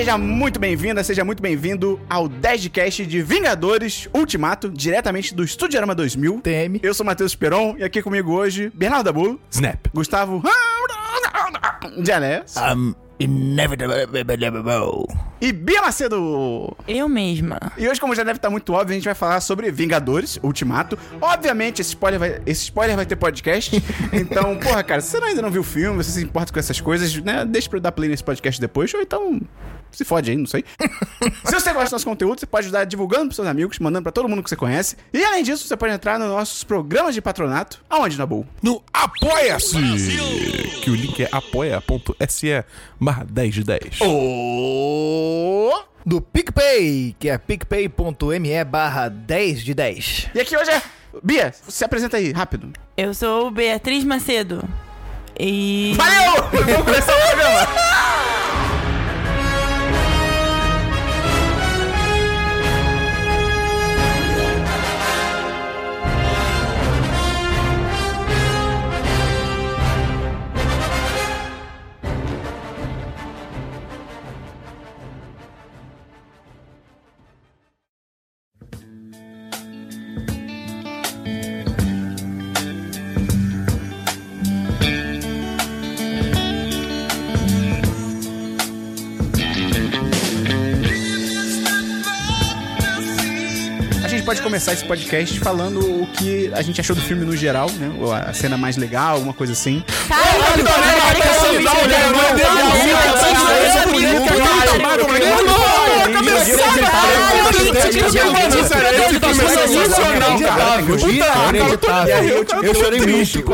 Seja muito bem-vinda, seja muito bem-vindo ao 10 de cast de Vingadores Ultimato, diretamente do Estudiorama 2000. TM. Eu sou Matheus Peron e aqui comigo hoje, Bernardo Dabulo, Snap. Gustavo Janés Um, inevitable. e Bia Macedo. Eu mesma. E hoje, como já deve estar muito óbvio, a gente vai falar sobre Vingadores Ultimato. Obviamente, esse spoiler vai, esse spoiler vai ter podcast. Então, porra, cara, se você ainda não viu o filme, você se importa com essas coisas, né? Deixa pra eu dar play nesse podcast depois, ou então se fode aí, não sei. se você gosta do nosso conteúdo, você pode ajudar divulgando pros seus amigos, mandando pra todo mundo que você conhece. E além disso, você pode entrar nos nossos programas de patronato. Aonde, Nabu? No Apoia-se! Que o link é apoia.se barra 10 de 10. Oh! Do PicPay, que é picpay.me barra 10 de 10. E aqui hoje é. Bia, se apresenta aí, rápido. Eu sou Beatriz Macedo. E. Valeu! Vamos começar o programa! Pode começar esse podcast falando o que a gente achou do filme no geral, né? Ou A cena mais legal, alguma coisa assim. Caralho, Eu chorei muito.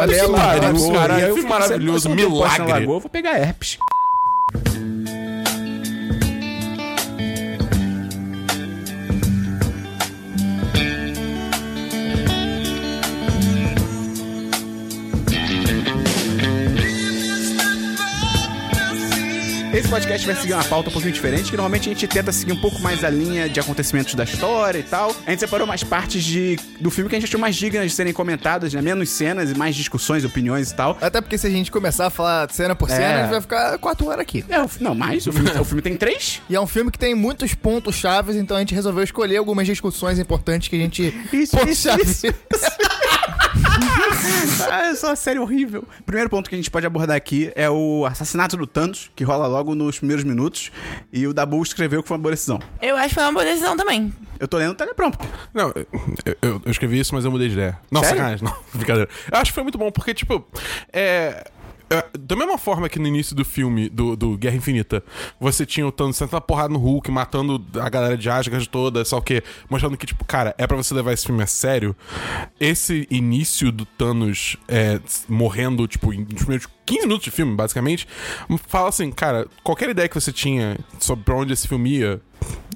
Maravilhoso, milagre. Eu vou pegar herpes. Esse podcast vai seguir uma pauta um pouquinho diferente, que normalmente a gente tenta seguir um pouco mais a linha de acontecimentos da história e tal. A gente separou mais partes de, do filme que a gente achou mais dignas de serem comentadas, né? Menos cenas e mais discussões, opiniões e tal. Até porque se a gente começar a falar cena por cena, É. a gente vai ficar 4 horas aqui. É, não, mais. O filme, o filme tem três. E é um filme que tem muitos pontos chaves, então a gente resolveu escolher algumas discussões importantes que a gente. Isso, isso, isso. Ah, essa é uma série horrível. O primeiro ponto que a gente pode abordar aqui é o assassinato do Thanos, que rola logo nos primeiros minutos. E o Dabu escreveu que foi uma boa decisão. Eu acho que foi uma boa decisão também. Eu tô lendo o teleprompter. Não, eu, eu- eu escrevi isso, mas eu mudei de ideia. Não, Sério? sacanagem, não. Brincadeira. Eu acho que foi muito bom, porque, tipo, é. É, Da mesma forma que no início do filme, do, do Guerra Infinita, você tinha o Thanos sentando a porrada no Hulk, matando a galera de Asgard toda, só o quê? Mostrando que, tipo, cara, é pra você levar esse filme a sério. Esse início do Thanos é, morrendo, tipo, em- nos primeiros 15 minutos de filme, basicamente, fala assim, cara, qualquer ideia que você tinha sobre pra onde esse filme ia,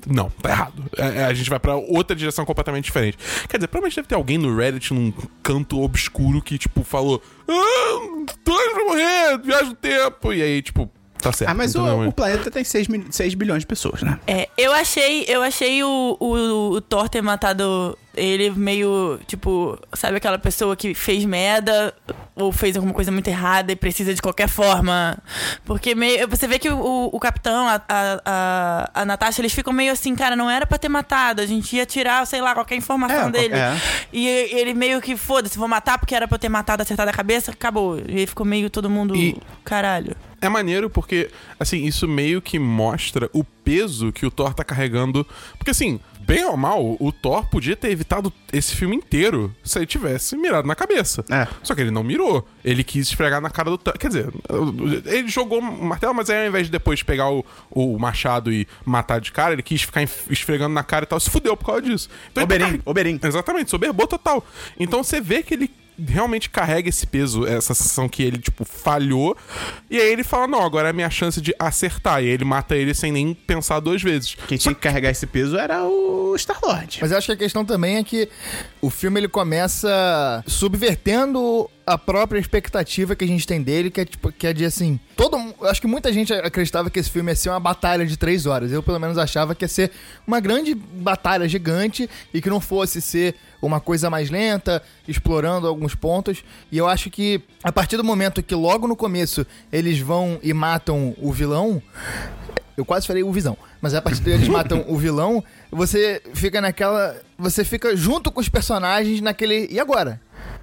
não, tá errado. É, é, a gente vai pra outra direção completamente diferente. Quer dizer, provavelmente deve ter alguém no Reddit, num canto obscuro, que, tipo, falou: Ah, Thanos vai morrer, viagem no tempo. E aí, tipo, tá certo. Ah, mas entendeu? o, o planeta tem 6, 6 bilhões de pessoas, né? É, eu achei, eu achei o, o, o Thor ter matado ele meio, tipo, sabe aquela pessoa que fez merda ou fez alguma coisa muito errada e precisa de qualquer forma. Porque meio, você vê que o, o capitão, a, a, a, a Natasha, eles ficam meio assim, cara, não era pra ter matado, a gente ia tirar, sei lá, qualquer informação É, dele. é. E ele meio que, foda-se, vou matar porque era pra eu ter matado, acertado a cabeça, acabou. E aí ficou meio todo mundo, E- caralho. É maneiro porque, assim, isso meio que mostra o peso que o Thor tá carregando. Porque, assim, bem ou mal, o Thor podia ter evitado esse filme inteiro se ele tivesse mirado na cabeça. É. Só que ele não mirou. Ele quis esfregar na cara do Thanos. Quer dizer, ele jogou o martelo, mas aí ao invés de depois pegar o, o machado e matar de cara, ele quis ficar esfregando na cara e tal. Se fudeu por causa disso. Então, ele tá Oberyn. Exatamente, soberbou total. Então você vê que ele realmente carrega esse peso, essa sensação que ele, tipo, falhou. E aí ele fala: Não, agora é a minha chance de acertar. E aí ele mata ele sem nem pensar duas vezes. Quem tinha que carregar esse peso era o Star-Lord. Mas eu acho que a questão também é que o filme ele começa subvertendo a própria expectativa que a gente tem dele, que é tipo, que é de assim. Todo acho que muita gente acreditava que esse filme ia ser uma batalha de três horas. Eu, pelo menos, achava que ia ser uma grande batalha gigante e que não fosse ser uma coisa mais lenta, explorando alguns pontos. E eu acho que a partir do momento que logo no começo eles vão e matam o vilão. Eu quase falei o Visão. Mas a partir daí eles matam o vilão, você fica naquela. Você fica junto com os personagens naquele. E agora?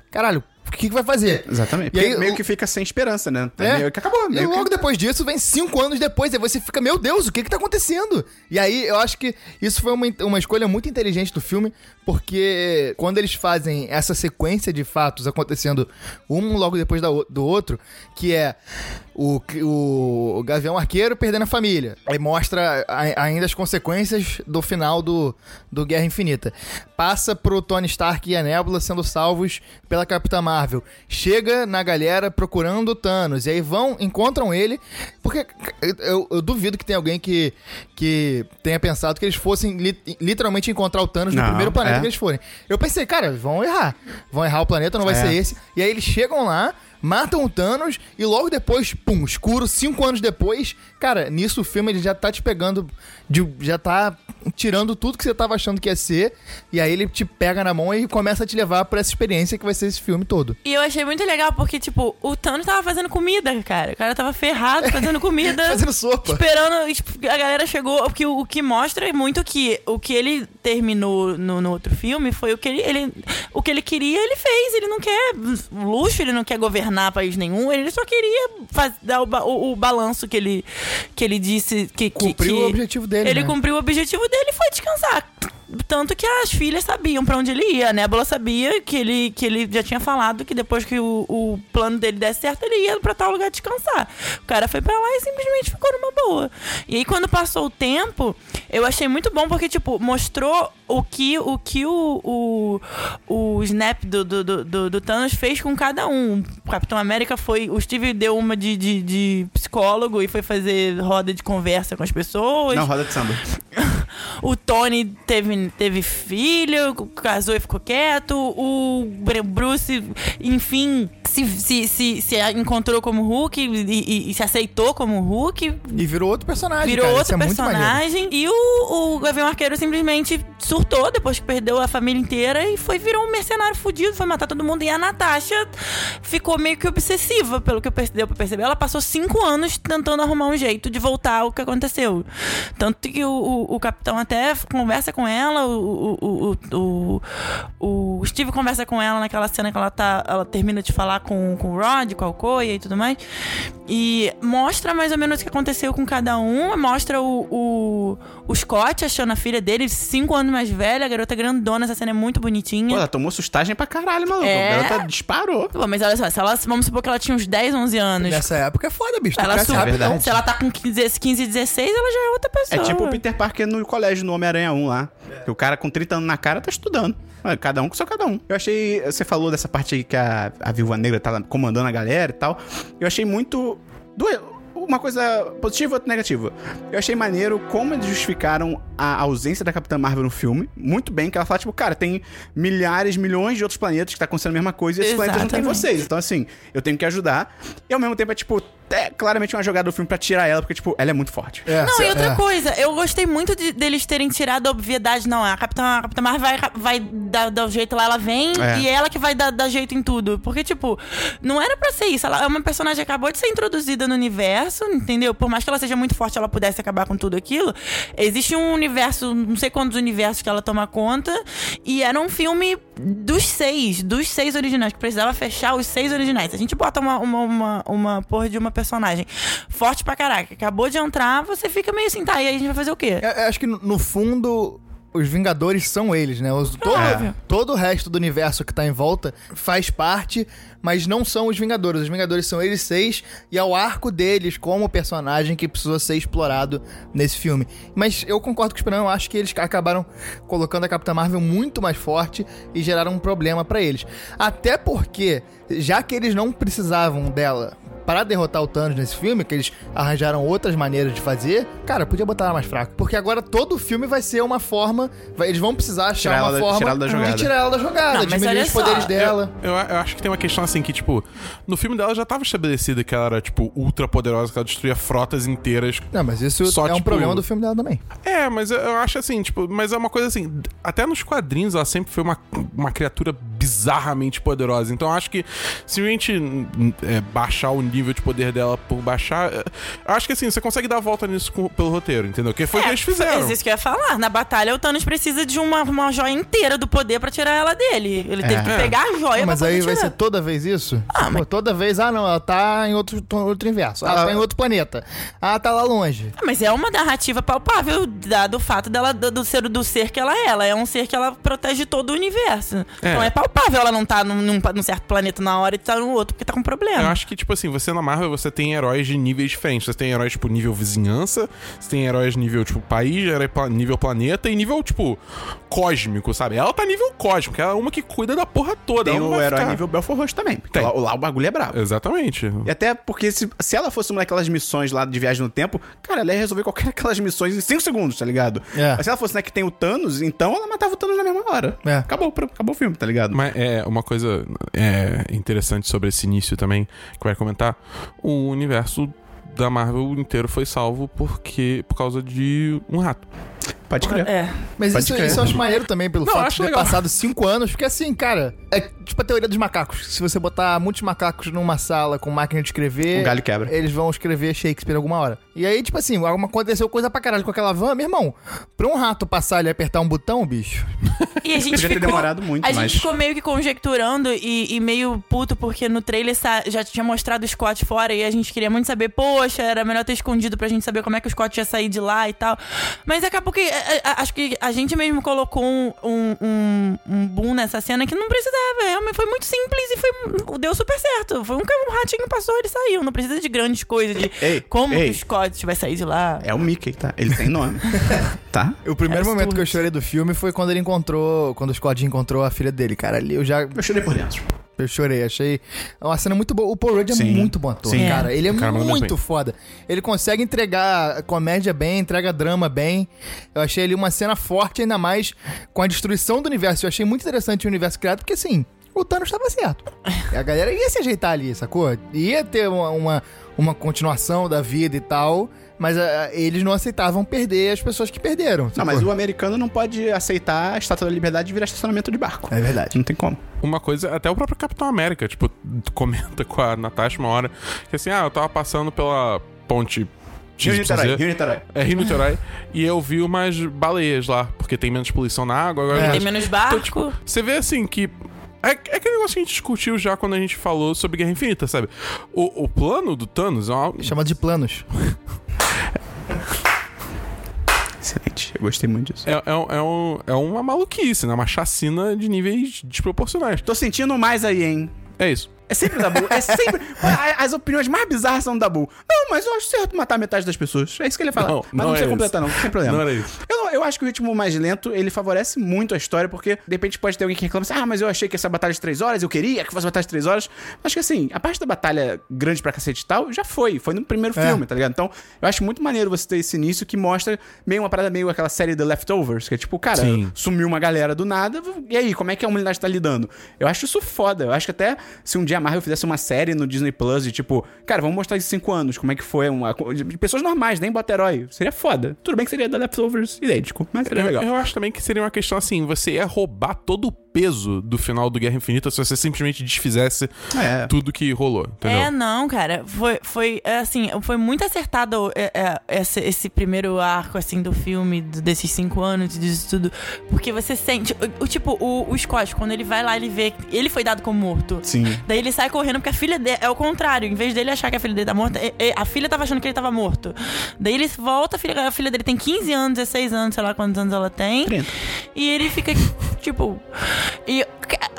Caralho, o que, que vai fazer? Exatamente. E Porque aí, meio o- que fica sem esperança, né? É. Meio que acabou. E Meio logo que... depois disso, vem cinco anos depois, aí você fica, meu Deus, o que que tá acontecendo? E aí, eu acho que isso foi uma, uma escolha muito inteligente do filme, porque quando eles fazem essa sequência de fatos acontecendo um logo depois da do outro, que é o, o Gavião Arqueiro perdendo a família, aí mostra a- ainda as consequências do final do, do Guerra Infinita. Passa pro Tony Stark e a Nebula sendo salvos pela Capitã Marvel. Chega na galera procurando o Thanos. E aí vão, encontram ele. Porque eu, eu duvido que tenha alguém que, que tenha pensado que eles fossem li- literalmente encontrar o Thanos no Não, primeiro planeta é. que eles forem. Eu pensei, cara, vão errar. Vão errar o planeta, não vai É. ser esse. E aí eles chegam lá. Matam o Thanos e logo depois, pum, escuro, cinco anos depois, cara, nisso o filme ele já tá te pegando, de- já tá tirando tudo que você tava achando que ia ser, e aí ele te pega na mão e começa a te levar pra essa experiência que vai ser esse filme todo. E eu achei muito legal porque, tipo, o Thanos tava fazendo comida, cara. O cara tava ferrado fazendo comida. Fazendo sopa. Esperando, tipo, a galera chegou. O que, o que mostra muito que o que ele terminou no, no outro filme foi o que ele, ele. O que ele queria, ele fez. Ele não quer luxo, ele não quer governar país nenhum. Ele só queria faz, dar o, o, o balanço que ele, que ele disse que. que- Cumpriu que o objetivo dele, Ele né? cumpriu o objetivo dele e foi descansar. Tanto que as filhas sabiam pra onde ele ia. A Nebula sabia que ele, que ele já tinha falado que depois que o, o plano dele desse certo, ele ia pra tal lugar descansar. O cara foi pra lá e simplesmente ficou numa boa. E aí, quando passou o tempo, eu achei muito bom porque, tipo, mostrou o que o, que o, o, o Snap do, do, do, do- do Thanos fez com cada um. O Capitão América foi. O Steve deu uma de, de, de psicólogo e foi fazer roda de conversa com as pessoas. Não, roda de samba. O Tony teve, teve filho, casou e ficou quieto. O Br- Bruce, enfim, se, se, se, se encontrou como Hulk e, e- e se aceitou como Hulk. E virou outro personagem, Virou cara. Outro é personagem. E o, o Gavião Arqueiro simplesmente surtou depois que perdeu a família inteira e foi virou um mercenário fudido, foi matar todo mundo. E a Natasha ficou meio que obsessiva, pelo que eu perce- deu pra perceber. Ela passou cinco anos tentando arrumar um jeito de voltar ao que aconteceu. Tanto que o, o, o capitão até conversa com ela, o, o, o, o, o Steve conversa com ela naquela cena que ela tá. Ela termina de falar com, com o Rod, com a Alcoia e tudo mais. E mostra mais ou menos o que aconteceu com cada um. Mostra o, o, o Scott achando a filha dele, cinco anos mais velha, a garota grandona, essa cena é muito bonitinha. Pô, ela tomou sustagem pra caralho, maluco. É. A garota disparou. Pô, mas olha só, se ela, vamos supor que ela tinha uns 10, 11 anos. Nessa época é foda, bicho. Ela sub- rapidão. Se ela tá com 15, 15, 16, ela já é outra É pessoa. tipo o Peter Parker no colégio, no Homem-Aranha 1 lá. Que o cara com 30 anos na cara tá estudando. Cada um com seu cada um. Eu achei. Você falou dessa parte aí que a, a Viúva Negra tá comandando a galera e tal. Eu achei muito. Uma coisa positiva e outra negativa. Eu achei maneiro como eles justificaram a ausência da Capitã Marvel no filme. Muito bem, que ela fala, tipo, cara, tem milhares, milhões de outros planetas que tá acontecendo a mesma coisa e esses planetas não Exatamente. vocês. Então, assim, eu tenho que ajudar. E ao mesmo tempo é, tipo, é claramente uma jogada do filme pra tirar ela, porque, tipo, ela é muito forte. É, Não, e outra é. coisa, eu gostei muito de- deles terem tirado a obviedade. Não, a Capitã, a Capitã Marvel vai, vai dar, dar o jeito lá, ela vem É. e é ela que vai dar, dar jeito em tudo. Porque, tipo, não era pra ser isso. Ela é uma personagem que acabou de ser introduzida no universo, entendeu? Por mais que ela seja muito forte, ela pudesse acabar com tudo aquilo. Existe um universo, não sei quantos universos que ela toma conta. E era um filme dos seis, dos seis originais, que precisava fechar os seis originais. A gente bota uma, uma, uma, uma porra de uma personagem forte pra caraca, acabou de entrar, você fica meio assim, tá, e aí a gente vai fazer o quê? Eu- eu acho que no fundo os Vingadores são eles, né? Os- todo, Óbvio. todo o resto do universo que tá em volta faz parte, mas não são os Vingadores. Os Vingadores são eles seis e é o arco deles como personagem que precisou ser explorado nesse filme. Mas eu concordo com o Esperão, eu acho que eles acabaram colocando a Capitã Marvel muito mais forte e geraram um problema pra eles. Até porque, já que eles não precisavam dela para derrotar o Thanos nesse filme, que eles arranjaram outras maneiras de fazer, cara, podia botar ela mais fraca. Porque agora todo o filme vai ser uma forma. vai- eles vão precisar achar Tirar uma da- forma tirar ela da jogada. de tirar ela da jogada, Não, diminuir os poderes só, dela. Eu, eu acho que tem uma questão assim que, tipo, no filme dela já tava estabelecido que ela era, tipo, ultra poderosa, que ela destruía frotas inteiras. Não, mas isso Só, é um tipo, problema do filme dela também. É, mas eu, eu acho assim, tipo, mas é uma coisa assim, até nos quadrinhos ela sempre foi uma, uma criatura bizarramente poderosa. Então acho que se a gente hum, é, baixar o nível de poder dela por baixar, é, acho que assim, você consegue dar a volta nisso com- pelo roteiro, entendeu? Que foi o que eles fizeram. É isso que eu ia falar. Na batalha, o Thanos precisa de uma, uma joia inteira do poder pra tirar ela dele. Ele teve que É. pegar a joia Mas pra poder aí vai tirar. ser toda vez isso? Ah, Pô, mas- toda vez, ah não, ela tá em outro, outro universo. Ah, ela tá em outro planeta. Ah, tá lá longe. Ah, Mas é uma narrativa palpável, dado o fato dela, do, do ser, do ser que ela é. Ela é um ser que ela protege todo o universo. É. Então é palpável ela não tá num, num, num certo planeta na hora e tá no outro porque tá com problema. Eu acho que, tipo assim, você na Marvel você tem heróis de níveis diferentes. Você tem heróis, tipo, nível vizinhança, você tem heróis nível, tipo, país, herói pla- nível planeta e nível, tipo, cósmico, sabe? Ela tá nível cósmico, ela é uma que cuida da porra toda. Tem o vai herói ficar- nível Belfort Roxo também. Porque Tem. lá, lá o bagulho é brabo. Exatamente. E até porque se, se ela fosse uma daquelas missões lá de viagem no tempo, cara, ela ia resolver qualquer daquelas missões em 5 segundos, tá ligado? É. Mas se ela fosse, né, que tem o Thanos, então ela matava o Thanos na mesma hora. É. Acabou, acabou o filme, tá ligado? Mas é uma coisa é, interessante sobre esse início também, que vai comentar. O universo da Marvel inteiro foi salvo porque por causa de um rato. Pode crer. É. Mas Pode isso, crer. isso eu acho maneiro também, pelo Não, fato de ter legal. passado cinco anos, porque assim, cara, é tipo a teoria dos macacos. Se você botar muitos macacos numa sala com máquina de escrever, Um galho quebra. eles vão escrever Shakespeare alguma hora. E aí, tipo assim, alguma- aconteceu coisa pra caralho com aquela van, meu irmão. Pra um rato passar ali e apertar um botão, bicho. E a gente Podia ter ficou, demorado muito, A mas- gente ficou meio que conjecturando e, e meio puto, porque no trailer já tinha mostrado o Scott fora e a gente queria muito saber, poxa, era melhor ter escondido pra gente saber como é que o Scott ia sair de lá e tal. Mas acabou que. É, é, acho que a gente mesmo colocou um, um, um, um boom nessa cena que não precisava. Realmente foi muito simples e foi, deu super certo. Foi um, um ratinho passou, ele saiu. Não precisa de grandes coisas, de Ei, como ei. o Scott vai sair de lá. É o Mickey, tá? Ele tem nome. tá? O primeiro É momento que eu chorei do filme foi quando ele encontrou, quando o Scott encontrou a filha dele, cara. Ali eu já Eu chorei por dentro. Eu chorei, achei uma cena muito boa. O Paul Rudd é Sim. muito bom ator, Sim. cara. Ele é cara manda muito foda. Ele consegue entregar comédia bem, entrega drama bem. Eu achei ele uma cena forte, ainda mais com a destruição do universo. Eu achei muito interessante o universo criado, porque assim, o Thanos estava certo. A galera ia se ajeitar ali, sacou? Ia ter uma, uma, uma continuação da vida e tal, mas ah, eles não aceitavam perder as pessoas que perderam. Não, mas o americano não pode aceitar a Estátua da Liberdade virar estacionamento de barco. É verdade. Não tem como. Uma coisa, até o próprio Capitão América, tipo, comenta com a Natasha uma hora que assim, ah, eu tava passando pela ponte Rio. Niterói, Rio Niterói. É Rio Niterói. e eu vi umas baleias lá, porque tem menos poluição na água. Agora É. Tem menos barco. Então, tipo, você vê assim que. É, é aquele negócio que a gente discutiu já quando a gente falou sobre Guerra Infinita, sabe? O, o plano do Thanos é uma. Chama de planos. Excelente. Eu gostei muito disso. É, é, um- é, um- é uma maluquice, né? Uma chacina de níveis desproporcionais. Tô sentindo mais aí, hein? É isso. É sempre da Bull. É sempre. As opiniões mais bizarras são da Bull. Não, mas eu acho certo matar metade das pessoas. É isso que ele ia falar. Não, mas não não, precisa é completar, não. Sem problema. Não era isso. Eu, eu acho que o ritmo mais lento, ele favorece muito a história, porque de repente pode ter alguém que reclama assim, ah, mas eu achei que essa batalha de três horas, eu queria que fosse batalha de três horas. Acho que assim, a parte da batalha grande pra cacete e tal, já foi. Foi no primeiro É. filme, tá ligado? Então, eu acho muito maneiro você ter esse início que mostra meio uma parada meio aquela série The Leftovers, que é tipo, cara, Sim. sumiu uma galera do nada, e aí, como é que a humanidade tá lidando? Eu acho isso foda. Eu acho que até se um dia a Marvel fizesse uma série no Disney Plus de tipo, cara, vamos mostrar em cinco anos como é que foi uma. De pessoas normais, nem bota herói. Seria foda. Tudo bem que seria The Leftovers idêntico, mas seria Eu, legal. eu acho também que seria uma questão assim: você ia roubar todo o peso do final do Guerra Infinita se você simplesmente desfizesse É. tudo que rolou, entendeu? É, não, cara. Foi, foi assim, foi muito acertado é, é, esse, esse primeiro arco, assim, do filme, do- desses cinco anos, disso tudo. Porque você sente. O, o tipo, o, o Scott, quando ele vai lá, ele vê. que Ele foi dado como morto. Sim. Daí ele sai correndo porque a filha dele. É o contrário. Em vez dele achar que a filha dele tá morta, é- é- a filha tava achando que ele tava morto. Daí ele volta, a filha, a filha dele tem 15 anos, 16 anos, sei lá quantos anos ela tem. 30. E ele fica, tipo. E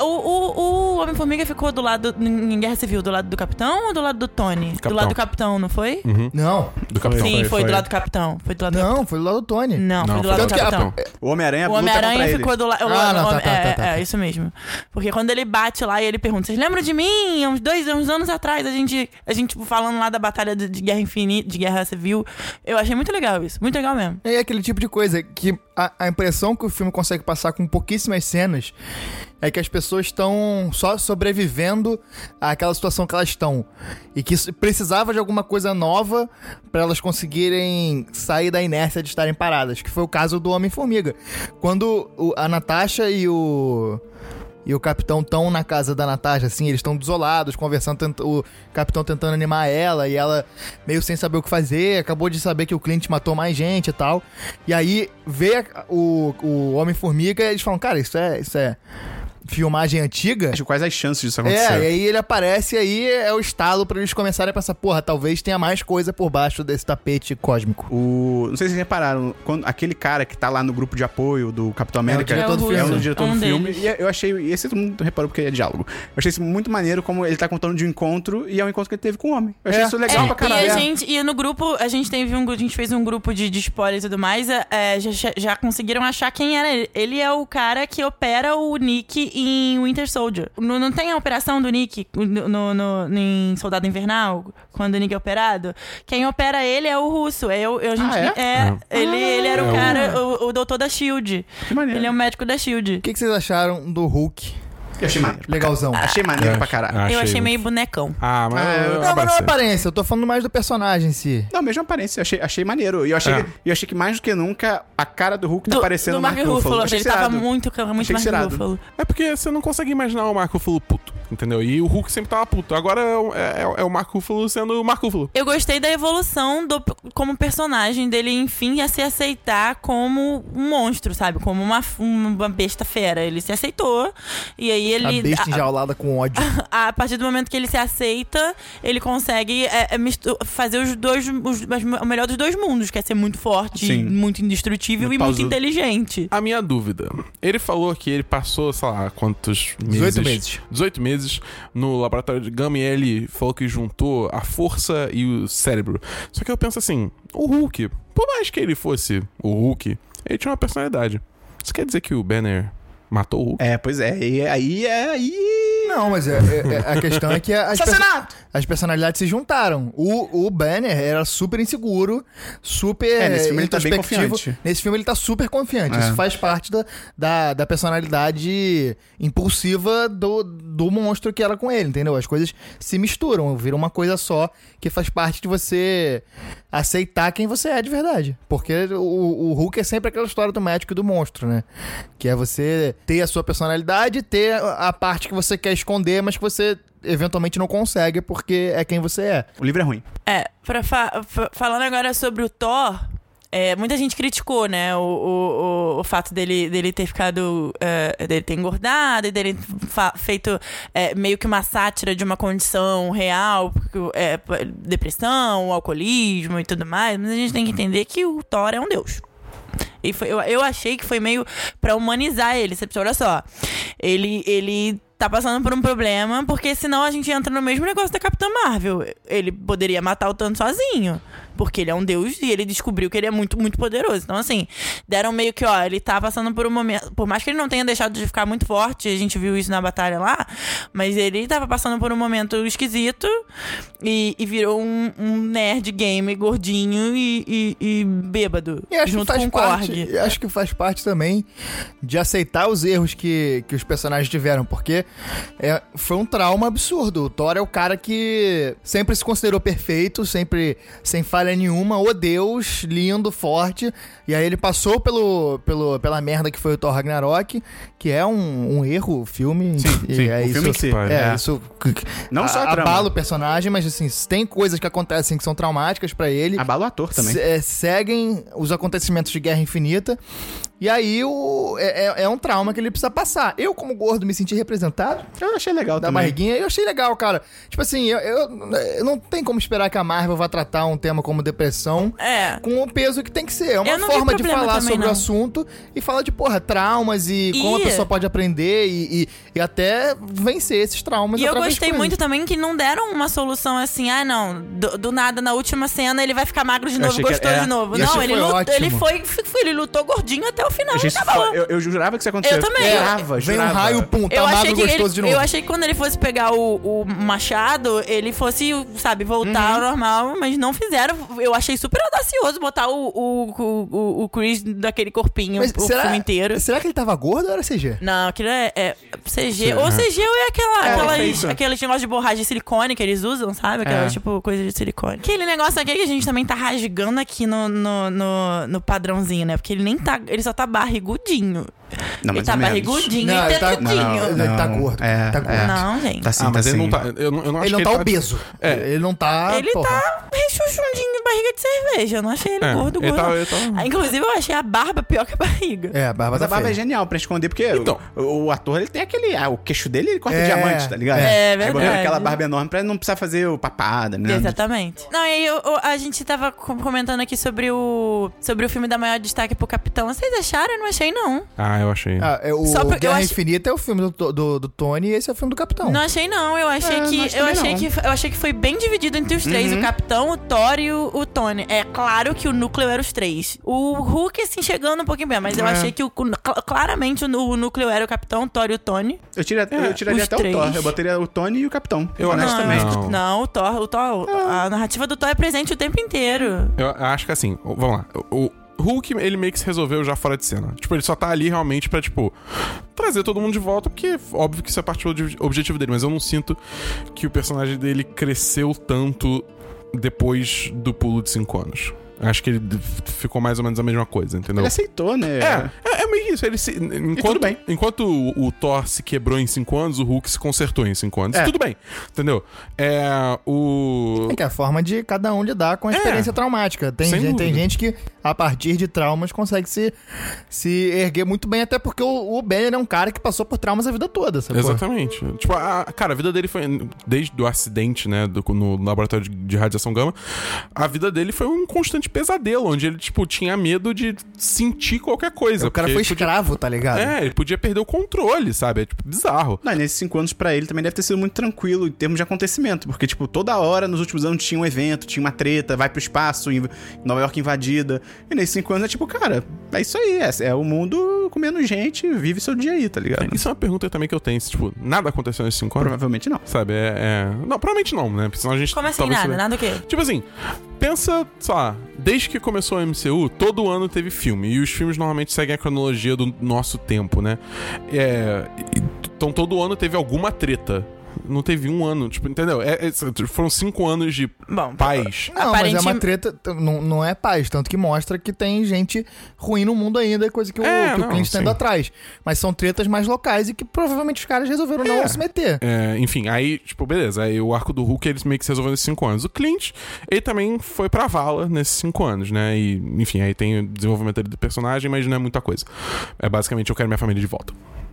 o, o, o Homem-Formiga ficou do lado. Em Guerra Civil, do lado do capitão ou do lado do Tony? Do Capitão. lado do capitão, não foi? Não. Do Capitão. Sim, foi, foi. do lado do capitão. Foi do lado do Não, foi do lado do Tony. Não, Não, foi do foi lado do do capitão. O Homem-Aranha O contra Homem-Aranha ele. ficou do lado. Ah, não, tá, tá, é, tá, tá, é, tá. isso mesmo. Porque quando ele bate lá e ele pergunta: Vocês lembram de mim? Há uns dois, uns anos atrás, a gente, a gente tipo, falando lá da batalha de, de Guerra Infinita, de Guerra Civil. Eu achei muito legal isso. Muito legal mesmo. É aquele tipo de coisa que a, a impressão que o filme consegue passar com pouquíssimas cenas é que as pessoas estão só sobrevivendo àquela situação que elas estão. E que precisava de alguma coisa nova para elas conseguirem sair da inércia de estarem paradas. Que foi o caso do Homem-Formiga. Quando a Natasha e o. e o capitão tão na casa da Natasha, assim, eles estão desolados, conversando, o capitão tentando animar ela, e ela meio sem saber o que fazer, acabou de saber que o Clint matou mais gente e tal. E aí vê o, o Homem-Formiga e eles falam, cara, isso é, isso é filmagem antiga. Acho quais as chances disso É, acontecer. e aí ele aparece e aí é o estalo pra eles começarem a pensar, porra, talvez tenha mais coisa por baixo desse tapete cósmico. O, não sei se vocês repararam, quando, aquele cara que tá lá no grupo de apoio do Capitão América diretor do É o é filme. o diretor Um do filme. deles. E eu achei, e esse todo mundo reparou porque é diálogo. Eu achei isso muito maneiro como ele tá contando de um encontro e é um encontro que ele teve com o homem. Eu achei É. isso legal pra É, caralho. e a gente, e no grupo, a gente teve um, a gente fez um grupo de, de spoiler e tudo mais, é, é, já- já conseguiram achar quem era ele. Ele é o cara que opera o Nick em Winter Soldier. Não, não tem a operação do Nick no, no- no- em Soldado Invernal, quando o Nick é operado? Quem opera ele é o russo. É, o- eu, a gente, Ah, é? Ele, ele era É o o- cara, o, o doutor da SHIELD. Que maneiro. Ele é o médico da SHIELD. O que, que vocês acharam do Hulk? Eu achei maneiro. Legalzão. Achei maneiro pra caralho. Eu achei meio bonecão. Ah, mas. Ah, eu- Não, mas não é abracei. aparência, eu tô falando mais do personagem em si. Não, mesma aparência, eu achei, achei maneiro. E eu achei, É. que, e eu achei que mais do que nunca a cara do Hulk tá Do, parecendo do o Mark Ruffalo. Achei Ele tava irado. muito, muito Achei Mark irado. Ruffalo. É porque você não consegue imaginar o Marco Ruffalo puto, entendeu? E o Hulk sempre tava puto. Agora é, o- é- é o Marco Ruffalo sendo o Marco Ruffalo. Eu gostei da evolução do, como personagem dele, enfim, a se aceitar como um monstro, sabe? Como uma, uma besta fera. Ele se aceitou. E aí ele. a besta a- enjaulada com ódio. a, partir do momento que ele se aceita, ele consegue é, é, fazer os dois. Os, as- o melhor dos dois mundos, que é ser muito forte, Sim. muito indestrutível Muito e muito inteligente. A minha dúvida. Ele falou que ele passou, sei lá, quantos meses? 18 meses. 18 meses no laboratório de Gama e ele falou que juntou a força e o cérebro. Só que eu penso assim, o Hulk, por mais que ele fosse o Hulk, ele tinha uma personalidade. Isso quer dizer que o Banner matou o Hulk? É, pois é. E aí é. Aí. Não, mas é, é- é- a questão é que as, perso- as personalidades se juntaram. O, o Banner era super inseguro, super É, nesse filme ele tá bem confiante. Nesse filme ele tá super confiante. É. Isso faz parte da, da, da personalidade impulsiva do, do monstro que era com ele, entendeu? As coisas se misturam, viram uma coisa só que faz parte de você aceitar quem você é de verdade. Porque o, o Hulk é sempre aquela história do médico e do monstro, né? Que é você ter a sua personalidade, ter a parte que você quer esconder, mas que você eventualmente não consegue porque é quem você é. O livro é ruim. É, pra fa- fa- falando agora sobre o Thor, é, muita gente criticou, né, o, o, o, fato dele, dele ter ficado, é, dele ter engordado e dele feito é, meio que uma sátira de uma condição real, p- depressão, alcoolismo e tudo mais, mas a gente tem que entender que o Thor é um deus. E foi- eu, eu achei que foi meio pra humanizar ele. Você olha só, ele, ele tá passando por um problema, porque senão a gente entra no mesmo negócio da Capitã Marvel. Ele poderia matar o Thanos sozinho. Porque ele é um deus e ele descobriu que ele é muito, muito poderoso. Então, assim, deram meio que, ó, ele tá passando por um momento. Por mais que ele não tenha deixado de ficar muito forte, a gente viu isso na batalha lá, mas ele tava passando por um momento esquisito e, e virou um, um nerd game gordinho e, e- e bêbado. E acho que junto faz com o parte, Korg. e acho que faz parte também de aceitar os erros que, que os personagens tiveram, porque é, foi um trauma absurdo. O Thor é o cara que sempre se considerou perfeito, sempre sem falha nenhuma, o Deus, lindo, forte. E aí ele passou pelo, pelo, pela merda que foi o Thor Ragnarok, que é um, um erro, o filme. Sim, e sim, é o isso, filme em si. É, É. isso Não só a abala o personagem, mas assim, tem coisas que acontecem que são traumáticas pra ele Abala o ator também. se- é, seguem os acontecimentos de Guerra Infinita. E aí o, é, é- é um trauma que ele precisa passar. Eu, como gordo, me senti representado Eu achei legal da também. barriguinha. Eu achei legal, cara. Tipo assim, eu, eu- eu não tem como esperar que a Marvel vá tratar um tema como depressão É. com o peso que tem que ser. É uma forma de falar sobre o não. assunto e falar de, porra, traumas e, como a E- pessoa pode aprender e, e- e até vencer esses traumas E eu de gostei muito também que não deram uma solução assim, ah, não, do, do nada na última cena ele vai ficar magro de novo, que- gostoso é. de novo. Não, ele, foi lut- ótimo. ele foi, foi- ele lutou gordinho até o final Eu, achei e isso acabou. fo- eu, eu jurava que isso ia acontecer. Eu também. Jurava, Vem um jurava. raio, pum, tá eu achei que gostoso ele, de novo. eu achei que quando ele fosse pegar o, o machado, ele fosse, sabe, voltar Uhum. ao normal, mas não fizeram. Eu achei super audacioso botar o, o, o, o Chris daquele corpinho Mas o será, filme inteiro. será que ele tava gordo ou era CG? Não, aquilo é, é CG. Ou CG ou é aquela, É, aquelas, perfeito. aqueles negócio de borracha de silicone que eles usam, sabe? Aquela, É. tipo, coisa de silicone. Aquele negócio aqui que a gente também tá rasgando aqui no, no, no, no padrãozinho, né? Porque ele nem tá. Ele só tá barrigudinho. Não, Ele tá barrigudinho Não, e ele tá- tetudinho. não, Não, não. Ele tá gordo, É, tá gordo. é. gente. Tá assim, ah, mas tá ele não assim. tá. Eu, não- eu não acho Ele não que tá ele obeso. É. Ele não tá. Ele porra. tá rechuchundinho de barriga de cerveja. Eu não achei ele É, gordo, ele gordo. tá- não. ele tá- Ah, Inclusive, eu achei a barba pior que a barriga. É, a barba Mas tá a barba é feia. genial pra esconder, porque Então. o, o ator ele tem aquele. Ah, o queixo dele ele corta É, diamante, tá ligado? é Aí botaram verdade. aquela barba enorme pra não precisar fazer o papada, né? Exatamente. Não, e aí eu- eu- a gente tava co- comentando aqui sobre o sobre o filme da maior destaque pro Capitão. Vocês acharam? Eu não achei, não. Ah, eu achei. Ah, é, o Só porque eu Guerra acho- Infinita é o filme do, do, do Tony e esse é o filme do Capitão. Não achei, não. Eu achei É, que. Eu também achei não. que, eu achei que foi bem dividido entre os três: Uhum. o Capitão, o Thor e o, o Tony. É claro que o núcleo era os três. O Hulk, assim, chegando um pouquinho bem, mas eu É. achei que o, cl- claramente o, nu- o núcleo era o Capitão, o Thor e o Tony. Eu, tira, É, eu tiraria os até três. o Thor. Eu botaria o Tony e o Capitão. Eu acho honestamente. Não. Não, não, o Thor, o Thor, a narrativa do Thor é presente o tempo inteiro. Eu acho que assim, vamos lá. O Hulk, ele meio que se resolveu já fora de cena. Tipo, ele só tá ali realmente pra, tipo, trazer todo mundo de volta, porque óbvio que isso é parte do obje- objetivo dele, mas eu não sinto que o personagem dele cresceu tanto depois do pulo de 5 anos. Acho que ele ficou mais ou menos a mesma coisa, entendeu? Ele aceitou, né? É, é, é meio isso. Ele se, enquanto, tudo bem. enquanto o, o Thor se quebrou em 5 anos, o Hulk se consertou em 5 anos. É. Tudo bem, entendeu? É. O. É que é a forma de cada um lidar com a experiência traumática. Tem gente, tem gente que, a partir de traumas, consegue se, se erguer muito bem, até porque o, o Banner é um cara que passou por traumas a vida toda, sabe? Exatamente. Tipo, a, cara, a vida dele foi. Desde o acidente, né? do- no laboratório de, de radiação gama, a vida dele foi um constante pesadelo, onde ele, tipo, tinha medo de sentir qualquer coisa. O cara foi podia- escravo, tá ligado? É, ele podia perder o controle, sabe? É, tipo, bizarro. Não, e nesses cinco anos pra ele também deve ter sido muito tranquilo em termos de acontecimento. Porque, tipo, toda hora nos últimos anos tinha um evento, tinha uma treta, vai pro espaço, em Nova York invadida. E nesses cinco anos é tipo, cara, é isso aí. É, é o mundo comendo gente, vive seu dia aí, tá ligado? Isso é uma pergunta também que eu tenho. se, Tipo, nada aconteceu nesses cinco anos? Provavelmente não. Sabe? É, é- Não, provavelmente não, né? Porque senão a gente. Como assim, nada? Nada o quê? Tipo assim, pensa, sei lá, desde que começou o MCU, todo ano teve filme. E os filmes normalmente seguem a cronologia do nosso tempo, né? É, então todo ano teve alguma treta. Não teve um ano, tipo, entendeu? É- é- foram cinco anos de Bom, paz. Não, mas é uma treta, não, não é paz, tanto que mostra que tem gente ruim no mundo ainda, coisa que o, É, que o não, Clint tá indo atrás. Mas são tretas mais locais e que provavelmente os caras resolveram não se meter. É, enfim, aí, tipo, beleza. Aí o arco do Hulk, eles meio que se resolveu nesses cinco anos. O Clint, ele também foi pra vala nesses cinco anos, né? E, enfim, aí tem o desenvolvimento ali do personagem, mas não é muita coisa. É basicamente, eu quero minha família de volta.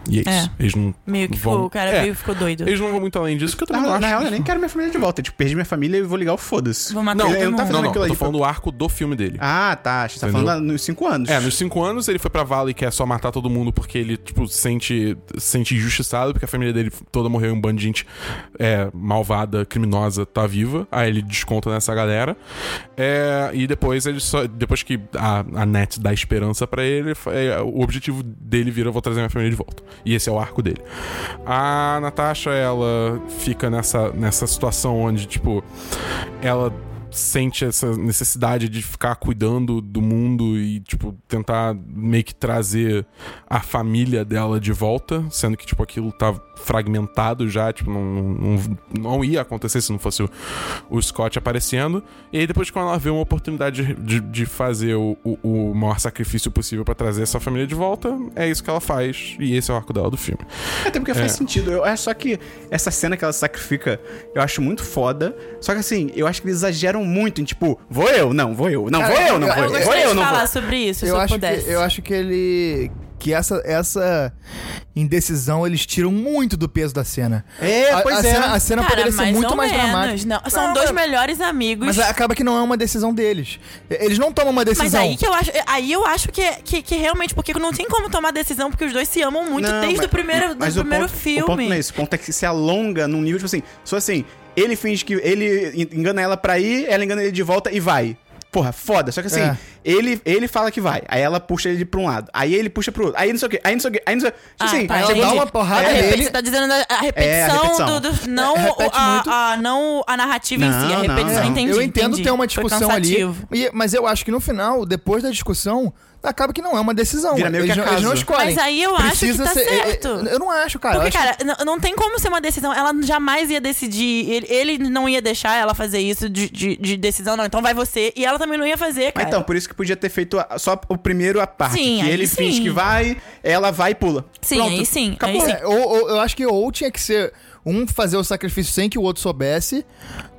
E é isso. Eles não Meio que vão... ficou, o cara é, veio e ficou doido. Eles não vão muito além disso, que eu também Na, não na acho. real, eu nem quero minha família de volta. Tipo, perdi minha família e vou ligar o foda-se. Vou matar Não, todo ele não tá mundo. fazendo Não, não, aquilo eu tô aí, falando do arco do filme dele. Ah, tá. Acho que você tá falando nos cinco anos. É, nos cinco anos ele foi pra vala e quer só matar todo mundo porque ele, tipo, sente, sente injustiçado porque a família dele toda morreu e um bando de gente é, malvada, criminosa, tá viva. Aí ele desconta nessa galera. É, e depois ele só. Depois que a, a net dá esperança pra ele, é, o objetivo dele vira: eu vou trazer minha família de volta. E esse é o arco dele. A Natasha, ela fica nessa, nessa situação onde, tipo, ela sente essa necessidade de ficar cuidando do mundo e, tipo, tentar meio que trazer a família dela de volta, sendo que, tipo, aquilo tá fragmentado já, tipo, não, não, não ia acontecer se não fosse o, o Scott aparecendo. E aí, depois, quando ela vê uma oportunidade de, de fazer o, o, o maior sacrifício possível pra trazer essa família de volta, é isso que ela faz. E esse é o arco dela do filme. Até porque É. faz sentido. Eu acho só que essa cena que ela sacrifica, eu acho muito foda. Só que assim, eu acho que eles exageram muito em tipo, vou eu, não, vou eu, não, Cara, vou eu, não eu- vou Eu eu, vou eu, não falar vou. sobre isso, se eu eu acho pudesse. que eu acho que ele que essa essa indecisão eles tiram muito do peso da cena. É, a, pois a é. Cena, a cena Cara, poderia ser muito ou mais menos, dramática. Não, são Não, dois mas- melhores amigos. Mas acaba que não é uma decisão deles. Eles não tomam uma decisão. Mas aí que eu acho, aí eu acho que, que, que realmente, porque não tem como tomar decisão, porque os dois se amam muito Não, desde mas- o primeiro, do mas o primeiro ponto- filme. O ponto não é esse, o ponto é que se alonga num nível, tipo assim, só assim, ele finge que ele engana ela pra ir, ela engana ele de volta e vai. Porra, foda. Só que assim, É. ele, ele fala que vai. Aí ela puxa ele pra um lado. Aí ele puxa pro outro. Aí não sei o quê. Aí não sei o quê. Aí não sei o quê. Tipo Ah, assim, tá, ela dá uma porrada a repeti- nele. Você tá dizendo a, repetição, É, a repetição. Do, do- não, É, a, a- não a narrativa em si, a Não, não, repetição. não. Entendi, eu entendo entendi. ter uma discussão ali, e- mas eu acho que no final, depois da discussão, acaba que não é uma decisão. Vira meio que eles, não- eles não acaso. escolhem. Mas aí eu acho que tá é- é- certo. eu não acho, cara. Porque, eu acho cara, não, não tem como ser uma decisão. Ela jamais ia decidir. Ele, ele não ia deixar ela fazer isso de, de, de decisão, não. Então vai você. E ela também não ia fazer, Mas cara. então, por isso que podia ter feito a- só o primeiro a parte. Sim, que aí ele sim. finge que vai, ela vai e pula. sim, Pronto. aí sim. Aí Acabou. sim. É, ou, ou- eu acho que ou tinha que ser um fazer o sacrifício sem que o outro soubesse,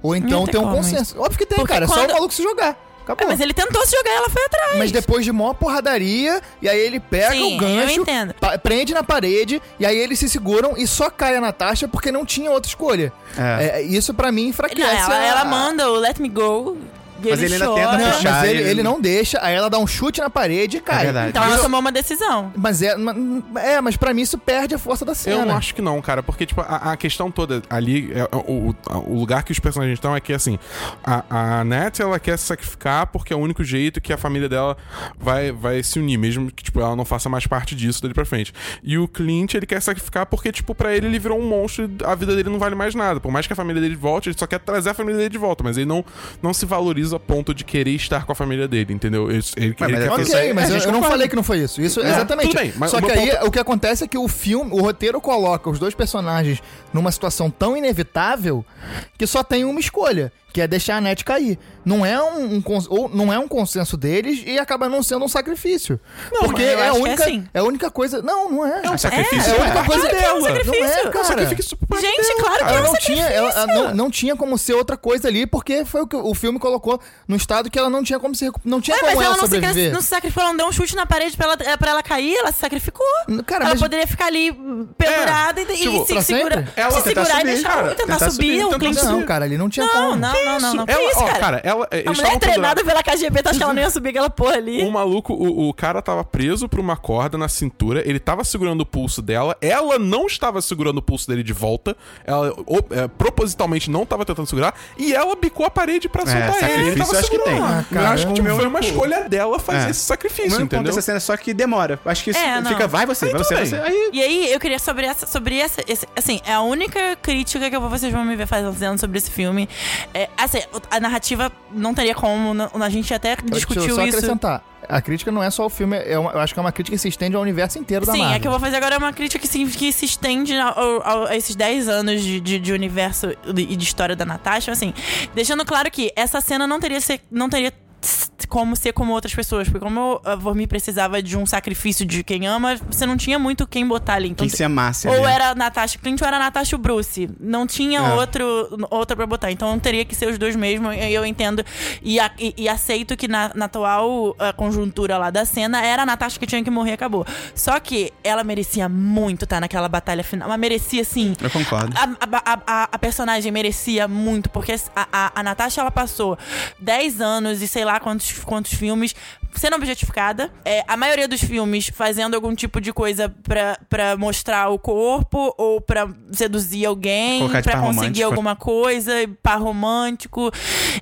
ou então tem ter um consenso. Óbvio que tem, Porque cara. É só quando- o maluco se jogar. Acabou. É, mas ele tentou se jogar e ela foi atrás. Mas depois de maior porradaria, e aí ele pega Sim, o gancho, eu entendo. pa- prende na parede, e aí eles se seguram e só cai a Natasha porque não tinha outra escolha. É. É, isso pra mim enfraquece. Não, ela, a- ela manda o Let Me Go. E Mas ele ainda chora. tenta Não, puxar. mas ele, ele- ele não deixa, aí ela dá um chute na parede e cai. verdade. Então ela tomou uma decisão. Mas é, é, mas pra mim isso perde a força da Eu cena. não acho que não, cara, porque, tipo, a, a questão toda ali, é, o, o- o lugar que os personagens estão é que, assim, a, a Nat, ela quer se sacrificar porque é o único jeito que a família dela vai, vai se unir, mesmo que, tipo, ela não faça mais parte disso dali pra frente. E o Clint, ele quer se sacrificar porque, tipo, pra ele, ele virou um monstro e a vida dele não vale mais nada. Por mais que a família dele volte, ele só quer trazer a família dele de volta, mas ele não, não se valoriza a ponto de querer estar com a família dele, entendeu? Ele, ele, Mas- ele mas é Ok, Isso aí, mas a eu, eu não falei que não foi isso. Isso, É, exatamente. bem, mas Só que aí ponto- o que acontece é que o filme, o roteiro coloca os dois personagens numa situação tão inevitável que só tem uma escolha, que é deixar a net cair. Não é um, um cons- ou não é um consenso deles e acaba não sendo um sacrifício. Porque mas eu é a é única, assim. é a única coisa. Não, não é. É um sacrifício. É a única é. coisa Claro que é um dela. sacrifício. Não é, É um cara. sacrifício Gente, dela, claro que cara. é Ela um não tinha, ela, sacrifício. ela não, não tinha como ser outra coisa ali, porque foi o que o filme colocou no estado que ela não tinha como se não tinha Ué, como mas ela, ela não se, sobreviver. não se sacrificou, ela não deu um chute na parede pra ela, pra ela cair, ela se sacrificou. Cara, ela mas- poderia ficar ali pendurada e, e tipo, se pra segurar, sempre? Ela se segurar subir, e deixar cara. tentar, Tentar subir. subir, o tentar Clint- Não, cara, ali não tinha Não, como. não, não, não, não. Que Ela, isso, ó, cara? ela, eles A mulher é treinada pela KGB, tu acha que ela não ia subir aquela porra ali? O maluco, o, o cara tava preso por uma corda na cintura, ele tava segurando o pulso dela, ela não estava segurando o pulso dele de volta, ela o- é, propositalmente não tava tentando segurar, e ela bicou a parede pra soltar ele. Ele sacrifício tava eu acho que tem. segurando. Ah, eu cara, acho que tipo, meu foi uma escolha dela fazer É. esse sacrifício, meu entendeu? dessa cena é só que demora. Acho que isso É, não. fica, vai você, Aí vai você, você. Aí E aí, eu queria sobre essa, sobre essa, esse- assim, é a única crítica que eu vou- vocês vão me ver fazendo sobre esse filme. É, assim, a narrativa não teria como, a gente até Deixa eu discutiu só isso. acrescentar. A crítica não é só o filme, é uma- eu acho que é uma crítica que se estende ao universo inteiro da Sim, Marvel. é que eu vou fazer agora é uma crítica que se, que se estende ao- ao- a esses 10 anos de, de- de universo e de história da Natasha, assim, deixando claro que essa cena não teria, ser, não teria como ser como outras pessoas, porque como a Vormir precisava de um sacrifício de quem ama, você não tinha muito quem botar ali. Então, quem se amasse ou ali. era a Natasha Clint ou era a Natasha Bruce. Não tinha É. outro, outra pra botar. Então teria que ser os dois mesmo. E eu entendo e, a- e- e aceito que na, na atual conjuntura lá da cena era a Natasha que tinha que morrer e acabou. Só que ela merecia muito estar naquela batalha final. Mas merecia sim. Eu concordo. A, a- a- a personagem merecia muito, porque a, a, a Natasha ela passou 10 anos e sei lá quantos, quantos filmes sendo objetificada. É, a maioria dos filmes fazendo algum tipo de coisa pra, pra mostrar o corpo ou pra seduzir alguém, pra conseguir alguma coisa, par romântico.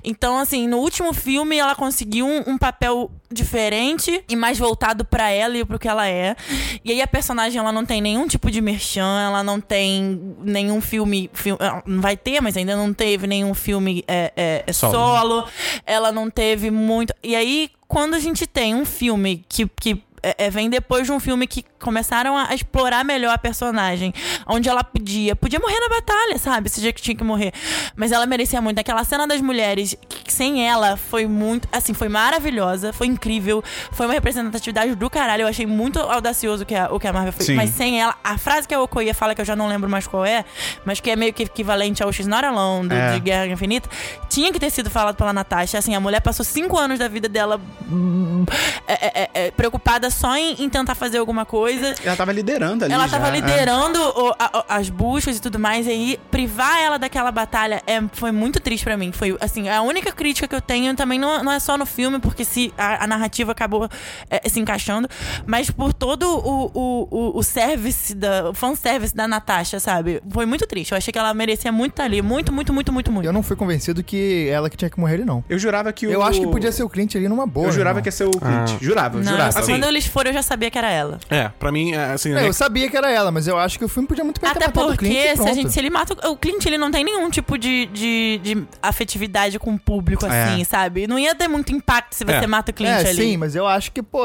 Então, assim, no último filme ela conseguiu um, um papel diferente e mais voltado pra ela e pro que ela é. E aí a personagem ela não tem nenhum tipo de merchan, ela não tem nenhum filme, filme ela não vai ter, mas ainda não teve nenhum filme é, é, é Solo. solo. Ela não teve muito. E aí quando a gente tem um filme que, que é, é, vem depois de um filme que começaram a, explorar melhor a personagem, onde ela podia, podia morrer na batalha, sabe? Esse dia que tinha que morrer. Mas ela merecia muito. Aquela cena das mulheres, que sem ela foi muito, assim, foi maravilhosa, foi incrível, foi uma representatividade do caralho. Eu achei muito audacioso o que a, o que a Marvel fez. Sim. Mas sem ela, a frase que a Okoye fala, que eu já não lembro mais qual é, mas que é meio que equivalente ao X Not Alone, do, É. de Guerra Infinita, tinha que ter sido falado pela Natasha. Assim, a mulher passou cinco anos da vida dela hum, é, é, é, preocupada só em, em tentar fazer alguma coisa. Ela tava liderando ali. Ela já, tava é. liderando o- a- as buscas e tudo mais, e aí privar ela daquela batalha é, foi muito triste pra mim. Foi, assim, a única crítica que eu tenho também não, não é só no filme, porque se a, a narrativa acabou é, se encaixando, mas por todo o, o, o, o service, da, o fanservice da Natasha, sabe? Foi muito triste. Eu achei que ela merecia muito estar ali. Muito, muito, muito, muito, muito. Eu não fui convencido que ela que tinha que morrer ali, não. Eu jurava que o. Eu acho que podia ser o Clint ali numa boa. Eu jurava irmão. que ia ser o Clint. Ah. Jurava, Não, jurava. quando eu eles foram, eu já sabia que era ela. É, pra mim, é, assim... É, né, eu sabia que era ela, mas eu acho que o filme podia muito bem ter Até matado o porque, Clint e se, a gente, se ele mata. o- O Clint, ele não tem nenhum tipo de, de, de afetividade com o público, É. assim, sabe? Não ia ter muito impacto se você É. mata o Clint É, ali. sim, mas eu acho que, pô,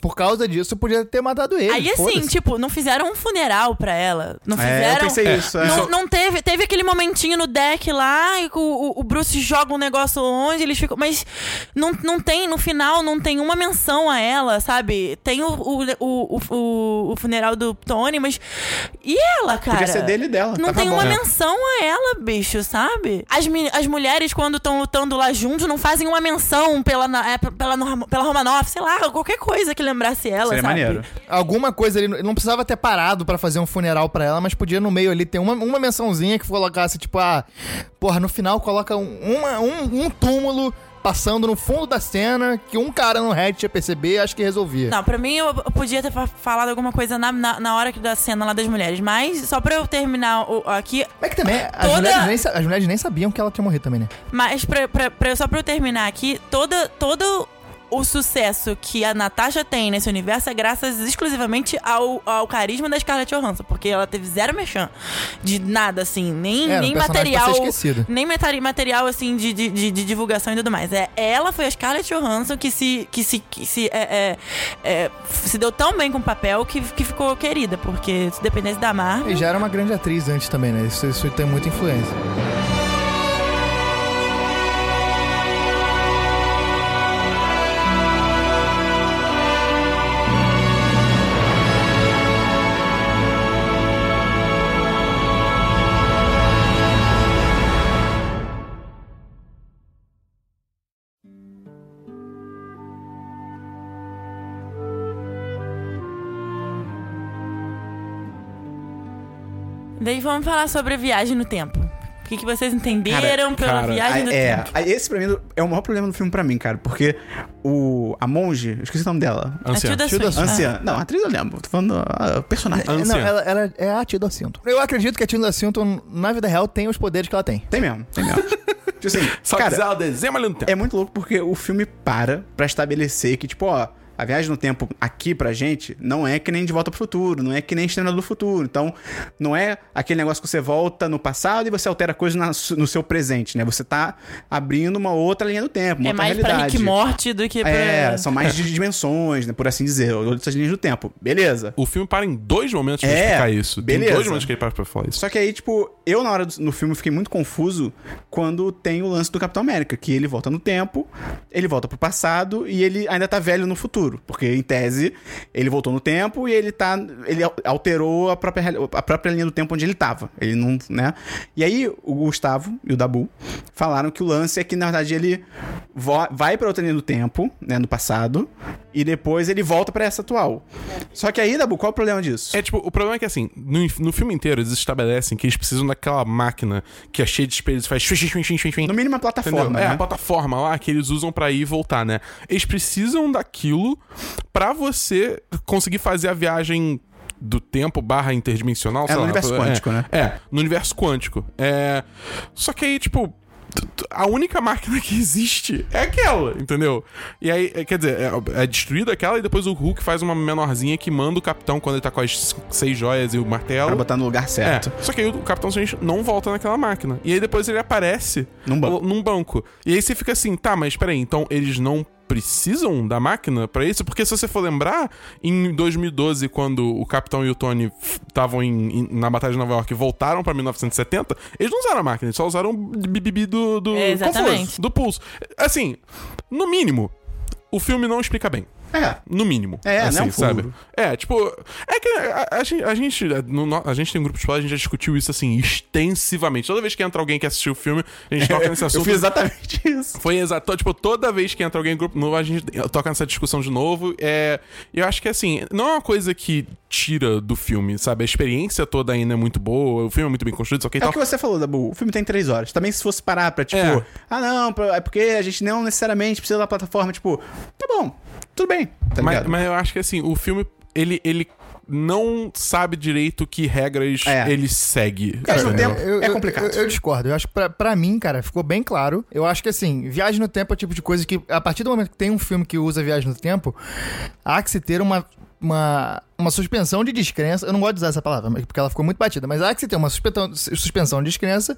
por causa disso, podia ter matado ele. Aí assim, tipo, não fizeram um funeral pra ela. Não É, eu fizeram. pensei É, isso. é. Não, não teve. Teve aquele momentinho no deck lá e que o, o- o Bruce joga um negócio longe, eles ficam. Mas não, não tem, no final, não tem uma menção a ela, sabe? Tem o, o, o, o, o funeral do Tony, mas. E ela, cara? Podia ser dele e dela. Não tava tem bom. uma É. menção a ela, bicho, sabe? As, as mulheres, quando estão lutando lá juntos, não fazem uma menção pela, é, pela, pela Romanoff, sei lá, qualquer coisa que lembrasse ela, Seria sabe? maneiro. Alguma coisa ele não precisava ter parado pra fazer um funeral pra ela, mas podia no meio ali ter uma, uma mençãozinha que colocasse, tipo, ah, porra, no final coloca um, uma- um, um túmulo passando no fundo da cena que um cara no Reddit ia perceber, acho que resolvia. Não, pra mim eu, podia ter fa- falado alguma coisa na, na, na hora que- da cena lá das mulheres, mas só pra eu terminar o- aqui, Mas que também, as, Toda- mulheres nem, as mulheres nem sabiam que ela tinha morrido também, né? mas pra, pra, pra- só pra eu terminar aqui, toda, todo o sucesso que a Natasha tem nesse universo é graças exclusivamente ao, ao carisma da Scarlett Johansson, porque ela teve zero mechan de nada, assim, nem, É, nem material. Nem materi- material, assim, de, de, de- de divulgação e tudo mais. É, ela foi a Scarlett Johansson que se, que se, que se, é, é, é, se deu tão bem com o papel que, que ficou querida, porque se dependesse da Marvel. E já era uma grande atriz antes também, né? Isso, isso tem muita influência. Daí vamos falar sobre a viagem no tempo. O que, que vocês entenderam pela cara, viagem no é, tempo? aí esse pra mim é o maior problema do filme pra mim, cara. Porque o, a monge, eu esqueci o nome dela. A Anciã. Tilda Tilda Swinton. Anciã. Não, a atriz eu lembro. Tô falando a personagem. É, Anciã. Não, ela, ela é a Tilda Swinton. Eu acredito que a Tilda Swinton, na vida real, tem os poderes que ela tem. Tem mesmo, tem mesmo. tipo assim, Só cara, desenha ali no tempo. é muito louco porque o filme para pra estabelecer que, tipo, ó, a viagem no tempo aqui pra gente não é que nem De Volta pro Futuro, não é que nem Exterminador do Futuro. Então, não é aquele negócio que você volta no passado e você altera coisas na no seu presente, né? Você tá abrindo uma outra linha do tempo, uma É outra mais pra realidade. Rick Morty do que pra. É, são mais de dimensões, né? Por assim dizer, outras linhas do tempo. Beleza. O filme para em dois momentos pra É, explicar isso. Tem beleza. dois momentos que ele para pra falar isso. Só que aí, tipo, eu na hora do, no filme fiquei muito confuso quando tem o lance do Capitão América, que ele volta no tempo, ele volta pro passado e ele ainda tá velho no futuro. Porque, em tese, ele voltou no tempo e ele tá. Ele al- alterou a própria, a própria linha do tempo onde ele tava. Ele não, né? E aí, o Gustavo e o Dabu falaram que o lance é que, na verdade, ele vai pra outra linha do tempo, né, no passado, e depois ele volta pra essa atual. Só que aí, Dabu, qual é o problema disso? É tipo, o problema é que assim, no, no filme inteiro eles estabelecem que eles precisam daquela máquina que é cheia de espelhos e faz. Xui, xui, xui, xui, xui, xui. No mínimo, uma plataforma, Entendeu? É, né? a plataforma lá que eles usam pra ir e voltar, né? Eles precisam daquilo pra você conseguir fazer a viagem do tempo barra interdimensional, sei no lá, universo é, quântico, né? É, no universo quântico. É... Só que aí, tipo, a única máquina que existe é aquela, entendeu? E aí, é, quer dizer, é, é destruída aquela e depois o Hulk faz uma menorzinha que manda o capitão quando ele tá com as seis joias e o martelo. Pra botar no lugar certo. É, só que aí o Capitão Strange não volta naquela máquina. E aí depois ele aparece Num banco. num banco. E aí você fica assim, tá, mas peraí, então eles não precisam da máquina pra isso? Porque se você for lembrar, em 2012, quando o Capitão e o Tony estavam na Batalha de Nova York e voltaram pra 1970, eles não usaram a máquina, eles só usaram o bibibi do, do, É, confuso, do pulso. Assim, no mínimo, o filme não explica bem. É. No mínimo. É, assim, não é um sabe? É, tipo. É que a, a gente. A gente, no- no- a gente tem um grupo de spoiler, a gente já discutiu isso assim, extensivamente. Toda vez que entra alguém que assistiu o filme, a gente toca nesse Eu assunto. fiz exatamente isso. Foi exato. Tipo, toda vez que entra alguém em grupo novo, a gente toca nessa discussão de novo. É, eu acho que, assim, não é uma coisa que tira do filme, sabe? A experiência toda ainda é muito boa, o filme é muito bem construído, só que É tal. o que você falou, Dabu. O filme tem três horas. Também se fosse parar pra, tipo, É. ah, não, é porque a gente não necessariamente precisa da plataforma, tipo, tá bom, tudo bem, tá Mas, mas eu acho que assim, o filme, ele, ele não sabe direito que regras É. ele segue. Viagem no É, tempo Eu- é eu- complicado. Eu, eu discordo. Eu acho que pra, pra mim, cara, ficou bem claro. Eu acho que assim, viagem no tempo é o tipo de coisa que, a partir do momento que tem um filme que usa viagem no tempo, há que se ter uma. Uma, uma suspensão de descrença. Eu não gosto de usar essa palavra, porque ela ficou muito batida. Mas há que se ter uma suspensão, de descrença,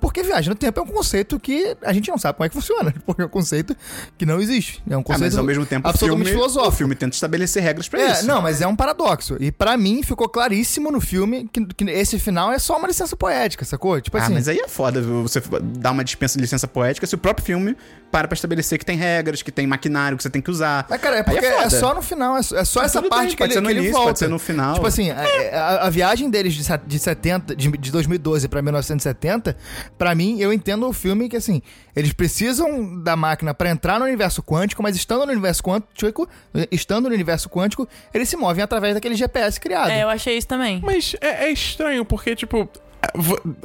porque viagem no tempo é um conceito que a gente não sabe como é que funciona. Porque é um conceito que não existe. É um Ah, conceito mas ao mesmo tempo o absolutamente filme, filosófico. o filme tenta estabelecer regras pra É, isso. não, mas é um paradoxo. E pra mim ficou claríssimo no filme que, que esse final é só uma licença poética, sacou? Tipo ah, assim. mas aí é foda você dar uma dispensa de licença poética se o próprio filme para pra estabelecer que tem regras, que tem maquinário que você tem que usar. Mas, cara, é Aí porque é, foda. só no final, é só, é só essa tudo parte bem, que ele, que ele início, volta. pode ser no final. Tipo assim, a, a- a viagem deles de, de 70, de, de 2012 pra 1970, pra mim, eu entendo o filme que, assim, eles precisam da máquina pra entrar no universo quântico, mas estando no universo quântico, estando no universo quântico, eles se movem através daquele GPS criado. É, eu achei isso também. Mas é, é estranho, porque, tipo.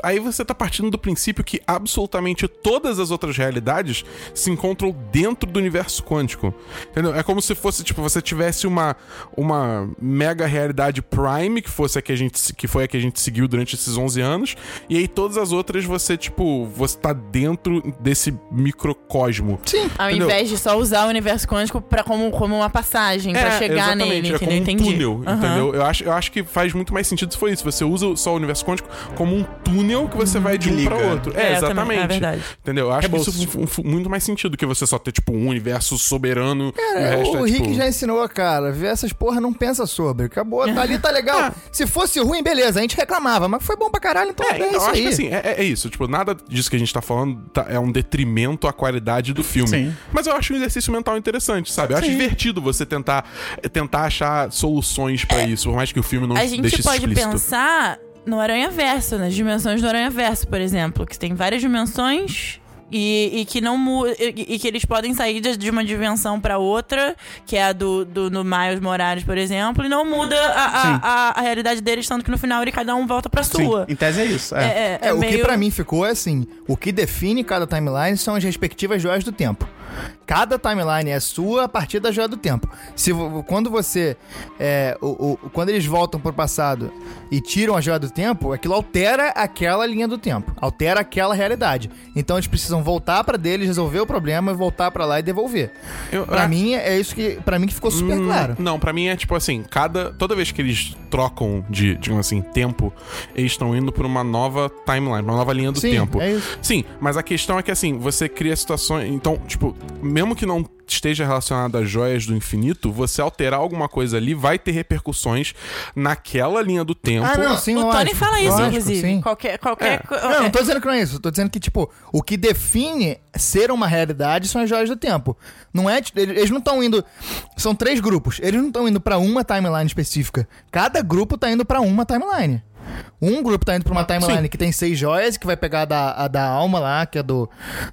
Aí você tá partindo do princípio que absolutamente todas as outras realidades se encontram dentro do universo quântico. Entendeu? É como se fosse, tipo, você tivesse uma, uma mega realidade prime, que fosse a que a gente que foi a que a gente seguiu durante esses 11 anos, e aí todas as outras você, tipo, você tá dentro desse microcosmo. Sim. Ao Entendeu? invés de só usar o universo quântico pra, como, como uma passagem pra chegar exatamente, nele, é entendeu? como um Entendi. túnel, Aham. entendeu? Eu acho, eu acho que faz muito mais sentido se for isso. Você usa só o universo quântico como um túnel que você vai de um pra liga. outro. É, É, eu também, exatamente. é verdade. Entendeu? Eu acho que isso muito mais sentido que você só ter, tipo, um universo soberano e o Cara, resto o é, Rick tipo... já ensinou, cara. Vê essas porra, não pensa sobre. Acabou, tá ali, tá legal. Se fosse ruim, beleza, a gente reclamava, mas foi bom pra caralho, então é, É, então, isso eu acho aí. que assim, é, é isso. Tipo, nada disso que a gente tá falando tá- é um detrimento à qualidade do filme. Sim. Mas eu acho um exercício mental interessante, sabe? Eu acho divertido você tentar, tentar achar soluções pra isso, por mais que o filme não A gente deixe isso pode explícito. pensar no Aranha Verso, nas dimensões do Aranha Verso, por exemplo, que tem várias dimensões. E, e que não e, e que eles podem sair de, de uma dimensão pra outra, que é a do, do no Miles Morales, por exemplo, e não muda a, a, a, a realidade deles, tanto que no final ele cada um volta pra Sim, sua. em tese é isso. É. É, é, É, é o que meio- pra mim ficou é assim: o que define cada timeline são as respectivas joias do tempo. Cada timeline é sua a partir da joia do tempo. Se quando você é, o, o- quando eles voltam pro passado e tiram a joia do tempo, aquilo altera aquela linha do tempo, altera aquela realidade. Então eles precisam voltar pra deles, resolver o problema, voltar pra lá e devolver. Eu- Pra ah, mim é isso que para mim que ficou super Hum, claro. Não, pra mim é tipo assim, cada toda vez que eles trocam de, digamos assim, tempo, eles estão indo por uma nova timeline, uma nova linha do Sim, tempo. é isso. Sim, mas a questão é que assim, você cria situações, então, tipo, mesmo que não esteja relacionado às joias do infinito, você alterar alguma coisa ali vai ter repercussões naquela linha do tempo. Ah, não, sim, o Tony lógico, fala isso, lógico, inclusive. sim. Qualquer. qualquer É. co- Não, não tô dizendo que não é isso. Tô dizendo que, tipo, o que define ser uma realidade são as joias do tempo. Não é. Eles não estão indo. São três grupos. Eles não estão indo pra uma timeline específica. Cada grupo tá indo pra uma timeline. Um grupo tá indo pra uma timeline Sim. que tem seis joias, que vai pegar a da, a da alma lá, que é do,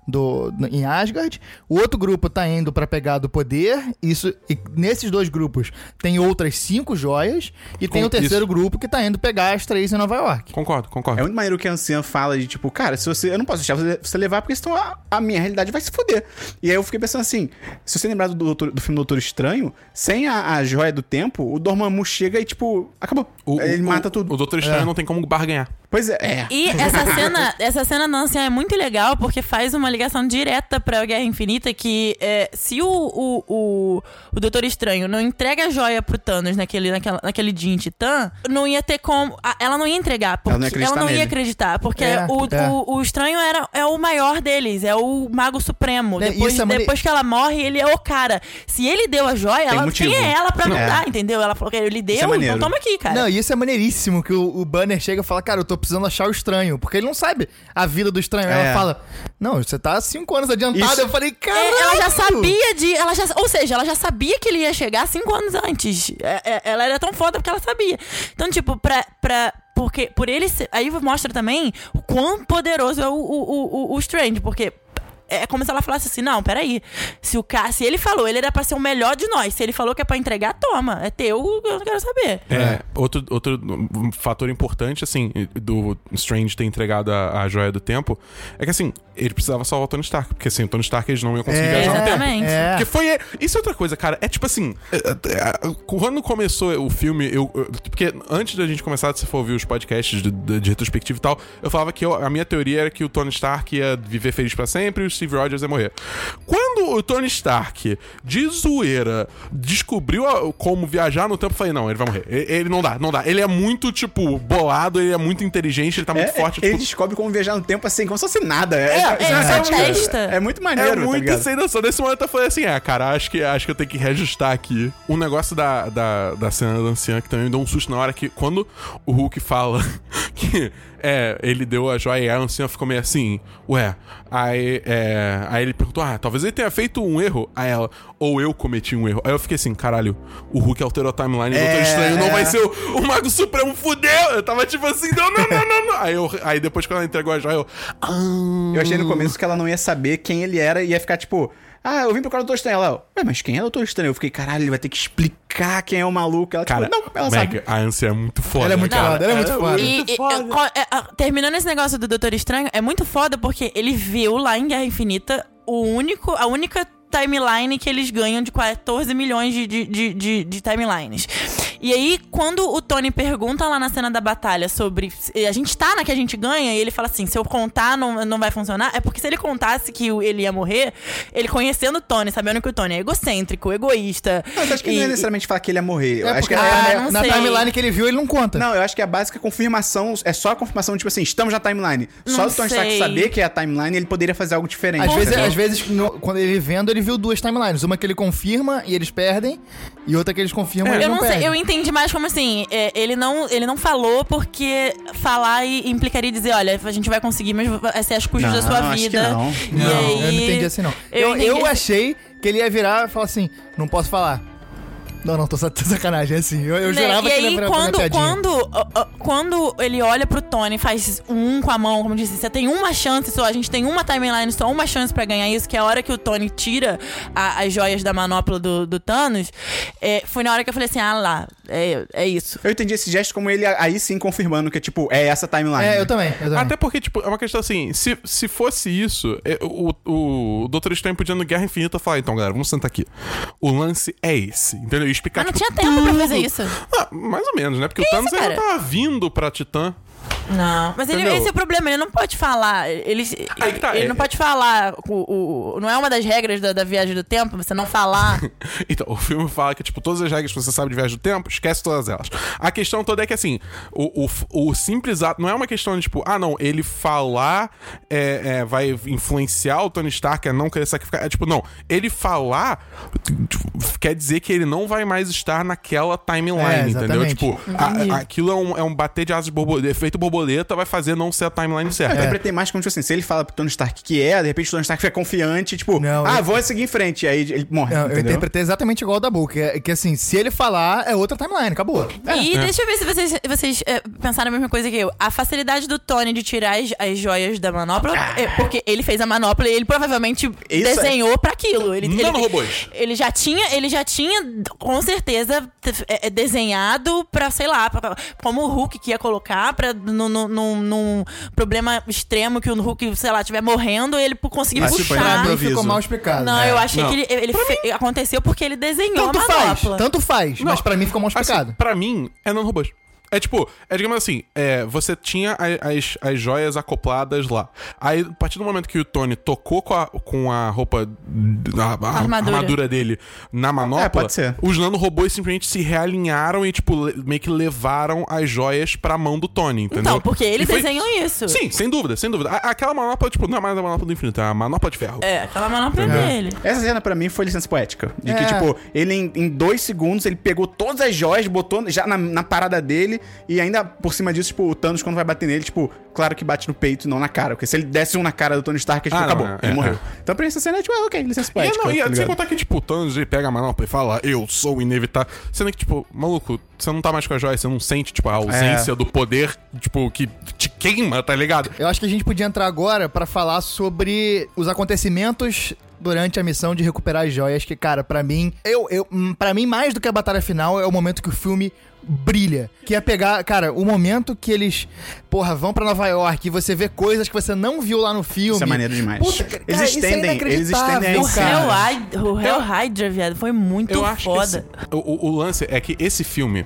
do. em Asgard. O outro grupo tá indo pra pegar a do poder. Isso, e nesses dois grupos tem outras cinco joias. E tem Com- o terceiro isso. grupo que tá indo pegar as três em Nova York. Concordo, concordo. É muito maneiro que a anciã fala de tipo, cara, se você. Eu não posso deixar você- levar, porque senão a, a minha realidade vai se foder. E aí eu fiquei pensando assim: se você lembrar do, Doutor- do filme Doutor Estranho, sem a, a joia do tempo, o Dormammu chega e, tipo, acabou. O- Ele o- mata tudo. O Doutor Estranho É. não tem como barganhar. Pois é. é. E essa cena, essa cena da anciã é muito legal porque faz uma ligação direta pra Guerra Infinita que é, se o, o, o, o Doutor Estranho não entrega a joia pro Thanos naquele, naquela, naquele dia em Titã, não ia ter como. a- Ela não ia entregar. Porque Ela não ia acreditar ia acreditar. Porque É, o, é. O, o Estranho era, é o maior deles, é o Mago Supremo. É, Depois, é depois que ela morre, ele é o cara. Se ele deu a joia, ela, motivo. quem é ela pra não É. dar, entendeu? Ela falou que ele é deu, então toma aqui, cara. Não, e isso é maneiríssimo que o, o Banner chega e fala, cara, eu tô precisando achar o estranho. Porque ele não sabe a vida do estranho. É. Ela fala, não, você tá cinco anos adiantado. Isso- Eu falei, cara. É, ela já sabia de. Ela já, ou seja, ela já sabia que ele ia chegar cinco anos antes. É, é, ela era tão foda porque ela sabia. Então, tipo, pra. pra porque por ele. ser- Aí mostra também o quão poderoso é o, o, o, o Strange. Porque é como se ela falasse assim: não, peraí. Se o cara, se ele falou, ele era pra ser o melhor de nós. Se ele falou que é pra entregar, toma. É teu, eu não quero saber. É, outro, outro um fator importante, assim, do Strange ter entregado a, a joia do tempo é que, assim, ele precisava salvar o Tony Stark, porque, assim, o Tony Stark eles não iam conseguir É, viajar no tempo. Exatamente. É. Porque foi. Isso é outra coisa, cara. É tipo assim. é, é, é, Quando começou o filme, eu. eu- Porque antes da gente começar, se for ouvir os podcasts de, de, de retrospectiva e tal, eu falava que eu- a minha teoria era que o Tony Stark ia viver feliz pra sempre e Steve Rogers ia morrer. Quando o Tony Stark, de zoeira, descobriu a- como viajar no tempo, eu falei: não, ele vai morrer. Ele, ele não dá, não dá. Ele é muito, tipo, bolado, ele é muito inteligente, ele tá muito É, forte. ele tipo, descobre como viajar no tempo assim, como se fosse nada. É, É, é, é, é muito maneiro, É tá muito ligado? sem noção. Nesse momento eu falei assim: é, cara, acho que, acho que eu tenho que reajustar aqui. Um negócio da, da, da cena da anciã que também me deu um susto na hora que, quando o Hulk fala que é, ele deu a joia e a anciã ficou meio assim, ué. Aí, é, aí ele perguntou: ah, talvez ele tenha feito um erro. Aí ela, ou eu cometi um erro. Aí eu fiquei assim: caralho, o Hulk alterou a timeline do É, Doutor Estranho, não vai ser o, o Mago Supremo, fudeu! Eu tava tipo assim: não, não, não, não, não. Aí, eu, aí depois quando ela entregou a joia, eu. Ah, Eu achei no começo que ela não ia saber quem ele era e ia ficar tipo. Ah, eu vim procurar o Doutor Estranho. Ela, ué, mas quem é o Doutor Estranho? Eu fiquei, caralho, ele vai ter que explicar quem é o maluco. Ela, Cara, tipo, não, ela Meg, sabe. a ânsia é muito foda. Ela é muito cara. foda, ela é muito foda. E, e, co- é, a- terminando esse negócio do Doutor Estranho, é muito foda porque ele viu lá em Guerra Infinita o único, a única timeline que eles ganham de 14 milhões de, de, de, de- de timelines. E aí, quando o Tony pergunta lá na cena da batalha sobre. se A gente tá na que a gente ganha, e ele fala assim: se eu contar não, não vai funcionar. É porque se ele contasse que o- ele ia morrer, ele conhecendo o Tony, sabendo que o Tony é egocêntrico, egoísta. Mas acho que não e- é necessariamente falar que ele ia morrer. Eu É acho que Ah, é, não na sei. timeline que ele viu, ele não conta. Não, eu acho que a básica confirmação é só a confirmação, tipo assim, estamos na timeline. Só Não o Tony Stark saber que é a timeline, ele poderia fazer algo diferente. Às vezes, às vezes no- quando ele vendo, ele viu duas timelines. Uma que ele confirma e eles perdem, e outra que eles confirmam e eles Eu não, não sei, perdem. eu entendi mais como assim, é, ele, não, ele não falou porque falar e implicaria dizer, olha, a gente vai conseguir, mas vai ser as custas da sua acho que vida. não. Não, aí, eu não entendi assim, não. Eu Eu, entendi eu assim. achei que ele ia virar e falar assim, não posso falar. Não, não, tô, tô sacanagem, é assim. Eu, eu Né, jurava e que ele ia aí, fazer quando, quando, quando ele olha pro Tony e faz um com a mão, como disse, você tem uma chance só, a gente tem uma timeline só, uma chance pra ganhar isso, que é a hora que o Tony tira a- as joias da manopla do, do Thanos, é, foi na hora que eu falei assim, ah lá, é, é isso. Eu entendi esse gesto como ele aí sim confirmando que, tipo, é essa timeline. É, eu também, eu também. Até porque, tipo, é uma questão assim, se, se fosse isso, é, o, o, o Doutor Estranho podia no Guerra Infinita falar, então, galera, vamos sentar aqui. O lance é esse, entendeu? Explicar, Mas não tipo, tinha tempo pra fazer isso. Ah, mais ou menos, né? Porque Que o Thanos isso, ainda tava vindo pra Titã. Não, mas ele, esse é o problema, ele não pode falar. Ele, Aí que tá, ele é- não pode falar. O, o- não é uma das regras da, da viagem do tempo você não falar. Então, o filme fala que, tipo, todas as regras que você sabe de viagem do tempo, esquece todas elas. A questão toda é que, assim, o, o, o simples ato. Não é uma questão de, tipo, ah, não, ele falar é, é, vai influenciar o Tony Stark a não querer sacrificar. É tipo, não, ele falar tipo, quer dizer que ele não vai mais estar naquela timeline, É, entendeu? Tipo, a- aquilo é um, é um bater de asas de borboleta. Efeito borboleta vai fazer não ser a timeline Eu certa. interpretei mais como, tipo assim, se ele fala pro Tony Stark que é, de repente o Tony Stark fica confiante, tipo, Não, ah, eu- vou seguir em frente. E aí ele morre, Não, eu interpretei exatamente igual o da Book. Que, é- que assim, se ele falar, é outra timeline, acabou. E deixa eu ver se vocês, vocês é, pensaram a mesma coisa que eu. A facilidade do Tony de tirar as, as joias da manopla, é porque ele fez a manopla e ele provavelmente Isso é- desenhou pra aquilo. Ele, ele, Nanorobôs. ele já tinha, ele já tinha com certeza é, é, desenhado pra, sei lá, pra- como o Hulk que ia colocar pra no, no, num- num problema extremo que o Hulk, sei lá, estiver morrendo, ele conseguir Mas, tipo, puxar. ele Pra mim improviso. ficou mal explicado. Não, É. eu achei Não. que ele, ele fe- aconteceu porque ele desenhou Tanto a faz, manopla. tanto faz, mas pra mim ficou mal explicado. Assim, pra mim, é nanorobôs. É tipo, é digamos assim, é, você tinha as, as joias acopladas lá. Aí, a partir do momento que o Tony tocou com a, com a roupa, a, a Armadura. armadura dele na manopla, É, pode ser. os nanorobôs simplesmente se realinharam e, tipo, meio que levaram as joias pra mão do Tony, entendeu? Então, porque ele E foi- desenhou isso. Sim, sem dúvida, sem dúvida. A- aquela manopla, tipo, não é mais a manopla do infinito, é a manopla de ferro. É, aquela manopla dele. Essa cena pra mim foi licença poética. De que, É. tipo, ele em, em dois segundos, ele pegou todas as joias, botou já na, na parada dele E ainda por cima disso, tipo, o Thanos, quando vai bater nele, tipo, claro que bate no peito e não na cara. Porque se ele desse um na cara do Tony Stark, tipo, Ah, não, acabou. é, ele é, morreu. é. Então pra essa cena é tipo, ah, ok, licença E, poética. não, e tá sem contar que, tipo, o Thanos ele pega a manopla e fala, eu sou inevitável. Sendo que, tipo, maluco, você não tá mais com a joia, você não sente, tipo, a ausência É. do poder, tipo, que te queima, tá ligado? Eu acho que a gente podia entrar agora pra falar sobre os acontecimentos durante a missão de recuperar as joias, que, cara, pra mim, eu, eu, hum, pra mim, mais do que a batalha final, é o momento que o filme brilha. Que é pegar, cara, o momento que eles, porra, vão pra Nova York e você vê coisas que você não viu lá no filme. Isso é maneiro demais. Puta, cara, eles isso é estendem, eles estendem a O cena. Hell, o viado, foi muito Eu acho foda. que esse- o, o- lance é que esse filme,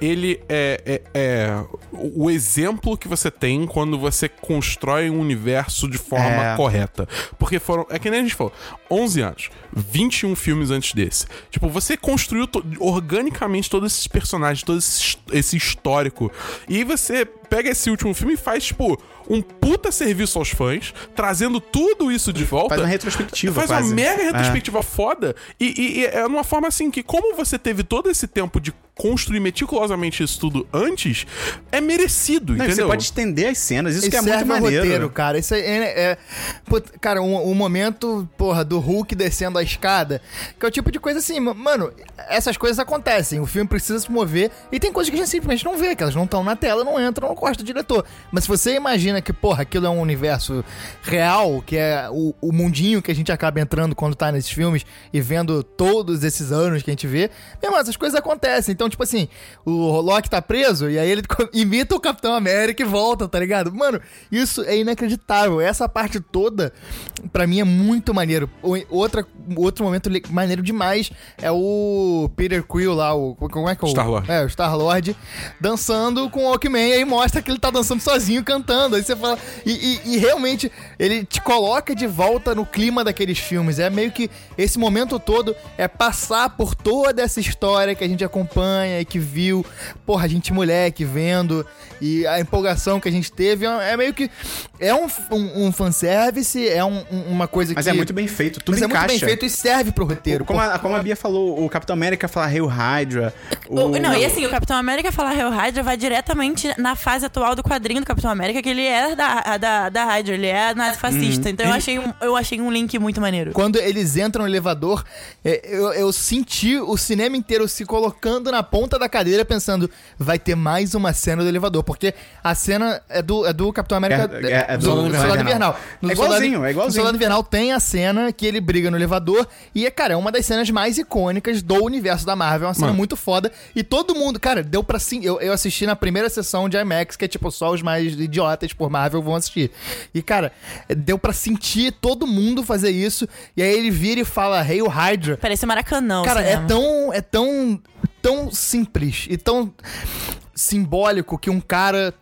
ele é, é- é o exemplo que você tem quando você constrói um universo de forma É. correta. Porque foram, é que nem a gente falou, 11 anos, 21 filmes antes desse. Tipo, você construiu to- organicamente todos esses personagens, todo esse, esse histórico. E aí você pega esse último filme e faz, tipo, um puta serviço aos fãs, trazendo tudo isso de volta. Faz uma retrospectiva, Faz quase. uma mega É. retrospectiva foda. E, e- e é numa forma assim que, como você teve todo esse tempo de construir meticulosamente isso tudo antes, é merecido, Não, e entendeu? você pode estender as cenas, isso E que é muito maneiro. roteiro, cara. Isso é. é- é- put- cara, um, um momento, porra, do Hulk descendo a escada. Que é o tipo de coisa assim, ma- mano, essas coisas acontecem. O filme precisa se mover. E tem coisas que a gente simplesmente não vê, que elas não estão na tela, não entram no corte do diretor. Mas se você imagina que, porra, aquilo é um universo real, que é o, o mundinho que a gente acaba entrando quando tá nesses filmes e vendo todos esses anos que a gente vê, meu irmão, essas coisas acontecem. Então, tipo assim, o Loki tá preso e aí ele imita o Capitão América e volta, tá ligado? Mano, isso é inacreditável. Essa parte toda, pra mim, é muito maneiro. Outra, outro momento maneiro demais é o Peter Quill lá, o. Como é que é o. Star-Lord. É, o Star-Lord dançando com o Walkman. E aí mostra que ele tá dançando sozinho, cantando. Aí você fala. E, e- e realmente, ele te coloca de volta no clima daqueles filmes. É meio que esse momento todo é passar por toda essa história que a gente acompanha e que viu. Porra, a gente moleque vendo. E a empolgação que a gente teve. É é meio que. É um, um, um fanservice, é um- um- uma coisa Mas que. é muito bem feito, tudo mas é feito e serve pro roteiro. Como a, como a Bia falou, o Capitão América fala Hail Hydra. O, O- não, e assim, o Capitão América falar Hell Hydra vai diretamente na fase atual do quadrinho do Capitão América, que ele é da, da, da Hydra, ele é nazifascista. Então eu achei, um, eu achei um link muito maneiro. Quando eles entram no elevador, é, eu, eu senti o cinema inteiro se colocando na ponta da cadeira, pensando, vai ter mais uma cena do elevador. Porque a cena é do, é do Capitão América. É- é- é do do, Soldado Invernal. Invernal. No É igualzinho, Soldado- é igualzinho. No Soldado Invernal tem a cena que ele briga no elevador. E, é, cara, é uma das cenas mais icônicas do universo da Marvel. É uma cena Mano. muito foda. E todo mundo, cara, deu pra sim. Eu, eu assisti na primeira sessão de IMAX, que é tipo só os mais idiotas por Marvel vão assistir. E, cara, deu pra sentir todo mundo fazer isso. E aí ele vira e fala Hail Hydra. Parece Maracanã. Cara, é tão, é tão, tão simples e tão simbólico que um cara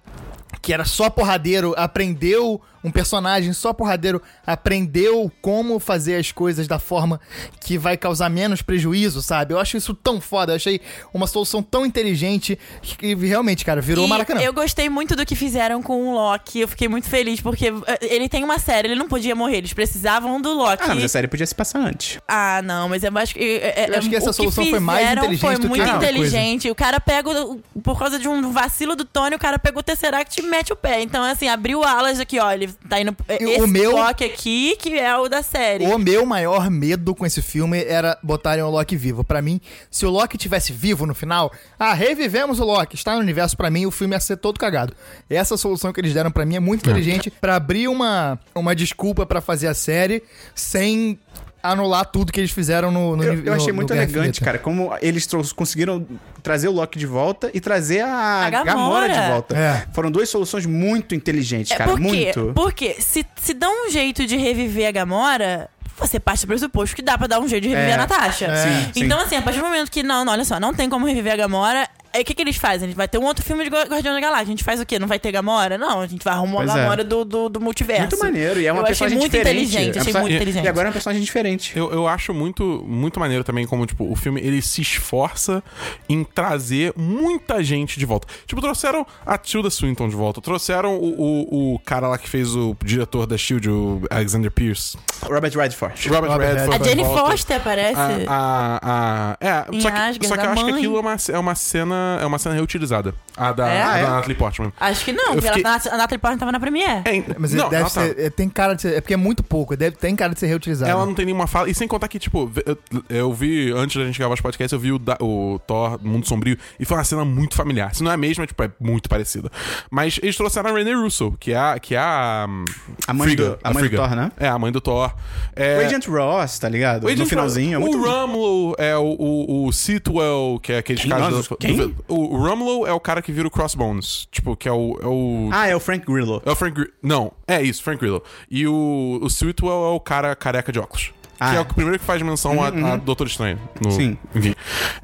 que era só porradeiro aprendeu um personagem só porradeiro aprendeu como fazer as coisas da forma que vai causar menos prejuízo, sabe? Eu acho isso tão foda, eu achei uma solução tão inteligente que realmente, cara, virou E Maracanã. Eu gostei muito do que fizeram com o Loki. Eu fiquei muito feliz, porque eh, ele tem uma série, ele não podia morrer. Eles precisavam do Loki. Ah, mas a série podia se passar antes. Ah, não, mas eu acho que. é- Eu acho que essa solução foi mais inteligente Foi do que muito outra coisa. inteligente. O cara pega. o- Por causa de um vacilo do Tony, o cara pegou o Tesseract e mete o pé. Então, assim, abriu alas aqui, ó. Tá indo. E esse o meu- Loki aqui, que é o da série. O meu maior medo com esse filme era botarem o Loki vivo. Pra mim, se o Loki tivesse vivo no final, ah, revivemos o Loki, está no universo, pra mim o filme ia ser todo cagado. Essa solução que eles deram pra mim é muito inteligente pra abrir uma, uma desculpa pra fazer a série sem anular tudo que eles fizeram no, no Eu, no- eu achei no muito Guerra elegante, cara, como eles conseguiram trazer o Loki de volta e trazer a, A Gamora. Gamora de volta. É. Foram duas soluções muito inteligentes, É, cara, por quê? muito. Porque se, se dá um jeito de reviver a Gamora. Você parte do pressuposto que dá pra dar um jeito de reviver É, a Natasha. sim, sim. então, assim, a partir do momento que, não, não, olha só, não tem como reviver a Gamora, aí o que, que eles fazem? Eles vai ter um outro filme de Gua- Guardião da Galáxia. A gente faz o quê? Não vai ter Gamora? Não, a gente vai arrumar Pois a é. Gamora do, do, do multiverso. Muito maneiro, e é uma Eu achei personagem muito diferente. inteligente, É uma achei muito inteligente. E agora é um personagem diferente. Eu, eu acho muito, muito maneiro também como, tipo, o filme, ele se esforça em trazer muita gente de volta. Tipo, trouxeram a Tilda Swinton de volta, trouxeram o, o, o cara lá que fez o diretor da S.H.I.E.L.D., o Alexander Pierce. Robert Redford. Robert, Robert Redford A de Jane volta. Foster aparece. A, a, a- é, Em só que, Asgard, só que eu a acho que aquilo é uma, é uma cena cena. É uma cena reutilizada. A da, É? a Ah, é? da Natalie Portman. Acho que não, Eu porque fiquei- ela- a Natalie Portman tava na Premiere. É, Mas não, deve ela tá. ser, é, tem cara de ser, é porque é muito pouco, deve, tem cara de ser reutilizado. Ela não tem nenhuma fala. E sem contar que, tipo, eu, eu vi, antes da gente gravar os podcasts, eu vi o, da- o Thor Mundo Sombrio e foi uma cena muito familiar. Se não é a mesma, tipo, é muito parecida. Mas eles trouxeram a Renee Russo, que é a. Que é a, hum, A mãe do- a mãe do. Thor, né? É, a mãe do Thor. É, O Agent Ross, tá ligado? o Agent no finalzinho. É muito... O Rumlow é o, o, o Sitwell, que é aqueles caras. Nossa, do- quem? O, Rumlow é o cara que vira o Crossbones. Tipo, que é o. É o Ah, é o Frank Grillo. é o Frank Grillo. Não, é isso, Frank Grillo. E o, o Sitwell é o cara careca de óculos. Ah, que é o primeiro que faz menção a, a Doutor Estranho. no- Sim. Enfim.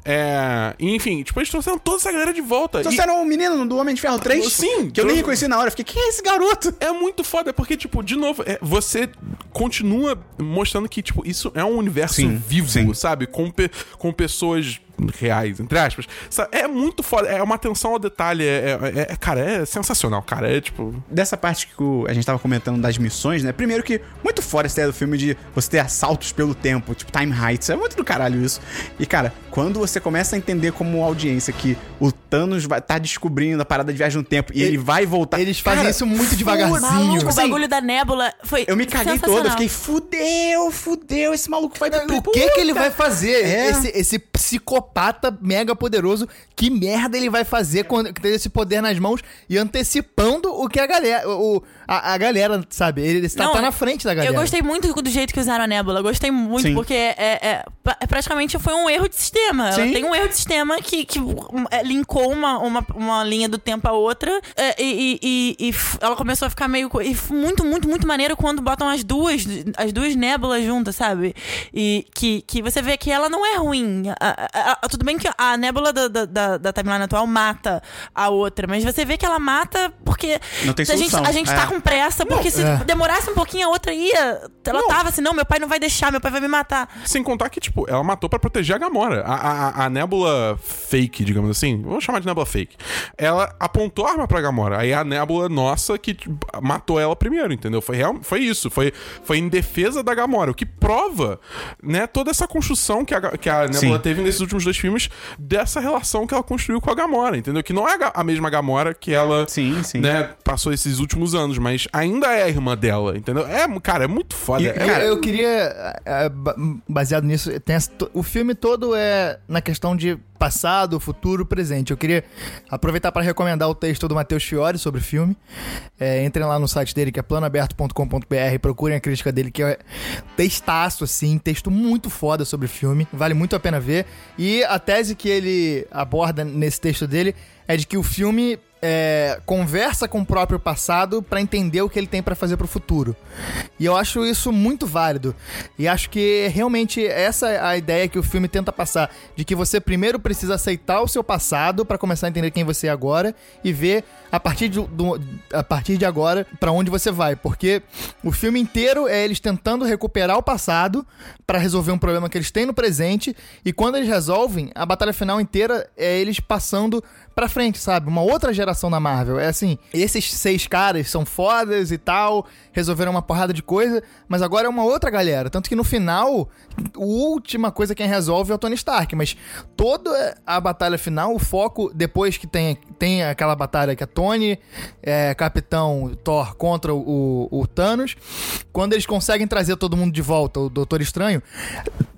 É, e, enfim, tipo, eles trouxeram toda essa galera de volta. E Trouxeram o menino do Homem de Ferro 3? Sim, Que eu nem reconheci na hora. Fiquei, quem é esse garoto? é muito foda, porque, tipo, de novo, é, você continua mostrando que, tipo, isso é um universo Sim, vivo, sim. sabe? Com, pe- com pessoas reais, entre aspas. É muito foda, é uma atenção ao detalhe. É, é- é- cara, é sensacional, cara. É tipo. Dessa parte que o- a gente tava comentando das missões, né? Primeiro que, muito fora essa ideia do filme de você ter assaltos pelo tempo, tipo Time Heights. É muito do caralho isso. E, cara, quando você começa a entender como audiência que o Thanos vai tá descobrindo a parada de viagem no tempo e ele, Ele- vai voltar. Eles fazem Cara, isso muito devagarzinho. Maluco, o Sim. bagulho da nébula foi. Eu me caguei todo, eu fiquei, fudeu, fudeu, esse maluco vai pro O que que ele vai fazer? É. Esse, esse psicopata mega poderoso, que merda ele vai fazer quando ter esse poder nas mãos e antecipando o que a galera, o, a, a galera, sabe? Ele está tá na frente da galera. Eu gostei muito do jeito que usaram a nébula. Gostei muito, Sim. porque é, é- pra- é praticamente foi um erro de sistema. Ela Sim. tem um erro de sistema que, que é, linkou uma, uma, uma linha do tempo a outra. é, e, e- e- e ela começou a ficar meio. E muito, muito, muito maneiro quando botam as duas, as duas nébulas juntas, sabe? E que, que você vê que ela não é ruim. A- a- tudo bem que a nébula da, da, da, da timeline atual mata a outra, mas você vê que ela mata porque Não tem a gente, a gente tá É. com pressa, porque se é. demorasse um pouquinho a outra ia. Ela tava assim, não, meu pai não vai deixar, meu pai vai me matar. Sem contar que, tipo, ela matou pra proteger a Gamora. A, a, a nébula fake, digamos assim, vamos chamar de nébula fake. Ela apontou a arma pra Gamora. Aí a nébula nossa que tipo, matou ela primeiro, entendeu? Foi, real, foi isso. Foi, foi em defesa da Gamora. O que prova, né, toda essa construção que a, que a nébula Sim. teve nesses últimos dois filmes dessa relação que ela construiu com a Gamora, entendeu? Que não é a, mesma Gamora que ela Sim, sim. né, passou esses últimos anos, mas ainda é a irmã dela, entendeu? É, cara, é muito foda. E, É- Eu- Cara- eu queria, ba- baseado nisso, tem essa- o filme todo é na questão de passado, futuro, presente. Eu queria aproveitar para recomendar o texto do Matheus Fiore sobre o filme. É, entrem lá no site dele, que é planoaberto.com.br, procurem a crítica dele, que é textaço, assim, texto muito foda sobre o filme. Vale muito a pena ver. E a tese que ele aborda nesse texto dele é de que o filme é, conversa com o próprio passado para entender o que ele tem para fazer pro futuro. E eu acho isso muito válido. E acho que realmente essa é a ideia que o filme tenta passar, de que você primeiro precisa aceitar o seu passado para começar a entender quem você é agora e ver a partir de, do- a partir de agora para onde você vai, porque o filme inteiro é eles tentando recuperar o passado para resolver um problema que eles têm no presente e quando eles resolvem, a batalha final inteira é eles passando pra frente, sabe? Uma outra geração da Marvel. É assim, esses seis caras são fodas e tal, resolveram uma porrada de coisa, mas agora é uma outra galera. Tanto que no final, a última coisa quem resolve é o Tony Stark, mas toda a batalha final, o foco, depois que tem, tem aquela batalha que é Tony, é, Capitão Thor contra o, o Thanos, quando eles conseguem trazer todo mundo de volta, o Doutor Estranho,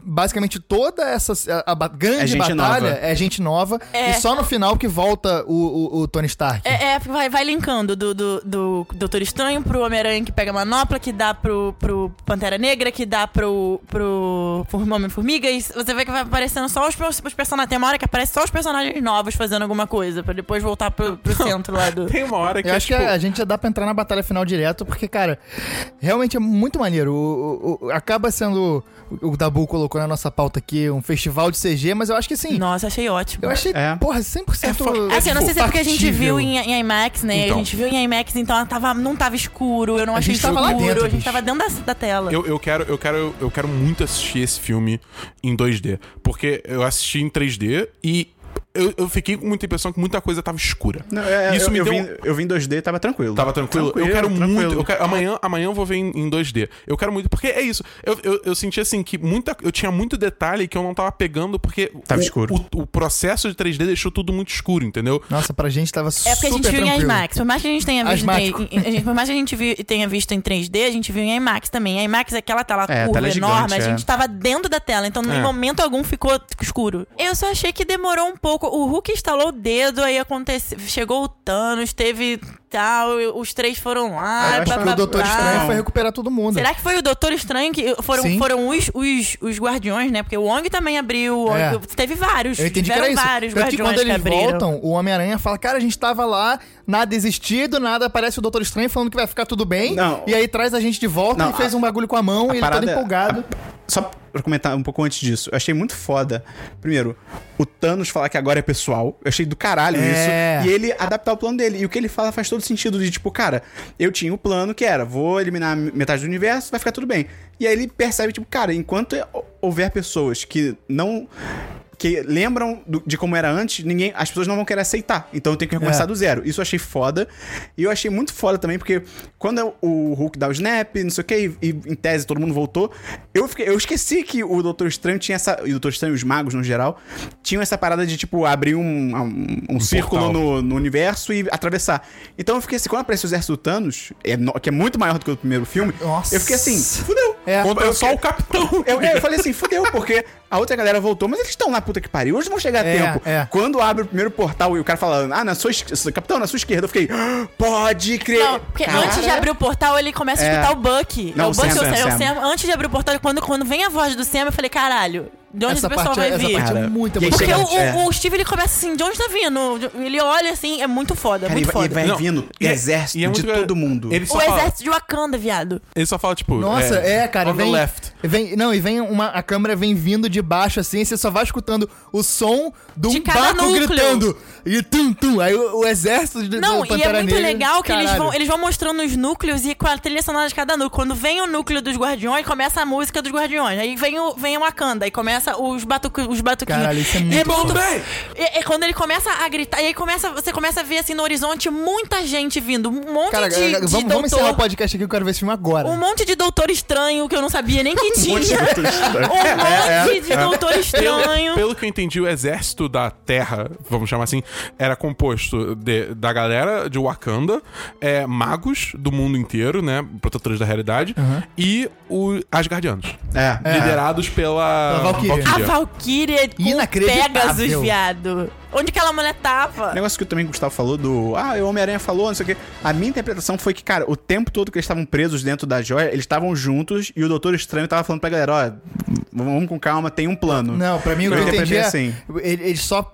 basicamente toda essa a, a grande É batalha nova. é gente nova É. e só no final que volta o, o, o Tony Stark. É, é, vai, vai linkando do, do, do Doutor Estranho pro Homem-Aranha que pega a manopla, que dá pro, pro Pantera Negra, que dá pro, pro, pro Homem-Formiga. E você vê que vai aparecendo só os, os personagens. Tem uma hora que aparece só os personagens novos fazendo alguma coisa, pra depois voltar pro, pro centro lá do. Tem uma hora que Eu é, acho tipo, que a gente já dá pra entrar na batalha final direto, porque, cara, realmente é muito maneiro. O, o- o- acaba sendo. O Dabu colocou na nossa pauta aqui um festival de CG, mas eu acho que sim. Nossa, achei ótimo. Eu achei, É. porra, 100% É fo- Assim, eu não sei se é porque a gente viu em, em IMAX, né? Então. A gente viu em IMAX, então ela tava, não tava escuro, eu não A achei gente tava lá escuro, dentro, a gente bicho. tava dentro da, da tela. Eu, eu, quero, eu, quero, eu quero muito assistir esse filme em 2D. Porque eu assisti em 3D e eu, eu fiquei com muita impressão que muita coisa tava escura. Não, é, Isso eu, me eu deu. vim, eu vim em 2D, tava tranquilo. Tava tranquilo? eu quero tranquilo. muito. Eu quero, amanhã, amanhã eu vou ver em, em 2D. Eu quero muito. Porque é isso. Eu, eu, eu senti assim que muita, eu tinha muito detalhe que eu não tava pegando porque. Tava o, escuro. O, o processo de 3D deixou tudo muito escuro, entendeu? Nossa, pra gente tava super É porque a gente viu em tranquilo. IMAX. Por mais que a gente tenha visto, em, por mais que a gente vi- tenha visto em 3D, a gente viu em IMAX também. A IMAX é aquela tela É, a curva tela é enorme, gigante, a é. gente tava dentro da tela, então em É. momento algum ficou escuro. Eu só achei que demorou um pouco. O Hulk instalou o dedo, aí aconteceu, chegou o Thanos, teve tal, e os três foram lá. Eu acho blá, que O Doutor blá. Estranho foi recuperar todo mundo. Será que foi o Doutor Estranho que foram, Sim. foram os, os, os guardiões, né? Porque o Wong também abriu, o Wong- É. teve vários. Eu entendi que tiveram era isso. vários Tanto que quando eles abriram. voltam, o Homem-Aranha fala, cara, a gente tava lá, nada existia, do nada aparece o Doutor Estranho falando que vai ficar tudo bem. Não. E aí traz a gente de volta Não, e fez a- um bagulho com a mão e ele todo é- empolgado. Só pra comentar um pouco antes disso, eu achei muito foda. Primeiro, o Thanos falar que agora é pessoal. Eu achei do caralho É. isso. E ele adaptar o plano dele. E o que ele fala faz todo sentido de tipo, cara, eu tinha o plano que era, vou eliminar metade do universo, vai ficar tudo bem. E aí ele percebe, tipo, cara, enquanto houver pessoas que não. Que lembram do- de como era antes, ninguém, as pessoas não vão querer aceitar. Então eu tenho que recomeçar É. do zero. Isso eu achei foda. E eu achei muito foda também, porque quando o Hulk dá o snap, não sei o que, e, em tese todo mundo voltou, eu, fiquei, eu esqueci que o Doutor Estranho tinha essa. E o Doutor Estranho, os magos no geral, tinham essa parada de, tipo, abrir um, um, um círculo no, no universo e atravessar. Então eu fiquei assim, quando apareceu o exército do Thanos, é no- que é muito maior do que o primeiro filme, Nossa. eu fiquei assim, fudeu. É. Contra eu só o capitão. Eu, eu falei assim, fudeu, porque a outra galera voltou, mas eles estão lá, puta que pariu, eles vão chegar a É, tempo. é. Quando abre o primeiro portal e o cara fala, ah, na sua, es- capitão, na sua esquerda, eu fiquei, "Ah, pode crer. Não, porque Cara, antes de abrir o portal, ele começa a É. escutar o Buck. Não, é o o Buck Sam, é o Sam. Sam. Antes de abrir o portal, quando, quando vem a voz do Sam, eu falei, caralho, de onde Essa esse pessoal parte, vai essa vir? parte é Cara, muito e aí Porque o, é. o- Steve ele começa assim, de onde tá vindo? Ele olha assim, é muito foda, Cara, e muito e foda. vai Não, vindo e é- exército e é de muito- todo mundo. Ele só O fala, exército de Wakanda, viado. ele só fala, tipo. Nossa, é, cara, on the vem, left. vem. Não, e vem uma. A câmera vem vindo de baixo assim, você só vai escutando o som de um barco núcleo. gritando. E tum, tum. Aí o, o exército de Não, do e é muito Negra, legal que eles vão, eles vão mostrando os núcleos e com a trilha sonora de cada núcleo. Quando vem o núcleo dos guardiões, começa a música dos guardiões. Aí vem o, vem o Wakanda, aí começa os, batucu, os batuquinhos. Caralho, isso é E muito muito- bem. E, e quando ele começa a gritar, e aí começa, você começa a ver assim no horizonte muita gente vindo. Um monte Cara, de, vamos, de vamos doutor. encerrar o podcast aqui, eu quero ver esse filme agora. Um monte de doutor estranho que eu não sabia nem que tinha. monte de doutor estranho. um monte de doutor Pelo, estranho. pelo que eu entendi, o exército da Terra, vamos chamar assim, era composto de- da galera de Wakanda, é, magos do mundo inteiro, né? Protetores da realidade, e o Asgardianos. É. Liderados pela, Pela Valkyria. A Valkyria com Inacreditável. Pegasus, viado. Onde aquela mulher tava? Negócio que também o Gustavo falou do. Ah, o Homem-Aranha falou, não sei o quê. A minha interpretação foi que, cara, o tempo todo que eles estavam presos dentro da joia, eles estavam juntos e o Doutor Estranho tava falando pra galera: ó, vamos com calma, tem um plano. Não, pra mim o que Eu eu entendi é. assim. Ele, ele só,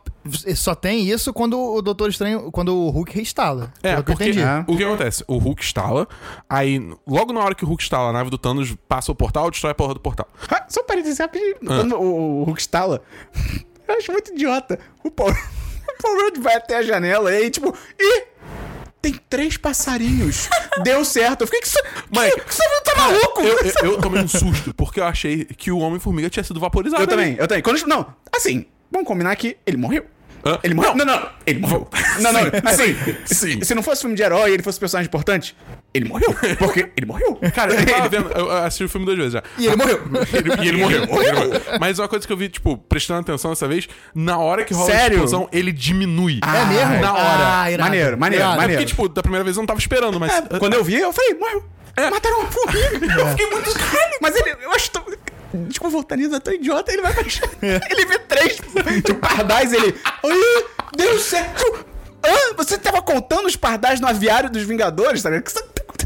só tem isso quando o Doutor Estranho. Quando o Hulk reinstala. É, Pelo que eu porque entendi. É. o que acontece? O Hulk instala, aí logo na hora que o Hulk instala, a nave do Thanos passa o portal, destrói a porra do portal. Ah, Só um parênteses rapidinho. Quando o, o Hulk estala, eu acho muito idiota. O Paul, o Paul Rudd vai até a janela e aí, tipo, ih! Tem três passarinhos. Deu certo. Eu fiquei que você. Mas- que, que você não tá maluco? Eu, eu, eu tomei um susto, porque eu achei que o Homem-Formiga tinha sido vaporizado. Eu ali. também, eu também. Quando, não, assim, vamos combinar que ele morreu. Hã? Ele morreu? Não, não, ele morreu. Não, não, assim, sim. se não fosse filme de herói e ele fosse personagem importante, ele morreu. Porque ele morreu. Cara, eu tava vendo, eu assisti o filme duas vezes já. E ele morreu. Ele- e ele morreu. ele morreu. Mas uma coisa que eu vi, tipo, prestando atenção dessa vez, na hora que rola Sério? a explosão, ele diminui. É mesmo? Na hora. Ah, irado. Maneiro, maneiro, Irado. maneiro. Porque, tipo, da primeira vez eu não tava esperando, mas. É, quando eu vi, eu falei, morreu. Mataram uma formiga. Eu fiquei muito caralho. Mas ele, eu acho nisso, é tão idiota. Ele vai baixar. Ele vê três tipo, pardais, ele... Ai, deu certo. Hã? Você tava contando os pardais no aviário dos Vingadores, tá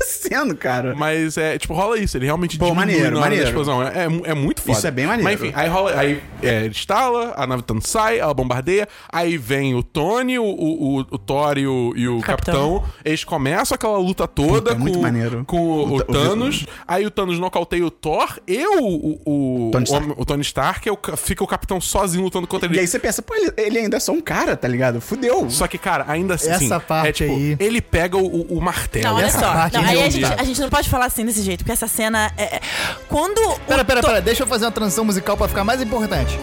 acontecendo, cara? Mas é, tipo, rola isso. Ele realmente Pô, diminui maneiro, maneiro. explosão. É, é, é muito foda. Isso é bem maneiro. Mas enfim, aí rola. Aí é, ele instala, a nave Thanos sai, ela bombardeia. Aí vem o Tony, o, o, o, o Thor e o, e o Capitão. Capitão. Eles começam aquela luta toda Puta, é com, muito maneiro. com o, o O- o- Thanos. Aí o Thanos nocauteia o Thor e o, o, o, Tony Stark. o, Tony Stark. é fica o Capitão sozinho lutando contra ele. E aí você pensa, pô, ele, ele ainda é só um cara, tá ligado? Fudeu. Só que, cara, ainda assim. Essa parte é, tipo, aí. Ele pega o, o- martelo. Não, olha essa só. parte Não, é aí a gente, a gente não pode falar assim desse jeito, porque essa cena é. é- Quando. Pera, pera, to- pera, deixa eu fazer uma transição musical pra ficar mais importante.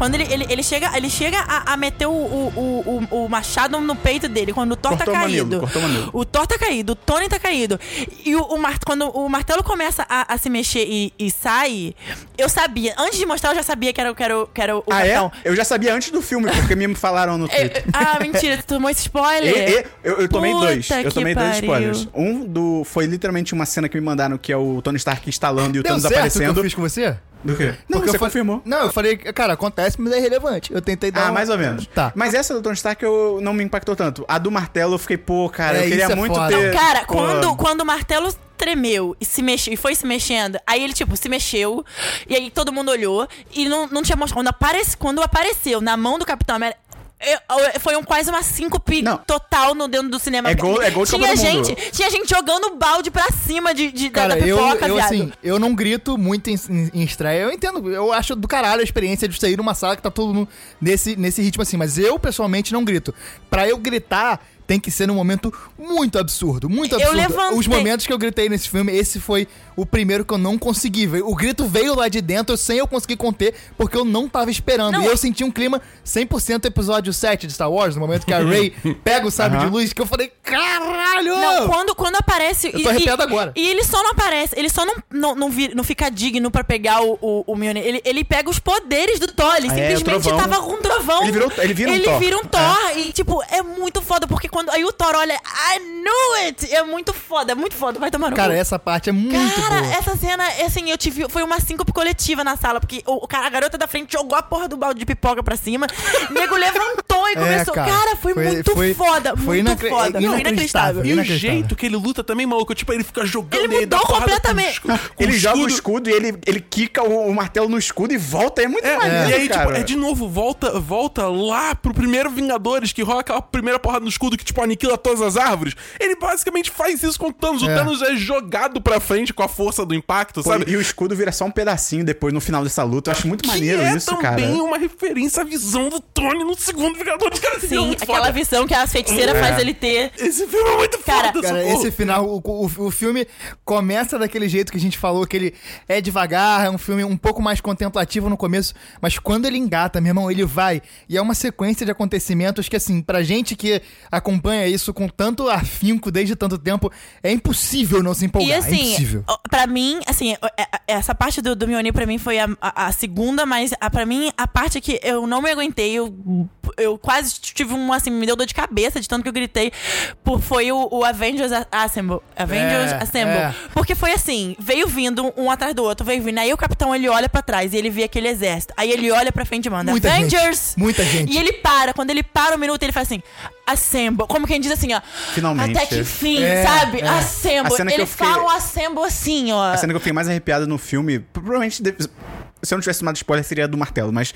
Quando ele, ele, ele chega, ele chega a, a meter o, o, o, o- machado no peito dele, quando o Thor Cortou o tá caído. cortou o mamilo. O Thor tá caído, o Tony tá caído. E o, o mar- quando o martelo começa a, a se mexer e, e sai, eu sabia. Antes de mostrar, eu já sabia que era, o- que era, o- que era o Ah, é? Eu já sabia antes do filme, porque me falaram no É, Twitter. ah, mentira, tu tomou esse E- spoiler. e- eu, eu tomei Puta dois. Eu tomei dois pariu. spoilers. Um do. Foi literalmente uma cena que me mandaram que é o Tony Stark instalando e o Thanos certo o que aparecendo. eu fiz com você? Do quê? Não, Porque você eu confirmou. Não, eu falei, cara, acontece, mas é irrelevante. Eu tentei dar Ah, uma- mais ou menos. Tá. Mas essa do Tony Stark eu não me impactou tanto. A do martelo eu fiquei, pô, cara, É, eu queria isso é muito foda. ter. Cara, pô, quando, quando o martelo tremeu e se mexeu e foi se mexendo, aí ele, tipo, se mexeu, e aí todo mundo olhou e não, não tinha mostrado. Quando, aparece, quando apareceu na mão do Capitão América. Eu- eu- foi um, quase uma síncope Não. total no dentro do cinema. É gol- é gol de tinha gente, Tinha gente jogando balde pra cima de, de- da- Cara, da eu, pipoca, eu viado. assim, eu não grito muito em, em- em estreia. Eu entendo, eu acho do caralho a experiência de sair numa sala que tá todo mundo nesse, nesse ritmo assim, mas eu pessoalmente não grito. Pra eu gritar, tem que ser num momento muito absurdo, muito Eu absurdo. levantei- Os momentos que eu gritei nesse filme, esse foi o primeiro que eu não consegui. ver. O grito veio lá de dentro sem eu conseguir conter, porque eu não tava esperando. Não, e eu é- senti um clima 100% episódio 7 de Star Wars, no momento que a Rey pega o sabre Aham. de luz, que eu falei, caralho! Não, quando, quando aparece. Eu tô arrepiado agora. E ele só não aparece, ele só não, não, não, vi- não fica digno pra pegar o, o, o Mjolnir. Ele, ele pega os poderes do Thor. Ele Ah, é, simplesmente trovão. tava com um trovão. Ele virou- ele vira um ele Thor. vira um Thor. E, tipo, é muito foda, porque quando. Aí o Thor olha, I knew it! É muito foda, é muito foda. Vai tomar no Cara, essa parte é muito Cara, boa. essa cena, assim, eu tive. Foi uma síncope coletiva na sala, porque o, o cara, a garota da frente jogou a porra do balde de pipoca pra cima. O nego levantou e É, começou. cara, cara, foi, foi- muito foi- foda. foi muito inacre- foda. Não, inacreditável. inacreditável. E o jeito que ele luta também, maluco, tipo, ele fica jogando Ele mudou completamente. com Ele joga o escudo. escudo e ele, ele quica o, o martelo no escudo e volta. É muito É, maneiro, e aí, cara. tipo, é de novo, volta, volta lá pro primeiro Vingadores, que rola aquela primeira porrada no escudo que, tipo, aniquila todas as árvores. Ele basicamente faz isso com o Thanos. O É. Thanos é jogado pra frente com a força do impacto, Pô, sabe? E o escudo vira só um pedacinho depois no final dessa luta. Eu acho muito que maneiro é isso, cara. também uma referência à visão do Tony no segundo Vingadores. Cara, esse filme é Sim, muito aquela foda. visão que a feiticeira É. faz ele ter. Esse filme é muito Cara, foda, Cara, socorro. esse final, o, o, o filme começa daquele jeito que a gente falou, que ele é devagar, é um filme um pouco mais contemplativo no começo, mas quando ele engata, meu irmão, ele vai. E é uma sequência de acontecimentos que, assim, pra gente que acompanha isso com tanto afinco desde tanto tempo, é impossível não se E empolgar. é assim, impossível. ó, pra mim, assim, é- é- essa parte do, do Mjolnir pra mim foi a, a- a segunda, mas a, pra mim, a parte que eu não me aguentei, eu, eu quase tive um, assim, me deu dor de cabeça de tanto que eu gritei, por, foi o, o Avengers A- Assemble. Avengers É, Assemble. é. Porque foi assim, veio vindo um atrás do outro, veio vindo, aí o capitão, ele olha pra trás e ele vê aquele exército, aí ele olha pra frente e manda, Muita gente, Avengers! muita gente. E ele para, quando ele para um minuto, ele faz assim, Assemble, como quem diz assim, ó, Finalmente. até que fim, É, sabe? é. Assemble. Eles fiquei- falam assemble assim, ó. A cena que eu fiquei mais arrepiado no filme, provavelmente. deve- Se eu não tivesse tomado spoiler, seria do martelo, mas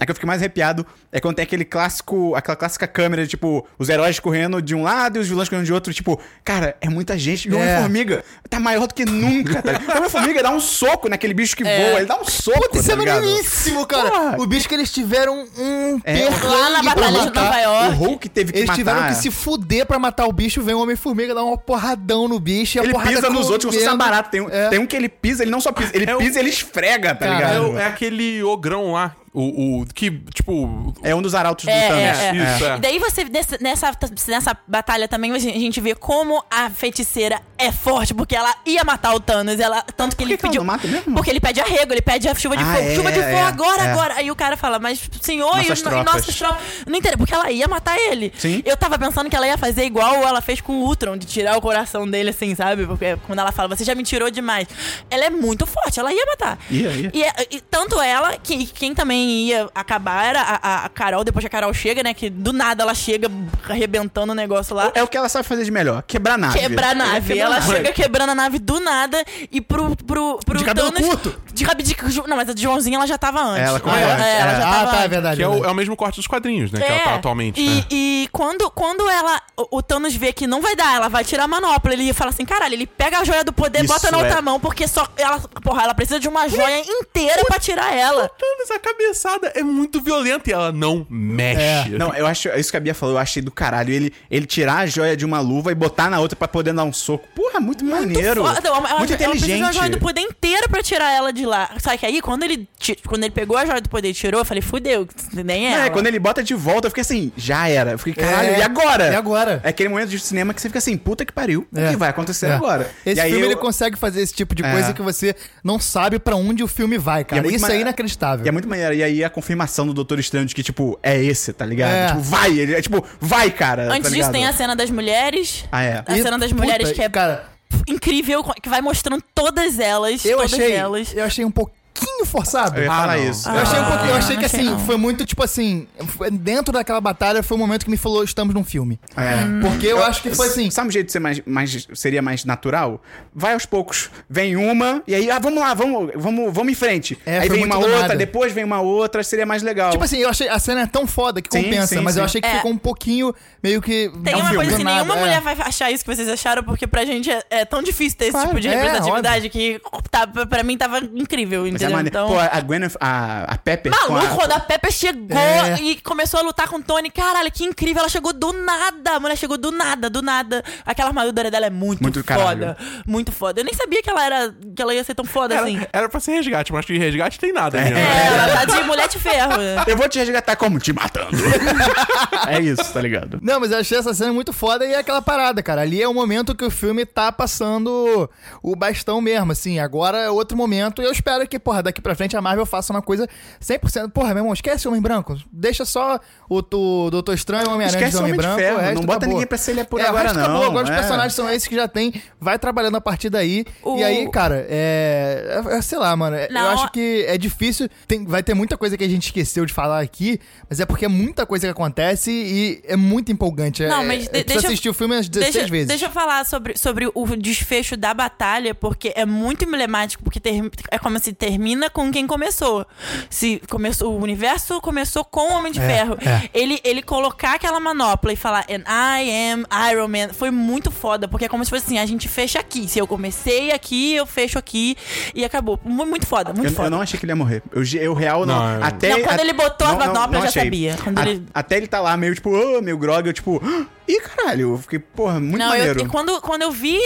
a que eu fiquei mais arrepiado é quando tem aquele clássico, aquela clássica câmera de, tipo, os heróis correndo de um lado e os vilões correndo de outro, tipo, cara, é muita gente. E o É. Homem-Formiga tá maior do que nunca, tá ligado? O Homem-Formiga dá um soco naquele bicho que voa, ele dá um soco, Puta, isso tá é ligado? maneiríssimo, cara. Porra. O bicho que eles tiveram um É, lá na Batalha de. Nova York. O Hulk teve que Eles matar. tiveram que se fuder pra matar o bicho, vem o Homem-Formiga dar uma porradão no bicho e a Ele porrada pisa nos outros como se fosse barato. Tem, um- É. tem um que ele pisa, ele não só pisa, ele É pisa e ele esfrega, tá Cara, É, o- é aquele ogrão lá, o, o que, tipo... É um dos arautos do É, Thanos. é, é. Isso, é. E daí você, nessa, nessa, nessa batalha também, a gente vê como a feiticeira é forte, porque ela ia matar o Thanos. Ela, tanto que Por ele que que ela pediu. não mata mesmo? Porque ele pede arrego, ele pede a chuva de Ah, fogo. é, chuva de fogo é, agora, é. agora. Aí o cara fala, mas senhor, e, Nossas os- e tropas. nossas tropas. Não entendo, porque ela ia matar ele. Sim. Eu tava pensando que ela ia fazer igual ela fez com o Ultron, de tirar o coração dele, assim, sabe? Porque quando ela fala, você já me tirou demais. Ela é muito forte, ela ia matar. Ia, ia. E, é- e tanto ela, que quem também ia acabar era a, a- Carol, depois que a Carol chega, né? Que do nada ela chega arrebentando o negócio lá. É o que ela sabe fazer de melhor, quebrar nave. Quebrar a nave. Quebrar ela nave. chega quebrando a nave do nada e pro. pro, pro De cabelo Thanos- curto. De cabelo de. Não, mas a de Joãozinho ela já tava antes. Ela começa É, antes, ela é. já ah, tava tá, é verdade. Que é o, verdade. é o mesmo corte dos quadrinhos, né? Que ela tá atualmente, e, né? e quando, quando ela. O, o Thanos vê que não vai dar, ela vai tirar a manopla. Ele fala assim: caralho, ele pega a joia do poder, Isso bota na é. outra mão, porque só. Ela, porra, ela precisa de uma joia inteira pra tirar ela. Thanos, a cabeça arremessada é muito violenta e ela não mexe. Não, eu acho. Isso que a Bia falou, eu achei do caralho. Ele, ele tirar a joia de uma luva e botar na outra pra poder dar um soco. Porra, muito, maneiro. Foda. Ela- ela- muito Ela precisa inteligente. da joia do poder inteira pra tirar ela de lá. Só que aí, quando ele, quando ele pegou a joia do poder e tirou, eu falei, fudeu, nem é. Não, é, ela. quando ele bota de volta, eu fiquei assim, já era. Eu fiquei, caralho, É, e agora? e agora? É aquele momento de cinema que você fica assim, puta que pariu. O É. que vai acontecer É. agora? Esse E aí filme eu- ele consegue fazer esse tipo de É. coisa que você não sabe pra onde o filme vai, E é cara. muito Isso ma- é inacreditável. E é muito maneiro. E aí a confirmação do Doutor Estranho de que, tipo, é esse, tá ligado? É. Tipo, vai. Ele é tipo, vai, cara. Antes tá disso, tem a cena das mulheres. Ah, é. A E, cena das puta, mulheres que é Cara, incrível, que vai mostrando todas elas. eu todas achei, elas. eu achei um pouquinho forçado. Eu ia Ah, falar não. isso. Eu achei um Ah, pouquinho, eu achei que assim, foi muito tipo assim, dentro daquela batalha foi o momento que me falou, estamos num filme. É. Porque eu acho que foi assim, Sabe um jeito de ser mais, mais. Seria mais natural? Vai aos poucos. Vem uma, e aí, ah, vamos lá, vamos, vamos, vamos em frente. É, aí vem uma outra, nada. depois vem uma outra, seria mais legal. tipo assim, eu achei a cena é tão foda que Sim, compensa, sim, mas eu sim. achei que É. ficou um pouquinho meio que Tem um uma filme coisa assim, nenhuma é. mulher vai achar isso que vocês acharam, porque pra gente é, é tão difícil ter esse Claro, tipo de é, representatividade que tá, pra mim tava incrível, Mas é maneiro. então... Pô, a Gwen, a, a Pepper. Maluco, a- quando a Pepper chegou É. e começou a lutar com o Tony, caralho, que incrível. Ela chegou do nada. A mulher chegou do nada, do nada. Aquela armadura dela é muito, Muito do caralho. foda. Muito foda. Eu nem sabia que ela era. que ela ia ser tão foda assim. Era, era pra ser resgate, mas que resgate tem nada É. mesmo. É, ela tá de mulher de ferro. Eu vou te resgatar como? Te matando. é isso, tá ligado? Não, mas eu achei essa cena muito foda e é aquela parada, cara. Ali é o momento que o filme tá passando o bastão mesmo, assim. Agora é outro momento e eu espero que, porra, daqui pra frente a Marvel faça uma coisa 100%. Porra, meu irmão, esquece o Homem Branco. Deixa só o, o Doutor Estranho e o Homem-Aranha de o Homem de Branco. Ferro, o resto não bota acabou. ninguém pra ser ele por é, agora, resto acabou. não, Agora os é. personagens são esses que já tem. Vai trabalhando a partir daí. O- E aí, cara, é, é- é- Sei lá, mano. é- Eu Não. acho que é difícil. Tem, vai ter muita coisa que a gente esqueceu de falar aqui, mas é porque é muita coisa que acontece e é muito empolgante. É- Não, mas é, de- é, deixa eu- assistir o filme umas 16 Deixa, vezes. deixa eu falar sobre, sobre o desfecho da batalha, porque é muito emblemático, porque ter- é como se termina com quem começou. Se começou o universo começou com o Homem de É, Ferro. é. Ele, ele colocar aquela manopla e falar And I am Iron Man foi muito foda, porque é como se fosse assim, a gente fecha aqui. Se eu comecei aqui, eu fecho aqui e acabou. Mu- Muito foda, muito Eu, foda. eu não achei que ele ia morrer. Eu, eu real, não. Não, eu- Até, Não, quando a- ele botou a não, não, manopla, não eu já achei. sabia. Quando A- ele- Até ele tá lá meio tipo, oh, meio grog, eu tipo, "Ah, ih, caralho, eu fiquei, porra, muito Não, eu, maneiro. e quando, quando eu vi.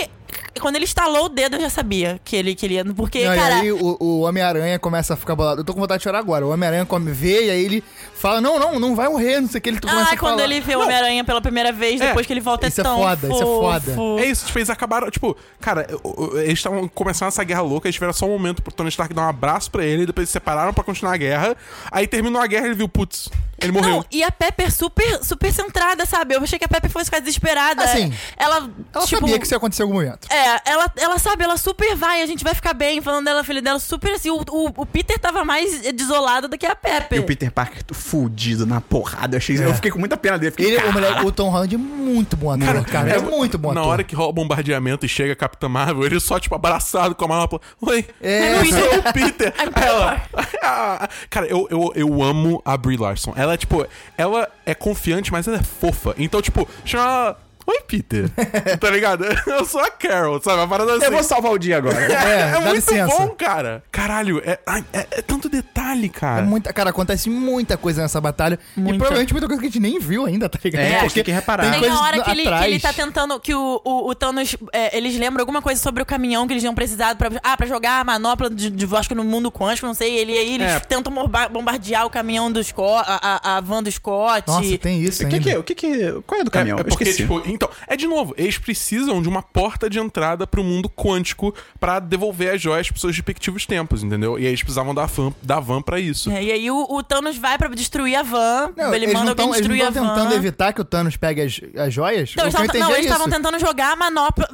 Quando ele estalou o dedo, eu já sabia que ele, que ele ia. Porque, Não, cara. E aí o, o Homem-Aranha começa a ficar bolado. Eu tô com vontade de chorar agora. O Homem-Aranha come, vê e aí ele fala: Não, não, não vai morrer, não sei o que. Ele começa Ah, a quando falar. ele vê o Homem-Aranha pela primeira vez, É, depois que ele volta, isso é é tão foda, isso é foda. fofo. É isso, tipo, eles acabaram, tipo, cara, o- o- eles estavam começando essa guerra louca, eles tiveram só um momento pro Tony Stark dar um abraço pra ele, depois eles se separaram pra continuar a guerra. Aí terminou a guerra e ele viu, putz, ele morreu. Não, e a Pepper super, super centrada, sabe? Eu achei que a Pepper fosse ficar desesperada. Assim, ela, Ela tipo, sabia que isso ia acontecer em algum momento. É, ela, ela sabe, ela super vai, a gente vai ficar bem, falando dela, filha dela, super assim. O, o, o Peter tava mais desolado do que a Pepper. E o Peter Parker fudido na porrada. Eu, achei, eu fiquei com muita pena dele. Fiquei, Ele, o, moleque, o Tom Holland é muito bom ator, cara. é muito bom Na ator. hora que rola o bombardeamento e chega a Capitã Marvel, ele só, tipo, abraçado com a manopla. Oi, É. eu sou o Peter. Ela, "Ah." Cara, eu, eu, eu amo a Brie Larson. Ela é, tipo, ela é confiante, mas ela é fofa. Então, tipo, chama. Oi, Peter. tá ligado? Eu sou a Carol, sabe? A parada assim. Eu vou salvar o dia agora. É, É, dá muito licença. bom, cara. Caralho, é, é- é tanto detalhe, cara. É muita, cara, acontece muita coisa nessa batalha. E Muita. provavelmente muita coisa que a gente nem viu ainda, tá ligado? É, tem que reparar. Tem Tem coisas a hora que ele, que ele tá tentando. Que o, o, o Thanos. é, eles lembram alguma coisa sobre o caminhão que eles tinham precisado pra. Ah, pra jogar a manopla de, de que no mundo quântico, não sei. Ele, aí eles É. tentam bomba- bombardear o caminhão do Scott. A, a, a van do Scott. Nossa, tem isso O que ainda. que é? O que que Qual é do caminhão? É, é porque, tipo, então, é de novo, eles precisam de uma porta de entrada pro mundo quântico pra devolver as joias pros seus respectivos tempos, entendeu? E aí eles precisavam da van, da van pra isso. É, e aí o, o Thanos vai pra destruir a van. Não, ele eles manda não alguém tão, eles não destruir a estão van. tentando evitar que o Thanos pegue as, as joias? Não, o eles tavam- entendi não, é eles estavam tentando jogar a manopla.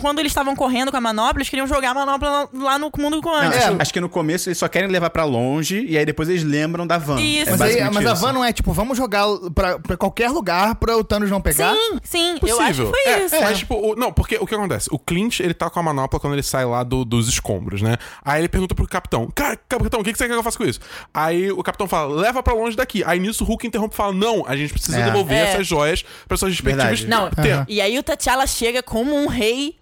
Quando eles estavam correndo com a manopla, eles queriam jogar a manopla lá no mundo Não, quântico. É. acho, acho que no começo eles só querem levar pra longe e aí depois eles lembram da van. Isso. É Mas, aí, mas a van não é tipo, vamos jogar pra, pra qualquer lugar pra o Thanos não pegar? Sim, sim, eu acho que Possível. foi É, isso. Mas, tipo, o- não, porque o que acontece? O Clint, ele tá com a manopla quando ele sai lá do- dos escombros, né? Aí ele pergunta pro capitão: Cara, capitão, o que, que você quer que eu faça com isso? Aí o capitão fala: Leva pra longe daqui. Aí nisso o Hulk interrompe e fala: Não, a gente precisa É. devolver É. essas joias pra suas respectivas Verdade. Não, tempos. e aí o T'Challa chega como um rei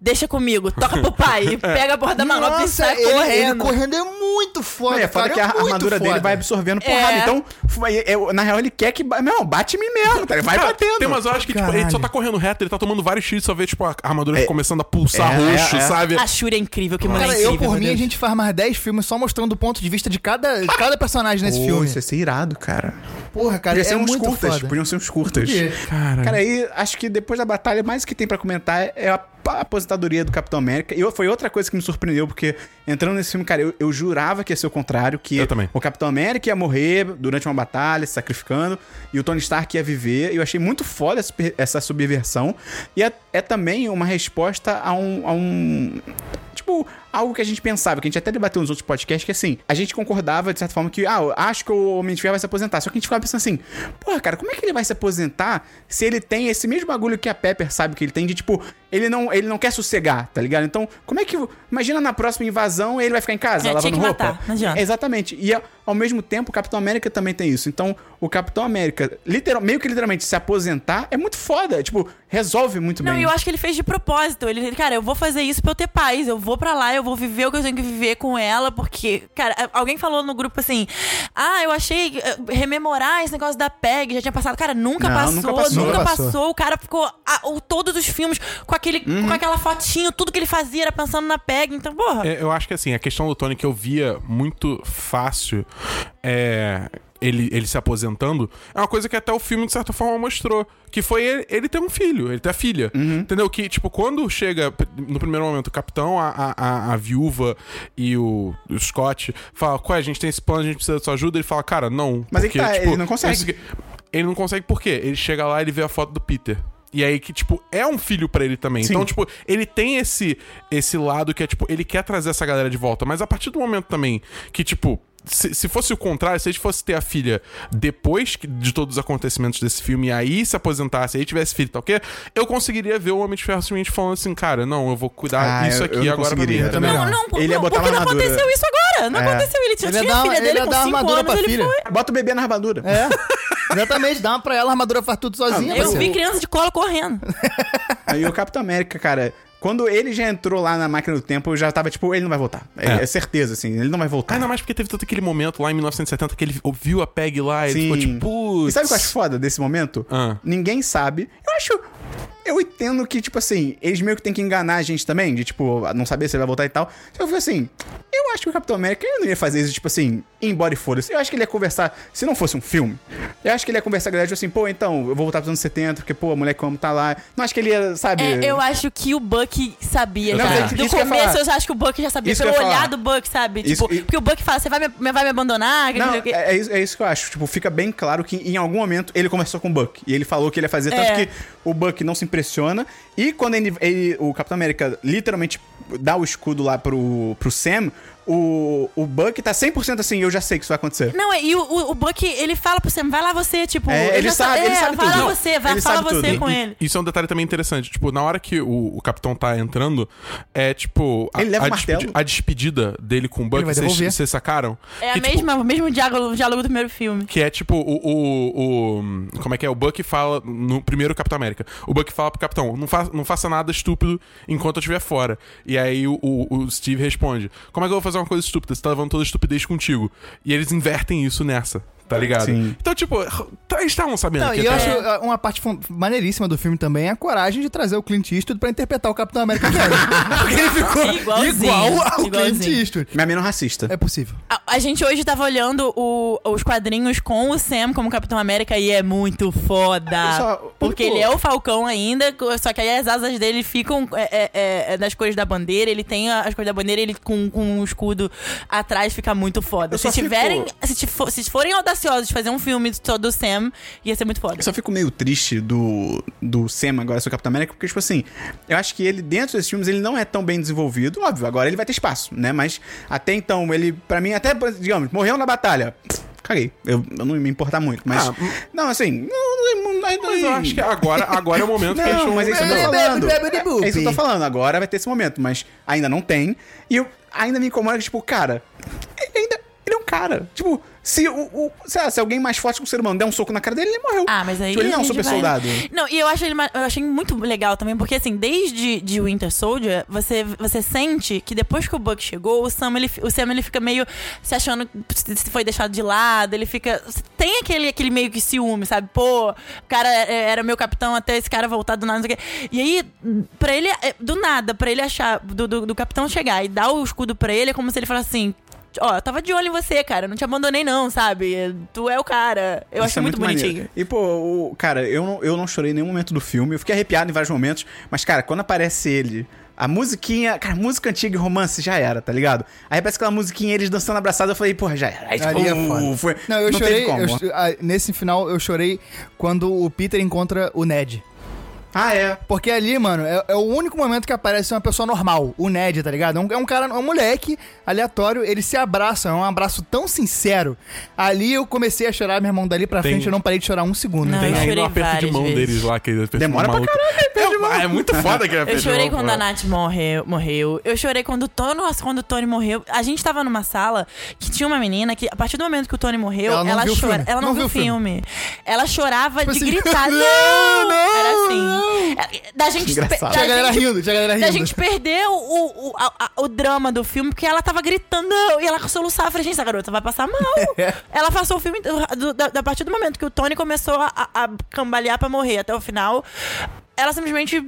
deixa comigo, toca pro pai, e pega a porra da manopla e sai ele, ele correndo. correndo é muito foda, É, foda cara, que é a muito armadura dele foda. vai absorvendo porrada. É. Então, é, na real, ele quer que. Não, bate em mim mesmo, tá? Vai Cara, batendo. Tem umas horas que tipo, ele só tá correndo reto, ele tá tomando vários tiros, só vê tipo, a armadura começando a pulsar é, roxo, é, é. sabe? A Shuri é incrível, que mulher Cara, incrível. eu por mim, a Deus. gente faz mais 10 filmes só mostrando o ponto de vista de cada, de cada personagem nesse Pô, filme. Isso ia ser irado, cara. Porra, cara, Podia é ser uns muito curtas. foda. Podiam ser uns curtas. Cara. Cara, aí acho que depois da batalha, mais o que tem pra comentar é a a aposentadoria do Capitão América. E foi outra coisa que me surpreendeu, porque entrando nesse filme, cara, eu, eu jurava que ia ser o contrário, que Eu também. o Capitão América ia morrer durante uma batalha, se sacrificando, e o Tony Stark ia viver. E eu achei muito foda essa, essa subversão. E é, é também uma resposta a um, a um. Tipo, algo que a gente pensava, que a gente até debateu nos outros podcasts, que assim, a gente concordava, de certa forma, que, ah, eu acho que o Homem de Ferro vai se aposentar. Só que a gente ficava pensando assim, porra, cara, como é que ele vai se aposentar se ele tem esse mesmo bagulho que a Pepper sabe que ele tem, de tipo, ele não, ele não quer sossegar, tá ligado? Então, como é que. Imagina na próxima invasão ele vai ficar em casa, É, lavando roupa. matar, não adianta. Exatamente. E ao- mesmo tempo, o Capitão América também tem isso. Então, o Capitão América, literal, meio que literalmente se aposentar, é muito foda. Tipo, resolve muito Não, bem. e eu acho que ele fez de propósito. Ele, ele, cara, eu vou fazer isso pra eu ter paz. Eu vou pra lá, eu vou viver o que eu tenho que viver com ela, porque, cara, alguém falou no grupo assim: Ah, eu achei eh, rememorar esse negócio da PEG, já tinha passado. Cara, nunca Não, passou, nunca passou. nunca passou. passou. O cara ficou ah, o, todos os filmes com, aquele, Uhum. com aquela fotinho, tudo que ele fazia era pensando na PEG. Então, porra. É, eu acho que assim, a questão do Tony que eu via muito fácil é. Ele, ele se aposentando, é uma coisa que até o filme, de certa forma, mostrou. Que foi ele, ele ter um filho, ele ter a filha. Entendeu? Que, tipo, quando chega, no primeiro momento, o capitão, a, a, a- viúva e o, o Scott fala, qual a gente tem esse plano, a gente precisa da sua ajuda. Ele fala, cara, não. Mas aí que tá, ele não consegue. Ele não consegue por quê? Ele chega lá e ele vê a foto do Peter. E aí que, tipo, é um filho pra ele também. Sim. Então, tipo, ele tem esse, esse lado que é, tipo, ele quer trazer essa galera de volta. Mas a partir do momento também que, tipo, se, se fosse o contrário, se ele fosse ter a filha depois que- de todos os acontecimentos desse filme e aí se aposentasse, aí tivesse filho e tal, o quê? Eu conseguiria ver o Homem de Ferro simplesmente falando assim, cara, não, eu vou cuidar Ah, isso eu- aqui eu não agora pra mim. não, não. não, Ele ia não, botar porque não armadura. aconteceu isso agora. Não É. aconteceu. Ele tinha, Ele tinha dar- a filha ele dele ia com dar 5 armadura anos, pra ele filha. foi. Bota o bebê na armadura. É, exatamente, dá uma pra ela, a armadura faz tudo sozinha. Eu parceiro. vi criança de colo correndo. Aí o Capitão América, cara, quando ele já entrou lá na máquina do tempo, eu já tava tipo, ele não vai voltar. É, É. é certeza, assim, ele não vai voltar. Ainda mais porque teve todo aquele momento lá em 1970 que ele ouviu a Peg lá e ele Sim. ficou tipo, E putz. sabe o que eu acho foda desse momento? Ah. Ninguém sabe. Eu acho. Eu entendo que, tipo assim, eles meio que tem que enganar a gente também, de tipo, não saber se ele vai voltar e tal. Então eu fui assim, eu acho que o Capitão América ele não ia fazer isso, tipo assim, embora e foda-se. Eu acho que ele ia conversar, se não fosse um filme, eu acho que ele ia conversar galera, tipo assim, pô, então, eu vou voltar pros anos 70, porque, pô, a mulher que eu amo tá lá. Não acho que ele ia, sabe. É, eu acho que o Buck sabia Não, já. é, Do que eu começo eu já acho que o Buck já sabia. Isso que pelo eu olhar falar. do Buck, sabe? Isso- tipo, e- porque o Buck fala, você vai me, vai me abandonar? Que não Não, é, é isso, é isso que eu acho. Tipo, fica bem claro que em algum momento ele conversou com o Buck. E ele falou que ele ia fazer, tanto É. que o Buck não se impressiona. E quando ele, ele- o Capitão América literalmente dá o escudo lá pro, pro Sam, o, o Buck tá 100% assim, eu já sei que isso vai acontecer. Não, é, e o, o, Buck, ele fala pro Sam, vai lá você, tipo... É, ele já sabe- sa- ele é, sabe vai tudo. lá Não, você, vai, ele fala sabe você tudo. com E- ele. Isso é um detalhe também interessante. Tipo, na hora que o, o capitão tá entrando, é tipo. a- Ele leva a, martelo. a despedida dele com o Buck, Ele vai vocês sacaram? É a Que, tipo, mesma, o mesmo diálogo, diálogo do primeiro filme. Que é tipo o, o, o- Como é que é? O Buck fala. No primeiro Capitão América. O Buck fala pro Capitão: não, não faça nada estúpido enquanto eu estiver fora. E aí o, o- o Steve responde: Como é que eu vou fazer uma coisa estúpida? Você tá levando toda a estupidez contigo. E eles invertem isso nessa. Tá ligado? Sim. Então, tipo, tá- eles estavam sabendo Não, que e eu acho uma parte maneiríssima do filme também é a coragem de trazer o Clint Eastwood pra interpretar o Capitão América velho. Porque ele ficou Igualzinho, igual ao igualzinho. Clint Eastwood. Minha menos racista. É possível. A, a gente hoje tava olhando o- os quadrinhos com o Sam como Capitão América e é muito foda. Só, porque tipo- ele é o Falcão ainda, co- só que aí as asas dele ficam é, é, é, é das cores da bandeira, ele tem a- as cores da bandeira, ele com, com um escudo atrás fica muito foda. Eu Se só fico- tiverem, se, se forem audaciosos de fazer um filme só do Sam, ia ser muito foda. Eu só fico meio triste do, do Sam agora ser o Capitão América, porque, tipo assim, eu acho que ele, dentro desses filmes, ele não é tão bem desenvolvido. Óbvio, agora ele vai ter espaço, né? Mas até então, ele, pra mim, até, digamos, morreu na batalha. Caguei. Eu, eu não ia me importar muito, mas. Ah, não, assim. Não, não, não, Mas eu acho que agora, agora é o momento que mas é isso que eu tô falando. É isso que eu tô falando. Agora vai ter esse momento, mas ainda não tem. E eu ainda me incomoda que, tipo, cara, ele ainda. Ele é um cara. Tipo, Se, o, o- lá, se alguém mais forte que o ser humano der um soco na cara dele, ele morreu. Ah, mas aí. Tipo, ele não é um super vai- soldado. Não, e eu acho ele eu achei muito legal também, porque assim, desde de Winter Soldier, você, você sente que depois que o Buck chegou, o Sam, ele, o Sam ele fica meio se achando que se foi deixado de lado, ele fica. Tem aquele, aquele meio que ciúme, sabe? Pô, o cara é- era meu capitão até esse cara voltar do nada, não sei o quê. E aí, pra ele, é, do nada, pra ele achar, do, do, do capitão chegar e dar o escudo pra ele, é como se ele falasse assim. Ó, eu tava de olho em você, cara. eu Não te abandonei, não, sabe? Tu é o cara. Eu Isso acho é muito, maneiro. bonitinho. E, pô, o, cara, eu não, eu não chorei em nenhum momento do filme. Eu fiquei arrepiado em vários momentos. Mas, cara, quando aparece ele, a musiquinha. Cara, música antiga e romance já era, tá ligado? Aí aparece aquela musiquinha, eles dançando abraçados. Eu falei, porra, já era. Aí, tipo, Ali é foda. foi, Não, eu teve chorei. como. eu ah, nesse final, eu chorei quando o Peter encontra o Ned. Ah, é. Porque ali, mano, é, é o único momento que aparece uma pessoa normal, o Ned, tá ligado? É um, é um cara, é um moleque aleatório, eles se abraçam, é um abraço tão sincero. Ali eu comecei a chorar, meu irmão, dali pra Tem- frente eu não parei de chorar um segundo. Não, Tem eu aí no aperto de mão vezes. deles lá, que eles Demora pra caralho, é, é muito foda que é Eu chorei quando a Nath morreu, morreu. Eu chorei quando o Tony, nossa, quando o Tony morreu. A gente tava numa sala que tinha uma menina que, a partir do momento que o Tony morreu, Ela ela, não viu o chora. filme. Ela não, Não viu o viu o filme. Ela chorava Tipo de assim, gritar. não, Não! não, Era assim. É, Da gente, engraçado. Tinha a galera gente- rindo, tinha a galera rindo. da gente perdeu o, o, a- a- o drama do filme, porque ela tava gritando não, e ela soluçava. Eu falei, gente, essa garota vai passar mal. ela passou o filme do- do- da, da partir do momento que o Tony começou a, a- a cambalear pra morrer até o final. Ela simplesmente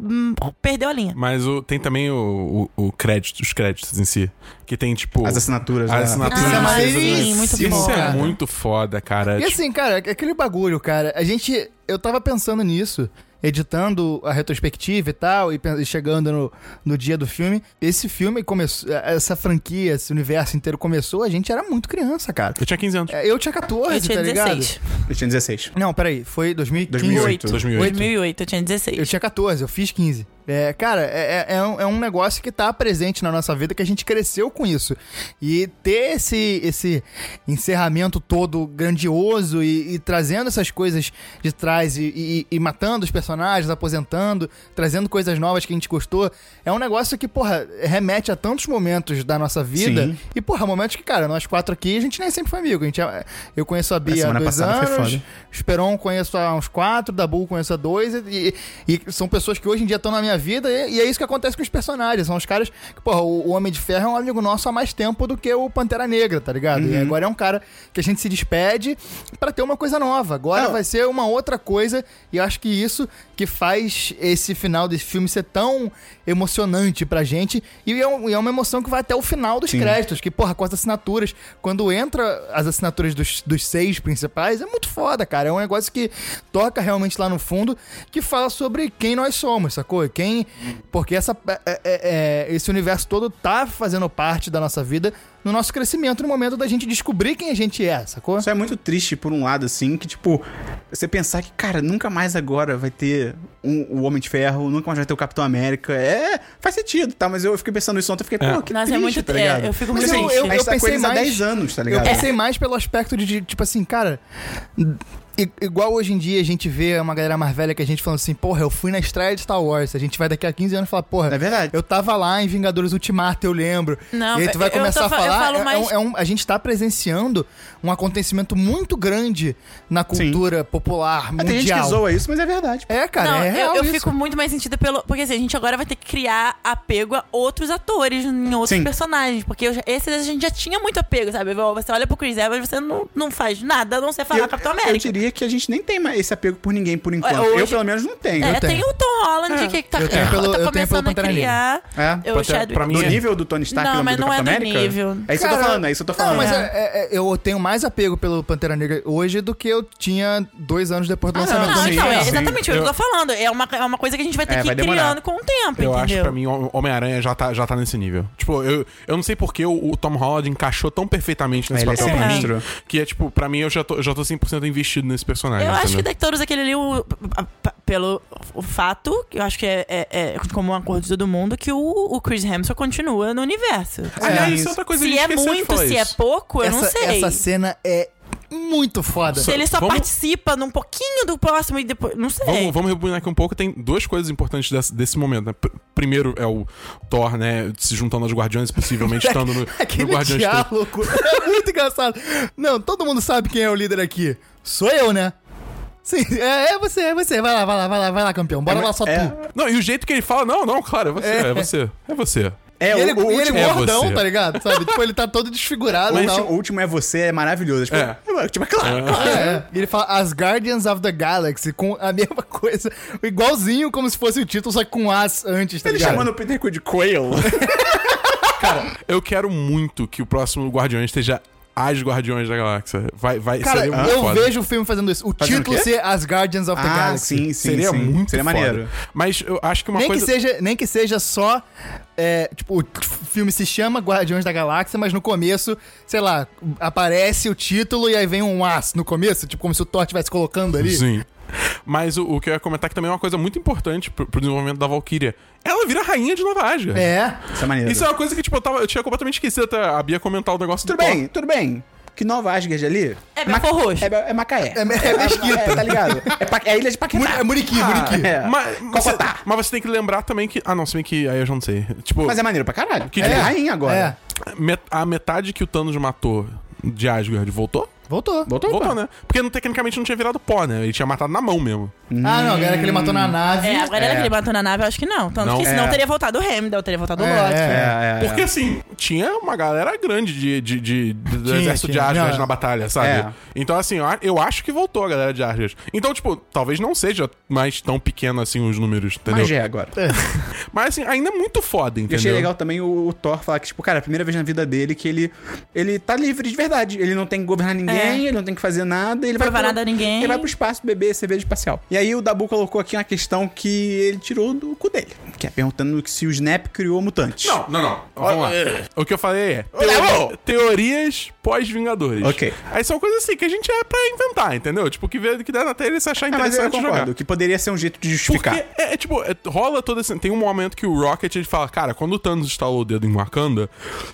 hum, perdeu a linha. Mas o, tem também o, o, o crédito, os créditos em si. Que tem, tipo. As assinaturas, As né? assinaturas. Isso é Ah, sim, muito Isso bom. é muito foda, cara. E Tipo, assim, cara, aquele bagulho, cara, a gente. Eu tava pensando nisso, editando a retrospectiva e tal, e e chegando no, no dia do filme. Esse filme começou. Essa franquia, esse universo inteiro começou, a gente era muito criança, cara. eu tinha 15 anos. É, Eu tinha 14, Eu tinha tá ligado? 16. Eu tinha 16. Não, peraí, foi 2015. 2008. 2008. 2008, eu tinha 16. Eu tinha 14, eu fiz 15. É, cara, é, é- é um, é um negócio que tá presente na nossa vida, que a gente cresceu com isso. E ter esse, esse encerramento todo grandioso e, e trazendo essas coisas de trás e, e- e matando os personagens, aposentando, trazendo coisas novas que a gente gostou, é um negócio que, porra, remete a tantos momentos da nossa vida. Sim. E, porra, momentos que, cara, nós quatro aqui, a gente nem sempre foi amigo. A gente, é- eu conheço a Bia há semana dois anos, foda. Esperon conheço há uns quatro, Dabu conheço há dois, e, e são pessoas que hoje em dia estão na minha vida, e, e é isso que acontece com os personagens. São os caras que, porra, o, o Homem de Ferro é um amigo nosso há mais tempo do que o Pantera Negra, tá ligado? Uhum. E agora é um cara que a gente se despede pra ter uma coisa nova. Agora Não. vai ser uma outra coisa, e eu acho que isso que faz esse final desse filme ser tão emocionante pra gente, e é, um- é uma emoção que vai até o final dos Sim. créditos, que, porra, com as assinaturas, quando entra as assinaturas dos, dos seis principais, é muito foda, cara. É um negócio que toca realmente lá no fundo, que fala sobre quem nós somos, sacou? Quem. Porque essa, é- é- é- esse universo todo tá fazendo parte da nossa vida no nosso crescimento, no momento da gente descobrir quem a gente é, sacou? Isso é muito triste por um lado, assim, que, tipo, você pensar que, cara, nunca mais agora vai ter um, o Homem de Ferro, nunca mais vai ter o Capitão América. É, faz sentido, tá? Mas eu fiquei pensando isso ontem, eu fiquei, É. pô, que Nossa, é triste, muito- tá é, ligado? eu fico Mas, muito assim, triste. Eu tá com pensei mais- 10 anos, tá Eu ligado? pensei mais pelo aspecto de, de, tipo assim, cara. I- Igual hoje em dia a gente vê uma galera mais velha que a gente falando assim, porra, eu fui na estreia de Star Wars. A gente vai daqui a 15 anos falar, porra, É verdade. eu tava lá em Vingadores Ultimato, eu lembro. Não, e aí tu vai eu- eu começar tô a fa- eu falar. é- é, mais- é um- a gente tá presenciando um acontecimento muito grande na cultura popular Ah, Tem gente que mundial. zoa isso, mas é verdade. É, cara, não, é eu- real eu, isso. fico muito mais sentida pelo. Porque assim, a gente agora vai ter que criar apego a outros atores em outros Sim. personagens. Porque eu esses a gente já tinha muito apego, sabe? Você olha pro Chris Evans, você não, não faz nada a não ser falar eu, Capitão eu América. Diria que a gente nem tem mais esse apego por ninguém por enquanto. hoje- Eu, pelo menos, não tenho. É, Eu tenho. tem o Tom Holland que tá, Eu tenho pelo- tá eu tenho pelo começando a Pantera Negra. criar. É. Eu, Pantera- Chadwick- pra mim Do é- nível do Tony Stark Não, no mas não é Capitão do América? nível. É isso que eu tô falando, é isso que eu tô falando. Não, mas É. é- é- eu tenho mais apego pelo Pantera Negra hoje do que eu tinha dois anos depois do Ah, lançamento não, do Não, então, é exatamente o que eu tô falando. É uma, é uma coisa que a gente vai ter É, que vai ir demorar. criando com o tempo, Eu acho que entendeu? pra mim o Homem-Aranha já tá, já tá nesse nível. Tipo, eu, eu não sei porque o, o Tom Holland encaixou tão perfeitamente nesse é papel pra mim. Que é tipo, pra mim eu já tô, eu já tô 100% investido nesse personagem. Eu acho que entendeu? de todos aquele ali, o- pelo o fato, que eu acho que é, é, é como um acordo de todo mundo, que o, o Chris Hemsworth continua no universo. Aliás, É, isso é outra coisa se que a é muito, se é pouco, eu não essa, sei. essa cena é muito foda. Se ele só Vamos- participa num pouquinho do próximo e depois. Não sei. Vamos, vamos rebobinar aqui um pouco. Tem duas coisas importantes desse, desse momento. Né? Pr- Primeiro é o Thor, né? Se juntando aos Guardiões, possivelmente estando no, no Guardiões 3. diálogo é muito engraçado. Não, todo mundo sabe quem é o líder aqui. Sou eu, né? Sim, é, é você, é você. Vai lá, vai lá, vai lá, vai lá, campeão. Bora lá só é, tu. Não, e o jeito que ele fala, não, não, claro, é você, é, você, é você. É, e ele, o, o e ele último, é gordão, você. tá ligado? Sabe? tipo, ele tá todo desfigurado o último, tal. o último é você, é maravilhoso. Tipo, É. é. tipo, é claro. É, é. E ele fala As Guardians of the Galaxy, com a mesma coisa. Igualzinho como se fosse o título, só que com as antes, tá Ele ligado? chamando o Peter Quill de Quail. Eu quero muito que o próximo Guardiões esteja as Guardiões da Galáxia. Vai, vai, Cara, seria muito eu foda. vejo o filme fazendo isso. O Fazendo título o ser As Guardians of the ah, Galaxy. sim, sim. Seria sim. muito Seria foda. maneiro. Mas eu acho que uma Nem, coisa... que seja, nem que seja só. é, tipo, o filme se chama Guardiões da Galáxia, mas no começo, sei lá, aparece o título e aí vem um as no começo, tipo, como se o Thor estivesse colocando ali. Sim. Mas o, o que eu ia comentar que também é uma coisa muito importante pro, pro desenvolvimento da Valkyria. Ela vira rainha de Nova Asgard. É. Isso é maneiro. Isso é uma coisa que, tipo, eu, tava, eu tinha completamente esquecido até a Bia comentar o negócio Tudo do Thor. bem, tudo bem. Que Nova Asgard ali... É Belfort Roxo. É, é Macaé. É, é mesquita. É, tá ligado? É, pa- é a ilha de Paquetá. Muri- é Muriqui, Muriqui. É. Mas, mas, você, mas você tem que lembrar também que. Ah, não, se bem que aí eu já não sei. Tipo, Mas é maneiro pra caralho. Que é rainha agora. É. met- a metade que o Thanos matou de Asgard voltou? Voltou. Voltou? Voltou, pô. né? Porque não, tecnicamente não tinha virado pó, né? Ele tinha matado na mão mesmo. Ah, não, agora que ele matou na nave. É, agora É. que ele matou na nave, eu acho que não. Tanto Não. que senão É. teria voltado o Heimdall, teria voltado o É, Loki. é. É, é, Porque assim, tinha uma galera grande de, de, de- do Tinha, exército de tinha. Asgard Não, na batalha, sabe? É. Então, assim, eu a- eu acho que voltou a galera de Asgard. Então, tipo, talvez não seja mais tão pequeno assim os números, entendeu? Mas já é agora. Mas assim, ainda é muito foda, E entendeu? achei legal também o, o Thor falar que, tipo, cara, é a primeira vez na vida dele que ele, ele tá livre de verdade. Ele não tem que governar ninguém, É. ele não tem que fazer nada. Ele vai Provar pro- nada a ninguém. Ele vai pro espaço beber cerveja espacial. E aí o Dabu colocou aqui uma questão que ele tirou do cu dele. Que é perguntando se o Snap criou mutantes. Não, não, não. Vamos lá. O que eu falei é teori- teorias pós-Vingadores. Ok. Aí são coisas assim que a gente é pra inventar, entendeu? Tipo, que, vê, que der na tela e se achar Ah, mas eu interessante concordo, jogar. que poderia ser um jeito de justificar. Porque é, é, tipo, é, rola todo esse. Tem um momento que o Rocket ele fala, cara, quando o Thanos instalou o dedo em Wakanda,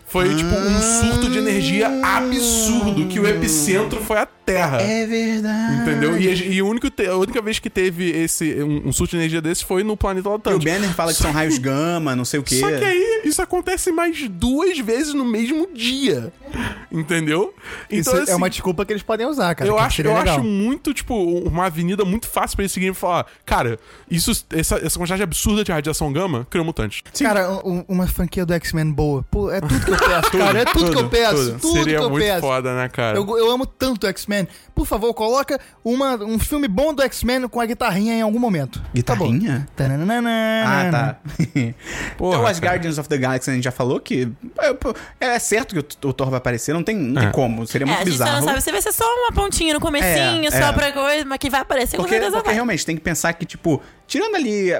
foi tipo um surto de energia absurdo, que o epicentro foi a Terra. É verdade. Entendeu? E, a- e o único te- a única vez que teve esse um, um surto de energia desse foi no planeta E o. Banner fala que são raios gama, não sei o quê. Só que aí isso acontece mais duas vezes no mesmo dia. Entendeu? Isso Então, é assim, uma desculpa que eles podem usar, cara. eu que acho, eu legal. acho muito, tipo, uma avenida muito fácil pra eles seguirem e falar: Cara, isso, essa, essa quantidade absurda de radiação gama criou mutantes. Cara, um- uma franquia do X-Men boa. Pô, é tudo que eu peço, cara. É tudo, que eu tudo, peço. tudo. Tudo Seria que eu muito peço. foda, né, cara? Eu, eu amo tanto X-Men. Por favor, coloca uma, um filme bom do X-Men com a guitarrinha em algum momento. Guitarrinha? Tá. Ah, tá. Porra, então, as cara. Guardians of the Galaxy a gente já falou que é, é certo que o, o Thor vai aparecer, não tem, não tem É. como, seria É, muito a gente bizarro. não sabe se vai ser só uma pontinha no comecinho, É, só é. pra coisa, mas que vai aparecer com Porque, certeza porque vai. realmente tem que pensar que, tipo, tirando ali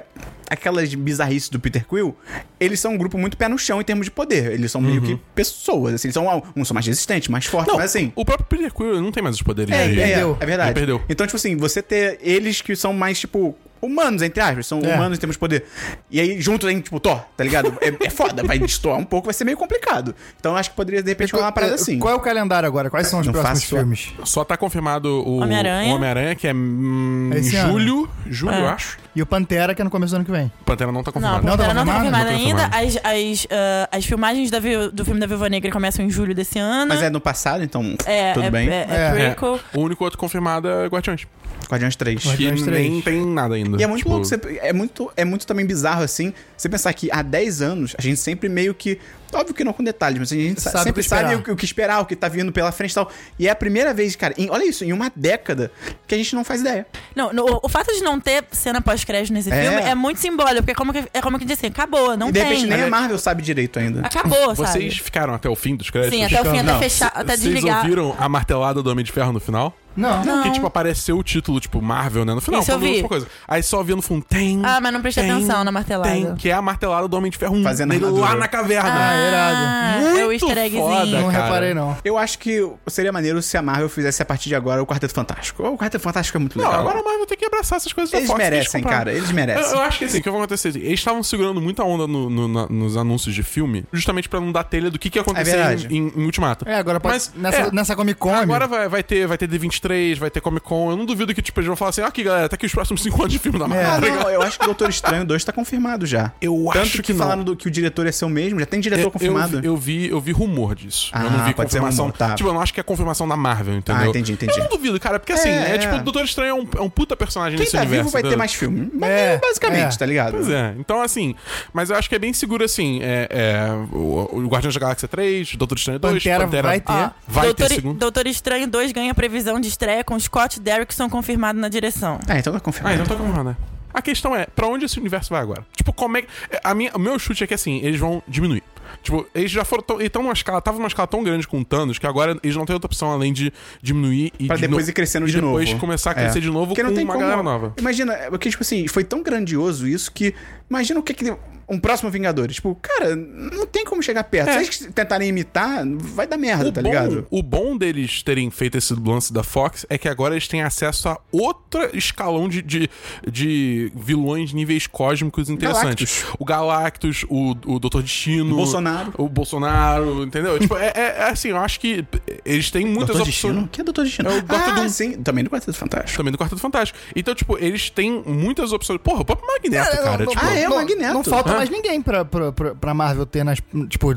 aquelas bizarrices do Peter Quill, eles são um grupo muito pé no chão em termos de poder. Eles são meio que pessoas, assim, eles são uns são mais resistentes, mais fortes, Não, mas assim. o próprio Peter Quill não tem mais os poderes É, de... é, perdeu. é verdade. Ele perdeu. Então, tipo assim, você ter eles que são mais, tipo, humanos, entre aspas, são É. humanos em termos de poder. E aí, junto tem, tipo, Thor, tá ligado? É, é foda, vai destoar um pouco, vai ser meio complicado. Então, eu acho que poderia, de repente, rolar uma parada É, assim. Qual é o calendário agora? Quais são os Não próximos filmes? Só tá confirmado o Homem-Aranha. o Homem-Aranha, que é hum, Esse ano. julho. Julho, É. eu acho. E o Pantera, que é no começo do ano que vem. Pantera não tá confirmado. Não, tá Pantera não tá confirmado? confirmada Não tá ainda. As, as, ah, as filmagens da do filme da Viúva Negra começam em julho desse ano. Mas é no passado, então É, tudo é, bem. É, é É. É. O único outro confirmado é Guardiões. Guardiões 3. Que Guardiões três. nem tem nada ainda. E é muito Tipo, louco, você- é, muito, é muito também bizarro, assim, você pensar que há 10 anos, a gente sempre meio que. Óbvio que não com detalhes, mas a gente sa- Sabe sempre o sabe o, que- o que esperar, o que tá vindo pela frente e tal. E é a primeira vez, cara, em- olha isso, em uma década, que a gente não faz ideia. Não, no- o fato de não ter cena pós-crédito nesse É. filme é muito simbólico, porque é como que, é como que diz assim, acabou, não e de tem. repente nem a Marvel sabe direito ainda. Acabou, Vocês sabe? ficaram até o fim dos créditos? Sim, até o fim, até fechar, até Vocês desligar. ouviram a martelada do Homem de Ferro no final? Não. Não. Que, tipo, apareceu o título, tipo, Marvel, né? No final, Isso eu vi. coisa. Aí só via no fundo, tem. Ah, mas não prestei tem, atenção na martelada. Tem, que é a martelada do Homem de Ferro 1. Fazendo dele armadura. lá na caverna. Ah, irado. Ah, é o Muito easter eggzinho. foda. Não cara. reparei, não. Eu acho que seria maneiro se a Marvel fizesse a partir de agora o Quarteto Fantástico. O Quarteto Fantástico é muito Não, legal. agora a Marvel tem que abraçar essas coisas da Eles Fox merecem, cara. Eles Eu, merecem. eu acho que assim, o que vai acontecer? Eles estavam segurando muita onda no- no- na- nos anúncios de filme, justamente pra não dar telha do que, que ia acontecer verdade. em, em- em Ultimato. É, agora pode, Mas, nessa, é, nessa Comic Con. Agora vai, vai ter, vai ter D23, vai ter Comic Con. Eu não duvido que, tipo, eles vão falar assim: aqui, galera, tá aqui os próximos 5 anos de filme da É. Marvel. Ah, ligado? não, eu acho que o Doutor Estranho 2 tá confirmado já. Eu Tanto acho que, que não. falaram do, que o diretor ia ser o mesmo, já tem diretor Eu- confirmado. Eu, eu vi, eu vi rumor disso. eu Ah, não vi pode ser confirmação. rumor, tá. Tipo, eu não acho que é confirmação da Marvel, entendeu? Ah, entendi, entendi. Eu não duvido, cara, porque assim, É, é, tipo, é. o Doutor Estranho é um, é um puta personagem Quem nesse tá universo. vivo vai ter entendeu? mais filme. É, basicamente, é. tá ligado? Pois é, então assim, mas eu acho que é bem seguro assim. É, é, o, o Guardiões da Galáxia 3, Doutor Estranho 2, Pantera vai ter. Ó, vai Doutor, ter segundo. Doutor Estranho 2 ganha previsão de estreia com Scott Derrickson confirmado na direção. Ah, então tá Ah, confirmado. então tá confirmado, né? A questão é, pra onde esse universo vai agora? Tipo, como é que. A minha, o meu chute é que assim, eles vão diminuir. Tipo, eles já foram. Tão, eles tão numa escala. Tava numa escala tão grande com o Thanos que agora eles não têm outra opção além de diminuir e. Pra de depois no- ir crescendo e de novo. depois começar a crescer É. de novo Porque com não tem uma como- galera nova. Imagina, é porque, tipo assim, foi tão grandioso isso que. Imagina o que que. Um próximo Vingadores. Tipo, cara, não tem como chegar perto. É. Se eles tentarem imitar, vai dar merda, O tá bom, ligado? o bom deles terem feito esse lance da Fox é que agora eles têm acesso a outro escalão de, de, de vilões de níveis cósmicos interessantes. O Galactus, o, o Doutor Destino. O Bolsonaro. O Bolsonaro, entendeu? tipo, é, é- é assim, eu acho que eles têm muitas Doutor opções. Destino? Que é Doutor Destino? É o Dr. ah, Doom. sim. Também do Quarteto Fantástico. Também do Quarteto Fantástico. Então, tipo, eles têm muitas opções. Porra, o próprio Magneto, Cara, cara. não- tipo, Ah, é, o Magneto. Não falta? Mais ninguém pra, pra, pra, pra Marvel ter nas. Tipo,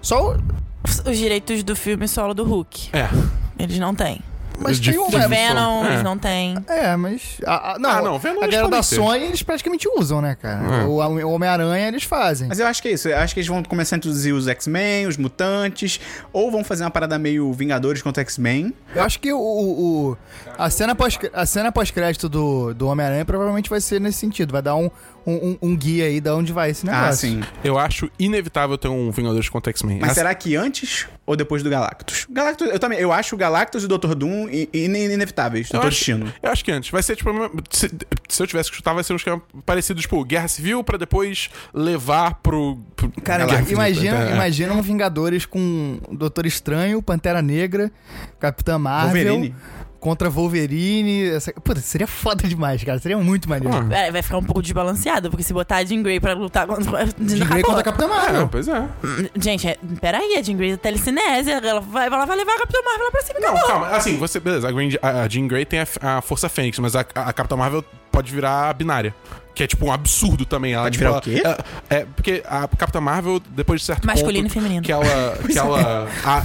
só o. Os direitos do filme solo do Hulk. É. Eles não têm. Mas De- tem um. de é, Venom, É. eles não têm. É, mas. a- a- não, Ah, não, Venom a galera da ter. Sony eles praticamente usam, né, cara? É. O, o Homem-Aranha eles fazem. Mas eu acho que é isso. Eu acho que eles vão começar a introduzir os X-Men, os mutantes, ou vão fazer uma parada meio Vingadores contra X-Men. Eu acho que o, o- o- a cena pós a cena pós-crédito do, do Homem-Aranha provavelmente vai ser nesse sentido, vai dar um, um, um- um guia aí de onde vai esse negócio. Ah, sim. Eu acho inevitável ter um Vingadores contra X-Men. Mas Essa- será que antes ou depois do Galactus? Galactus, eu também, eu acho o Galactus e o Dr. Doom in- in- inevitáveis. Acho, Destino. eu acho que antes. Vai ser tipo. Se, se eu tivesse que chutar, vai ser um esquema parecido, tipo, Guerra Civil pra depois levar pro. pro Cara, Infinita, imagina, então, é. imagina um Vingadores com Doutor Estranho, Pantera Negra, Capitã Marvel Wolverine. Contra Wolverine. Essa... Puta, seria foda demais, cara. Seria muito maneiro. Ah. É, vai ficar um pouco desbalanceado, porque se botar a Jean Grey pra lutar contra. Jean Grey contra a Capitã É, Marvel. pois é. Gente, é, peraí, a Jean Grey é telecinese, ela vai, ela vai levar a Capitã Marvel lá pra cima. Não, acabou. calma. Assim, você. Beleza, a Jean Grey tem a, a Força Fênix, mas a, a Capitã Marvel pode virar a binária. Que é tipo um absurdo também. Ela, Pode tipo, virar ela- o quê? É, é, porque a Capitã Marvel, depois de certo Masculino ponto e feminino. que ela, que ela a-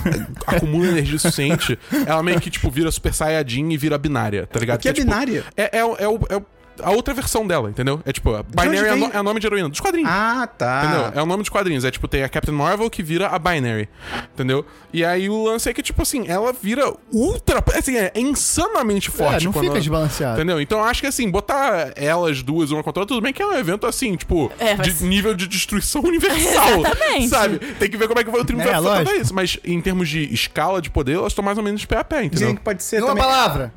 acumula energia suficiente, ela meio que, tipo, vira Super Saiyajin e vira binária, tá ligado? O que é tipo, binária? É, é, o- é, o- é o- a outra versão dela, entendeu? É tipo, a Binary é, no- é o nome de heroína dos quadrinhos. Ah, tá. Entendeu? É o nome dos quadrinhos. É tipo, tem a Captain Marvel que vira a Binary. Entendeu? E aí o lance é que, tipo assim, ela vira ultra. Assim, é insanamente forte. É, não quando fica ela- desbalanceado. Entendeu? Então eu acho que assim, botar elas duas uma contra a outra, tudo bem que é um evento assim, tipo, É, mas- de nível de destruição universal. Exatamente. Sabe? Tem que ver como é que vai o triunfo É, vai isso. Mas em termos de escala de poder, elas estão mais ou menos de pé a pé, entendeu? Dizem que pode ser Uma também. palavra.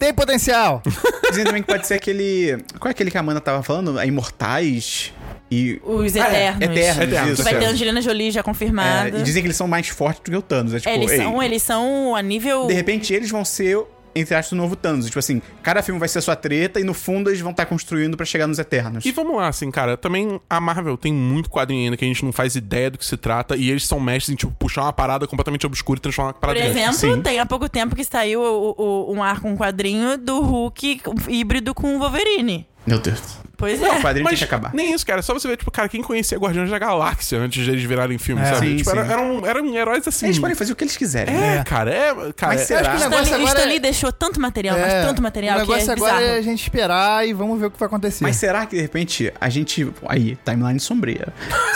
Tem potencial. Dizem também que pode ser aquele. Qual é aquele que a Amanda tava falando? A Imortais e. Os Ah, é. Eternos. Eternos, Eternos, isso. Vai ter a Eternos. Angelina Jolie já confirmada. É, e dizem que eles são mais fortes do que o Thanos. É tipo, É, eles, são, eles são a nível. de repente eles vão ser, entre aspas, o novo Thanos. Tipo assim, cada filme vai ser a sua treta e no fundo eles vão estar construindo pra chegar nos Eternos. E vamos lá, assim, cara, também a Marvel tem muito quadrinho ainda que a gente não faz ideia do que se trata e eles são mestres em, tipo, puxar uma parada completamente obscura e transformar uma Por parada grande. exemplo, Sim. tem há pouco tempo que saiu o- o- um arco, um quadrinho do Hulk híbrido com o Wolverine. Meu Deus. Pois O é. quadrinho tem Mas que acabar. nem isso, cara. É só você ver, tipo, cara, quem conhecia Guardiões da Galáxia antes de eles virarem filme, É. sabe? Sim, tipo, era- sim. eram, eram heróis assim. Eles podem fazer o que eles quiserem. É, É. cara, é. Cara, Mas é- será? acho que O o negócio Stanley, o agora é- deixou tanto material, É, mas tanto material o que é negócio agora bizarro. é a gente esperar e vamos ver o que vai acontecer. Mas será que de repente a gente. Aí, timeline sombria.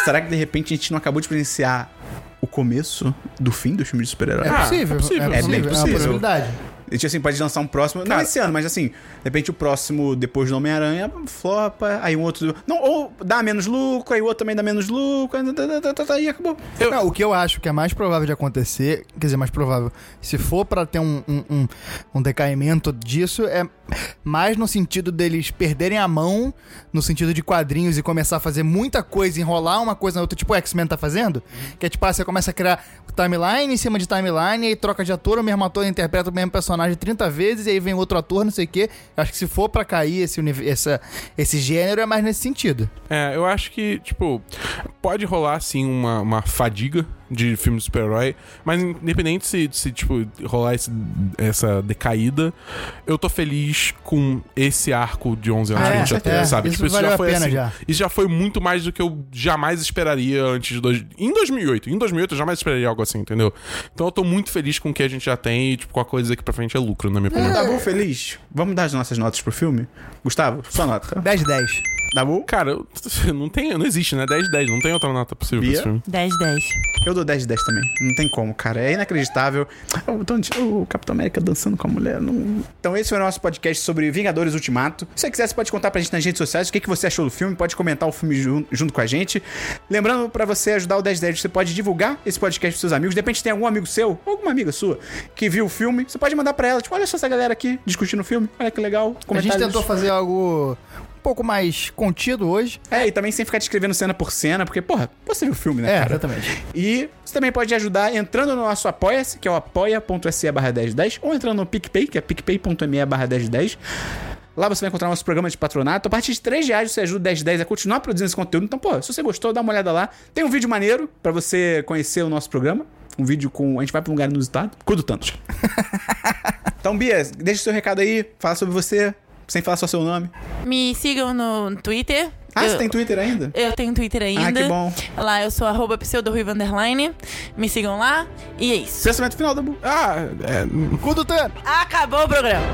será que de repente a gente não acabou de presenciar o começo do fim do filme de super-herói? É Ah, possível, é possível. é É possível, bem é uma possível. possibilidade. E tipo assim, pode lançar um próximo. não Cara- esse ano, mas assim, de repente o próximo depois do Homem-Aranha flopa, aí um outro. Não, ou dá menos lucro, aí o outro também dá menos lucro, aí, tá, tá, tá, e acabou. Não, o que eu acho que é mais provável de acontecer, quer dizer, mais provável, se for pra ter um, um, um, um decaimento disso, é mais no sentido deles perderem a mão, no sentido de quadrinhos e começar a fazer muita coisa, enrolar uma coisa na outra, tipo o X-Men tá fazendo, que é tipo, ah, você começa a criar timeline em cima de timeline, aí troca de ator, o mesmo ator interpreta o mesmo personagem 30 vezes, e aí vem outro ator, não sei o quê. Eu acho que se for pra cair esse, essa, esse gênero, é mais nesse sentido. É, eu acho que, tipo, pode rolar, sim, uma, uma fadiga de filme de super-herói, mas independente se, se tipo, rolar esse- essa decaída, eu tô feliz com esse arco de 11 anos Ah, que a é, gente já teve, é, sabe? isso tipo, valeu a pena já. Isso já foi muito mais do que eu jamais esperaria antes de... Dois, em 2008. Em 2008 eu jamais esperaria algo assim, entendeu? Então eu tô muito feliz com o que a gente já tem e, tipo, com a coisa daqui pra frente é lucro, na minha opinião. Dabu feliz? Vamos dar as nossas notas pro filme? Gustavo, sua nota. 10 de 10. Dabu? Cara, eu- não tem, não existe, né? 10 10, não tem outra nota possível pra Bia? esse filme. 10, 10. Eu dou 10 de 10 também. Não tem como, cara. É inacreditável. O, Tony- o Capitão América dançando com a mulher. não- Então, esse foi o nosso podcast sobre Vingadores Ultimato. Se você quiser, você pode contar pra gente nas redes sociais o que, que você achou do filme. Pode comentar o filme jun- junto com a gente. Lembrando, pra você ajudar o 10 de 10, você pode divulgar esse podcast pros seus amigos. De repente, tem algum amigo seu, ou alguma amiga sua, que viu o filme. Você pode mandar pra ela. Tipo, olha só essa galera aqui discutindo o filme. Olha que legal. A gente tentou fazer algo pouco mais contido hoje. É, e também sem ficar descrevendo cena por cena, porque, porra, você viu o filme, né, É, cara? exatamente. E você também pode ajudar entrando no nosso Apoia-se, que é o apoia.se barra 1010, ou entrando no PicPay, que é picpay.me barra 1010. Lá você vai encontrar nosso programa de patronato. A partir de 3 reais você ajuda o 1010 a continuar produzindo esse conteúdo. Então, pô, se você gostou, dá uma olhada lá. Tem um vídeo maneiro pra você conhecer o nosso programa. Um vídeo com. A gente vai pra um lugar inusitado. Cuido tanto. então, Bia, deixa o seu recado aí. Fala sobre você, sem falar só seu nome. Me sigam no Twitter. Ah, eu, você tem Twitter ainda? Eu tenho Twitter ainda. Ah, que bom. Lá eu sou arroba. Me sigam lá. E é isso. Pensamento final, Dabu. Ah, é, Cu do Thanos. Acabou o programa.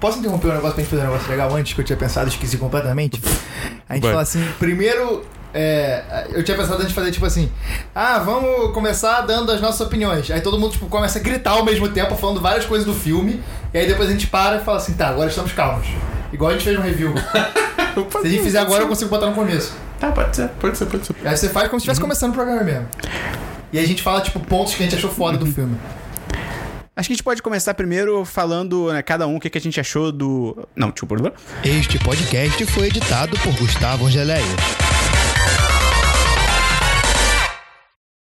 Posso interromper um negócio pra gente fazer um negócio legal antes que eu tinha pensado, esqueci completamente? A gente Vai. fala assim, primeiro. é, eu tinha pensado a gente fazer tipo assim: Ah, vamos começar dando as nossas opiniões. Aí todo mundo tipo, começa a gritar ao mesmo tempo, falando várias coisas do filme. E aí depois a gente para e fala assim: Tá, agora estamos calmos. Igual a gente fez no review. Se a gente fizer agora, eu consigo botar no começo. Tá, pode ser. pode ser, pode ser. Aí você faz como se estivesse começando o programa mesmo. E aí a gente fala, tipo, pontos que a gente achou foda do filme. Acho que a gente pode começar primeiro falando, né, cada um, o que, que a gente achou do. Não, tipo. Este podcast foi editado por Gustavo Angeléia.